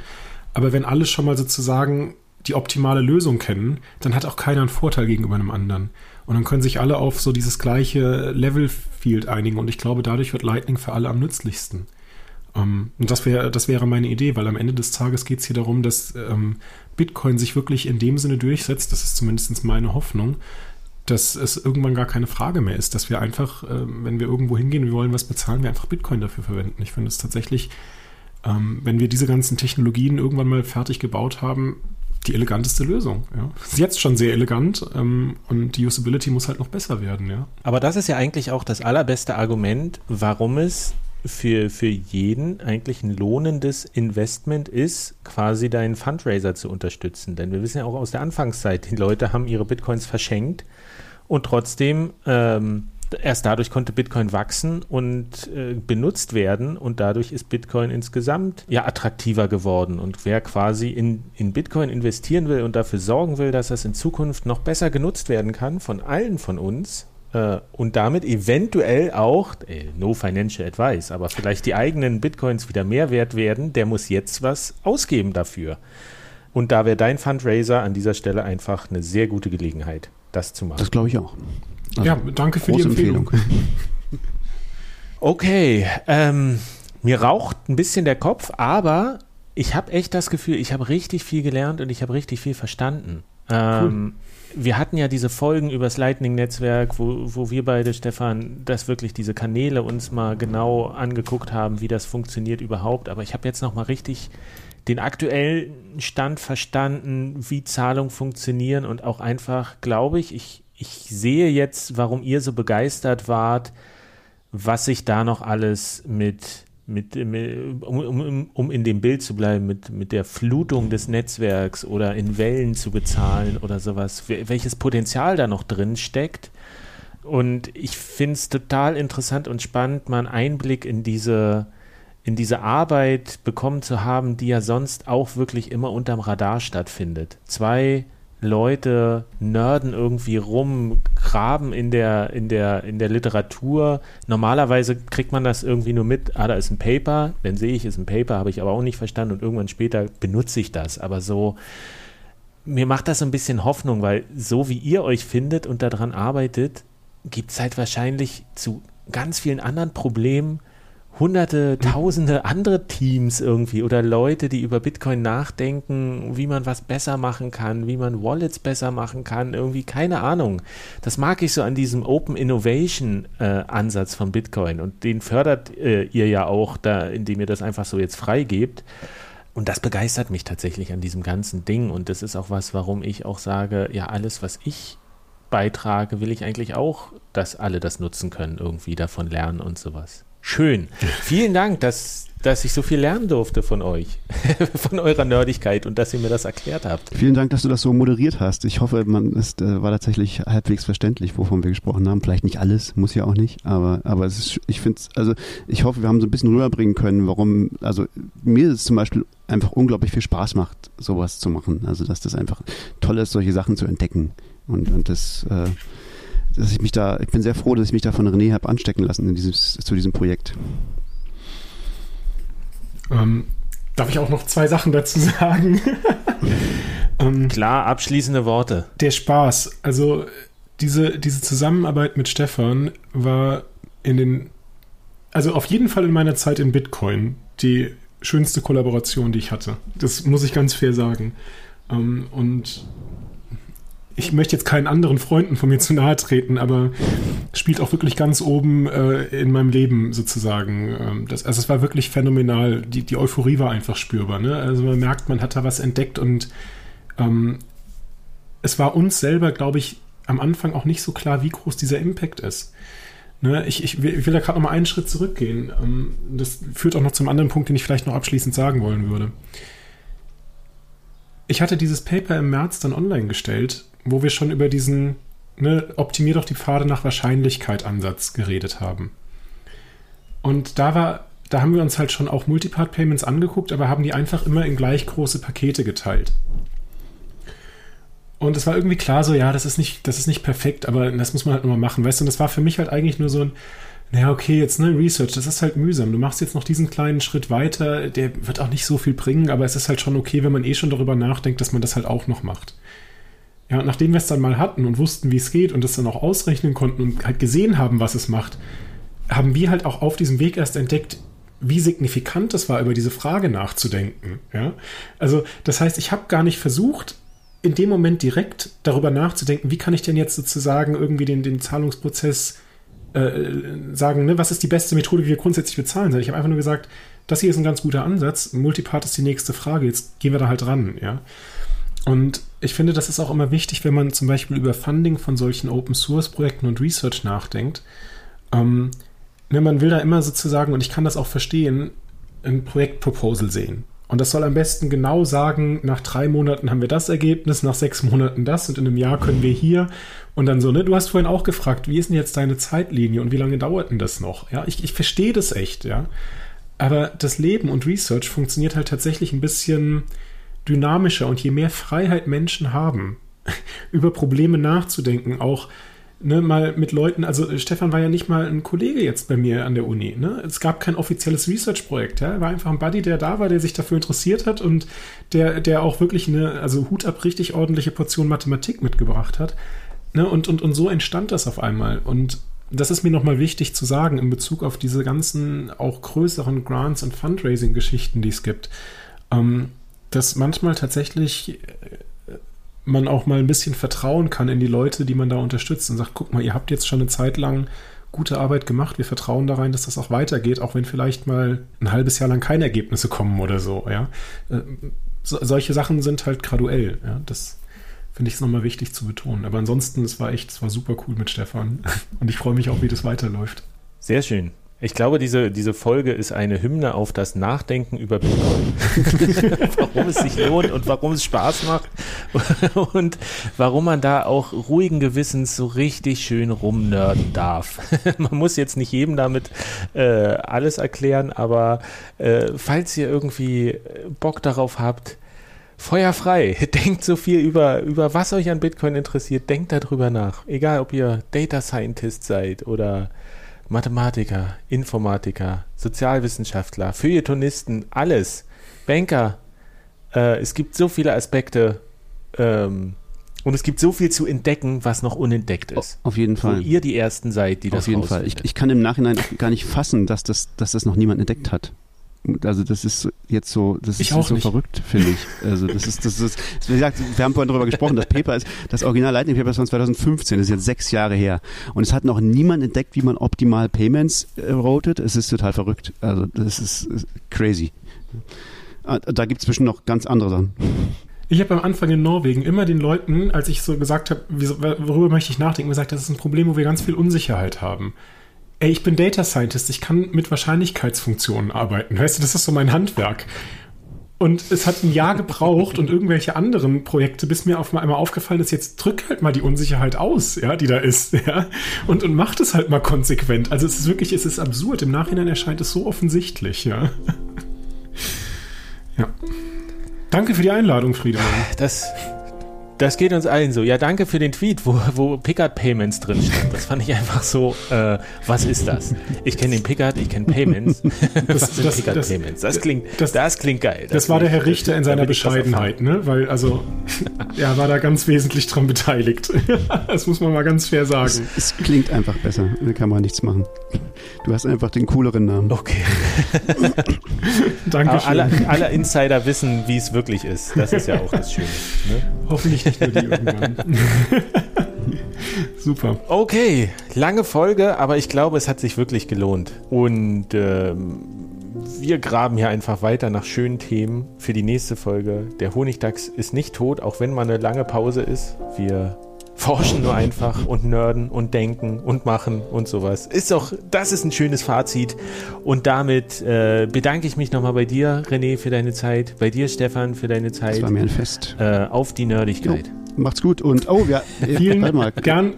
Aber wenn alle schon mal sozusagen die optimale Lösung kennen, dann hat auch keiner einen Vorteil gegenüber einem anderen. Und dann können sich alle auf so dieses gleiche Level-Field einigen und ich glaube, dadurch wird Lightning für alle am nützlichsten. Um, ähm, und das wäre, das wäre meine Idee, weil am Ende des Tages geht es hier darum, dass ähm, Bitcoin sich wirklich in dem Sinne durchsetzt, das ist zumindest meine Hoffnung, dass es irgendwann gar keine Frage mehr ist, dass wir einfach, äh, wenn wir irgendwo hingehen, wir wollen was bezahlen, wir einfach Bitcoin dafür verwenden. Ich finde es tatsächlich, ähm, wenn wir diese ganzen Technologien irgendwann mal fertig gebaut haben, die eleganteste Lösung. Ja. Ist jetzt schon sehr elegant ähm, und die Usability muss halt noch besser werden. Ja. Aber das ist ja eigentlich auch das allerbeste Argument, warum es für, für jeden eigentlich ein lohnendes Investment ist, quasi deinen Fundraiser zu unterstützen. Denn wir wissen ja auch aus der Anfangszeit, die Leute haben ihre Bitcoins verschenkt und trotzdem ähm, erst dadurch konnte Bitcoin wachsen und äh, benutzt werden und dadurch ist Bitcoin insgesamt ja attraktiver geworden. Und wer quasi in, in Bitcoin investieren will und dafür sorgen will, dass das in Zukunft noch besser genutzt werden kann von allen von uns, äh, und damit eventuell auch, äh, no financial advice, aber vielleicht die eigenen Bitcoins wieder mehr wert werden, der muss jetzt was ausgeben dafür. Und da wäre dein Fundraiser an dieser Stelle einfach eine sehr gute Gelegenheit, das zu machen. Das glaube ich auch. Also, ja, danke für die Empfehlung. Empfehlung. (laughs) okay, ähm, mir raucht ein bisschen der Kopf, aber ich habe echt das Gefühl, ich habe richtig viel gelernt und ich habe richtig viel verstanden. Ähm, cool wir hatten ja diese Folgen über das Lightning-Netzwerk, wo, wo wir beide, Stefan, das wirklich diese Kanäle uns mal genau angeguckt haben, wie das funktioniert überhaupt. Aber ich habe jetzt noch mal richtig den aktuellen Stand verstanden, wie Zahlungen funktionieren und auch einfach, glaube ich, ich, ich sehe jetzt, warum ihr so begeistert wart, was sich da noch alles mit mit, mit um, um, um, in dem Bild zu bleiben, mit, mit der Flutung des Netzwerks oder in Wellen zu bezahlen oder sowas, welches Potenzial da noch drin steckt. Und ich finde es total interessant und spannend, mal einen Einblick in diese, in diese Arbeit bekommen zu haben, die ja sonst auch wirklich immer unterm Radar stattfindet. Zwei Leute nerden irgendwie rum, graben in der, in der, in der Literatur. Normalerweise kriegt man das irgendwie nur mit, ah, da ist ein Paper, dann sehe ich, ist ein Paper, habe ich aber auch nicht verstanden und irgendwann später benutze ich das. Aber so, mir macht das ein bisschen Hoffnung, weil so wie ihr euch findet und daran arbeitet, gibt es halt wahrscheinlich zu ganz vielen anderen Problemen hunderte, tausende andere Teams irgendwie oder Leute, die über Bitcoin nachdenken, wie man was besser machen kann, wie man Wallets besser machen kann, irgendwie keine Ahnung. Das mag ich so an diesem Open Innovation äh, Ansatz von Bitcoin und den fördert äh, ihr ja auch, da, indem ihr das einfach so jetzt freigebt. Und das begeistert mich tatsächlich an diesem ganzen Ding und das ist auch was, warum ich auch sage, ja, alles, was ich beitrage, will ich eigentlich auch, dass alle das nutzen können, irgendwie davon lernen und sowas. Schön. Vielen Dank, dass, dass ich so viel lernen durfte von euch, (laughs) von eurer Nerdigkeit und dass ihr mir das erklärt habt. Vielen Dank, dass du das so moderiert hast. Ich hoffe, man ist, äh, war tatsächlich halbwegs verständlich, wovon wir gesprochen haben. Vielleicht nicht alles, muss ja auch nicht, aber, aber es ist, ich finde also ich hoffe, wir haben so ein bisschen rüberbringen können, warum, also mir ist es zum Beispiel einfach unglaublich viel Spaß macht, sowas zu machen. Also dass das einfach toll ist, solche Sachen zu entdecken. Und, und das äh, dass ich mich da, ich bin sehr froh, dass ich mich da von René habe anstecken lassen in dieses, zu diesem Projekt. Ähm, darf ich auch noch zwei Sachen dazu (laughs) sagen? (laughs) ähm, Klar, abschließende Worte. Der Spaß. Also diese, diese Zusammenarbeit mit Stefan war in den, also auf jeden Fall in meiner Zeit in Bitcoin die schönste Kollaboration, die ich hatte. Das muss ich ganz fair sagen. Ähm, und ich möchte jetzt keinen anderen Freunden von mir zu nahe treten, aber spielt auch wirklich ganz oben äh, in meinem Leben sozusagen. Ähm, das, also es war wirklich phänomenal. Die, die Euphorie war einfach spürbar. Ne? Also man merkt, man hat da was entdeckt und ähm, es war uns selber, glaube ich, am Anfang auch nicht so klar, wie groß dieser Impact ist. Ne? Ich, ich, will, ich will da gerade noch mal einen Schritt zurückgehen. Ähm, das führt auch noch zum anderen Punkt, den ich vielleicht noch abschließend sagen wollen würde. Ich hatte dieses Paper im März dann online gestellt wo wir schon über diesen ne, optimier doch die Pfade nach Wahrscheinlichkeit Ansatz geredet haben. Und da war, da haben wir uns halt schon auch Multipart Payments angeguckt, aber haben die einfach immer in gleich große Pakete geteilt. Und es war irgendwie klar so, ja, das ist nicht, das ist nicht perfekt, aber das muss man halt immer machen, weißt du? Und das war für mich halt eigentlich nur so ein, naja, okay, jetzt ne, Research, das ist halt mühsam. Du machst jetzt noch diesen kleinen Schritt weiter, der wird auch nicht so viel bringen, aber es ist halt schon okay, wenn man eh schon darüber nachdenkt, dass man das halt auch noch macht. Ja, nachdem wir es dann mal hatten und wussten, wie es geht und das dann auch ausrechnen konnten und halt gesehen haben, was es macht, haben wir halt auch auf diesem Weg erst entdeckt, wie signifikant es war, über diese Frage nachzudenken. Ja? Also, das heißt, ich habe gar nicht versucht, in dem Moment direkt darüber nachzudenken, wie kann ich denn jetzt sozusagen irgendwie den, den Zahlungsprozess äh, sagen, ne, was ist die beste Methode, wie wir grundsätzlich bezahlen sollen. Ich habe einfach nur gesagt, das hier ist ein ganz guter Ansatz, Multipart ist die nächste Frage, jetzt gehen wir da halt ran, ja. Und ich finde, das ist auch immer wichtig, wenn man zum Beispiel über Funding von solchen Open-Source-Projekten und Research nachdenkt. Ähm, ne, man will da immer sozusagen, und ich kann das auch verstehen, ein Projektproposal sehen. Und das soll am besten genau sagen, nach drei Monaten haben wir das Ergebnis, nach sechs Monaten das und in einem Jahr können wir hier. Und dann so, ne, du hast vorhin auch gefragt, wie ist denn jetzt deine Zeitlinie und wie lange dauert denn das noch? Ja, ich, ich verstehe das echt, ja. Aber das Leben und Research funktioniert halt tatsächlich ein bisschen dynamischer und je mehr Freiheit Menschen haben, (laughs) über Probleme nachzudenken, auch ne, mal mit Leuten, also Stefan war ja nicht mal ein Kollege jetzt bei mir an der Uni. Ne? Es gab kein offizielles Research-Projekt. Ja? Er war einfach ein Buddy, der da war, der sich dafür interessiert hat und der, der auch wirklich eine, also Hut ab, richtig ordentliche Portion Mathematik mitgebracht hat. Ne? Und, und, und so entstand das auf einmal. Und das ist mir nochmal wichtig zu sagen in Bezug auf diese ganzen auch größeren Grants und Fundraising-Geschichten, die es gibt. Ähm, dass manchmal tatsächlich man auch mal ein bisschen vertrauen kann in die Leute, die man da unterstützt und sagt, guck mal, ihr habt jetzt schon eine Zeit lang gute Arbeit gemacht, wir vertrauen da rein, dass das auch weitergeht, auch wenn vielleicht mal ein halbes Jahr lang keine Ergebnisse kommen oder so, ja. Äh, so, solche Sachen sind halt graduell, ja. Das finde ich es nochmal wichtig zu betonen. Aber ansonsten, es war echt, es war super cool mit Stefan (laughs) und ich freue mich auch, wie das weiterläuft. Sehr schön. Ich glaube, diese, diese Folge ist eine Hymne auf das Nachdenken über Bitcoin. (laughs) warum es sich lohnt und warum es Spaß macht (laughs) und warum man da auch ruhigen Gewissens so richtig schön rumnörden darf. (laughs) man muss jetzt nicht jedem damit äh, alles erklären, aber äh, falls ihr irgendwie Bock darauf habt, Feuer frei. Denkt so viel über, über was euch an Bitcoin interessiert. Denkt darüber nach. Egal, ob ihr Data Scientist seid oder Mathematiker, Informatiker, Sozialwissenschaftler, Feuilletonisten, alles, Banker. Äh, es gibt so viele Aspekte ähm, und es gibt so viel zu entdecken, was noch unentdeckt ist. Auf jeden Fall. Wo ihr die Ersten seid, die das Auf jeden Fall. Ich, ich, kann im Nachhinein gar nicht fassen, dass das, dass das noch niemand entdeckt hat. Also das ist jetzt so, das ich ist so nicht. verrückt, finde ich. Also das ist, das ist, wie gesagt, wir haben vorhin darüber gesprochen, das Paper ist, das Original Lightning Paper ist von 2015, das ist jetzt sechs Jahre her. Und es hat noch niemand entdeckt, wie man optimal Payments äh, routet. Es ist total verrückt. Also das ist, ist crazy. Ah, da gibt es bestimmt noch ganz andere Sachen. Ich habe am Anfang in Norwegen immer den Leuten, als ich so gesagt habe, worüber möchte ich nachdenken, gesagt, das ist ein Problem, wo wir ganz viel Unsicherheit haben ey, ich bin Data Scientist, ich kann mit Wahrscheinlichkeitsfunktionen arbeiten. Weißt du, das ist so mein Handwerk. Und es hat ein Jahr gebraucht und irgendwelche anderen Projekte, bis mir auf einmal aufgefallen ist, jetzt drück halt mal die Unsicherheit aus, ja, die da ist, (laughs) ja, und, und macht es halt mal konsequent. Also es ist wirklich, es ist absurd. Im Nachhinein erscheint es so offensichtlich, ja. Ja. Danke für die Einladung, Frieda. Das das geht uns allen so. Ja, danke für den Tweet, wo, wo Pickard Payments drin stand. Das fand ich einfach so, äh, was ist das? Ich kenne den Pickard, ich kenne Payments. (laughs) Das, was sind das, Pickard das, Payments? Das klingt, das, das klingt geil. Das, war der Herr Richter in seiner Bescheidenheit, ne? Weil, also, (laughs) er war da ganz wesentlich dran beteiligt. (laughs) das muss man mal ganz fair sagen. Es, es, klingt einfach besser. Da kann man nichts machen. Du hast einfach den cooleren Namen. Okay. Dankeschön. Alle, alle Insider wissen, wie es wirklich ist. Das ist ja auch das Schöne. Ne? Hoffentlich nicht nur die (laughs) irgendwann. (laughs) Super. Okay, lange Folge, aber ich glaube, es hat sich wirklich gelohnt. Und ähm, wir graben hier einfach weiter nach schönen Themen für die nächste Folge. Der Honigdachs ist nicht tot, auch wenn mal eine lange Pause ist. Wir forschen nur einfach und nerden und denken und machen und sowas. Ist doch, das ist ein schönes Fazit. Und damit äh, bedanke ich mich nochmal bei dir, René, für deine Zeit, bei dir, Stefan, für deine Zeit. Das war mir ein Fest. Äh, auf die Nerdigkeit. Jo, macht's gut und oh, wir, (laughs) vielen warte mal. gern.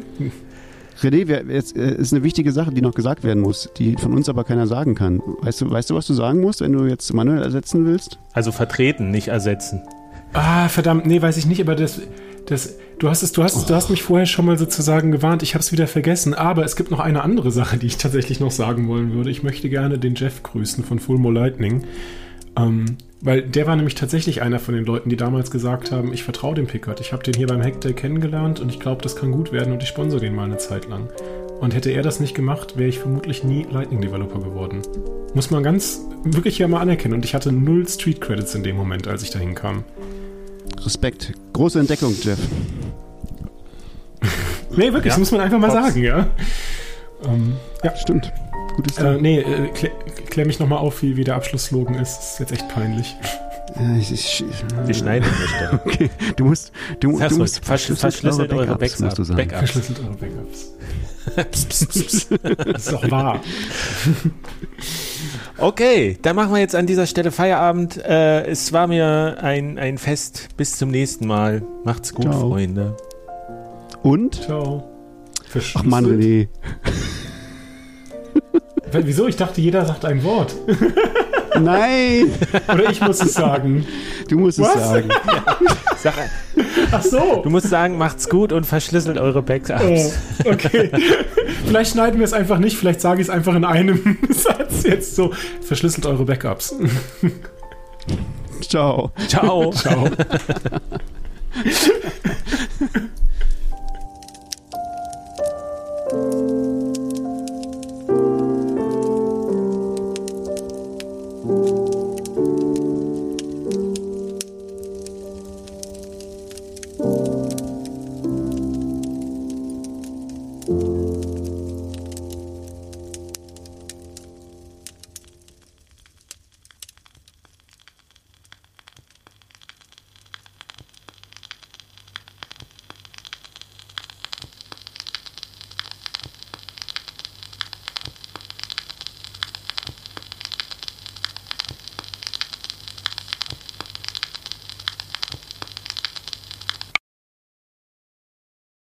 René, wir, jetzt äh, ist eine wichtige Sache, die noch gesagt werden muss, die von uns aber keiner sagen kann. Weißt du, weißt du, was du sagen musst, wenn du jetzt Manuel ersetzen willst? Also vertreten, nicht ersetzen. Ah, verdammt, nee, weiß ich nicht, aber das, Das, du, hast es, du, hast, du hast mich vorher schon mal sozusagen gewarnt, ich habe es wieder vergessen, aber es gibt noch eine andere Sache, die ich tatsächlich noch sagen wollen würde. Ich möchte gerne den Jeff grüßen von Full More Lightning. Ähm, weil der war nämlich tatsächlich einer von den Leuten, die damals gesagt haben, ich vertraue dem Pickard. Ich habe den hier beim Hackday kennengelernt und ich glaube, das kann gut werden und ich sponsor den mal eine Zeit lang. Und hätte er das nicht gemacht, wäre ich vermutlich nie Lightning Developer geworden. Muss man ganz wirklich ja mal anerkennen. Und ich hatte null Street Credits in dem Moment, als ich dahin kam. Respekt. Große Entdeckung, Jeff. nee, wirklich, ja. das muss man einfach mal Pops. sagen, ja. Ähm, ja. Stimmt. Gutes äh, nee, äh, klär, klär mich nochmal auf, wie, wie der Abschlussslogan ist. Das ist jetzt echt peinlich. Ich, ich, Wir schneiden nicht. (laughs) Okay, du musst, du, das du musst verschlüsselt, verschlüsselt eure Backups, Backups, musst du Backups. Verschlüsselt eure Backups. (laughs) das ist doch wahr. (laughs) Okay, dann machen wir jetzt an dieser Stelle Feierabend. Äh, es war mir ein, ein Fest. Bis zum nächsten Mal. Macht's gut, Ciao. Freunde. Und? Ciao. Ach Mann, René. Wieso? Ich dachte, jeder sagt ein Wort. (laughs) Nein! Oder ich muss es sagen. Du musst Was? es sagen. (laughs) Sag, Ach so. Du musst sagen, macht's gut und verschlüsselt eure Backups. Oh, okay. Vielleicht schneiden wir es einfach nicht, vielleicht sage ich es einfach in einem (laughs) Satz jetzt so. Verschlüsselt eure Backups. Ciao. Ciao. Ciao. (laughs)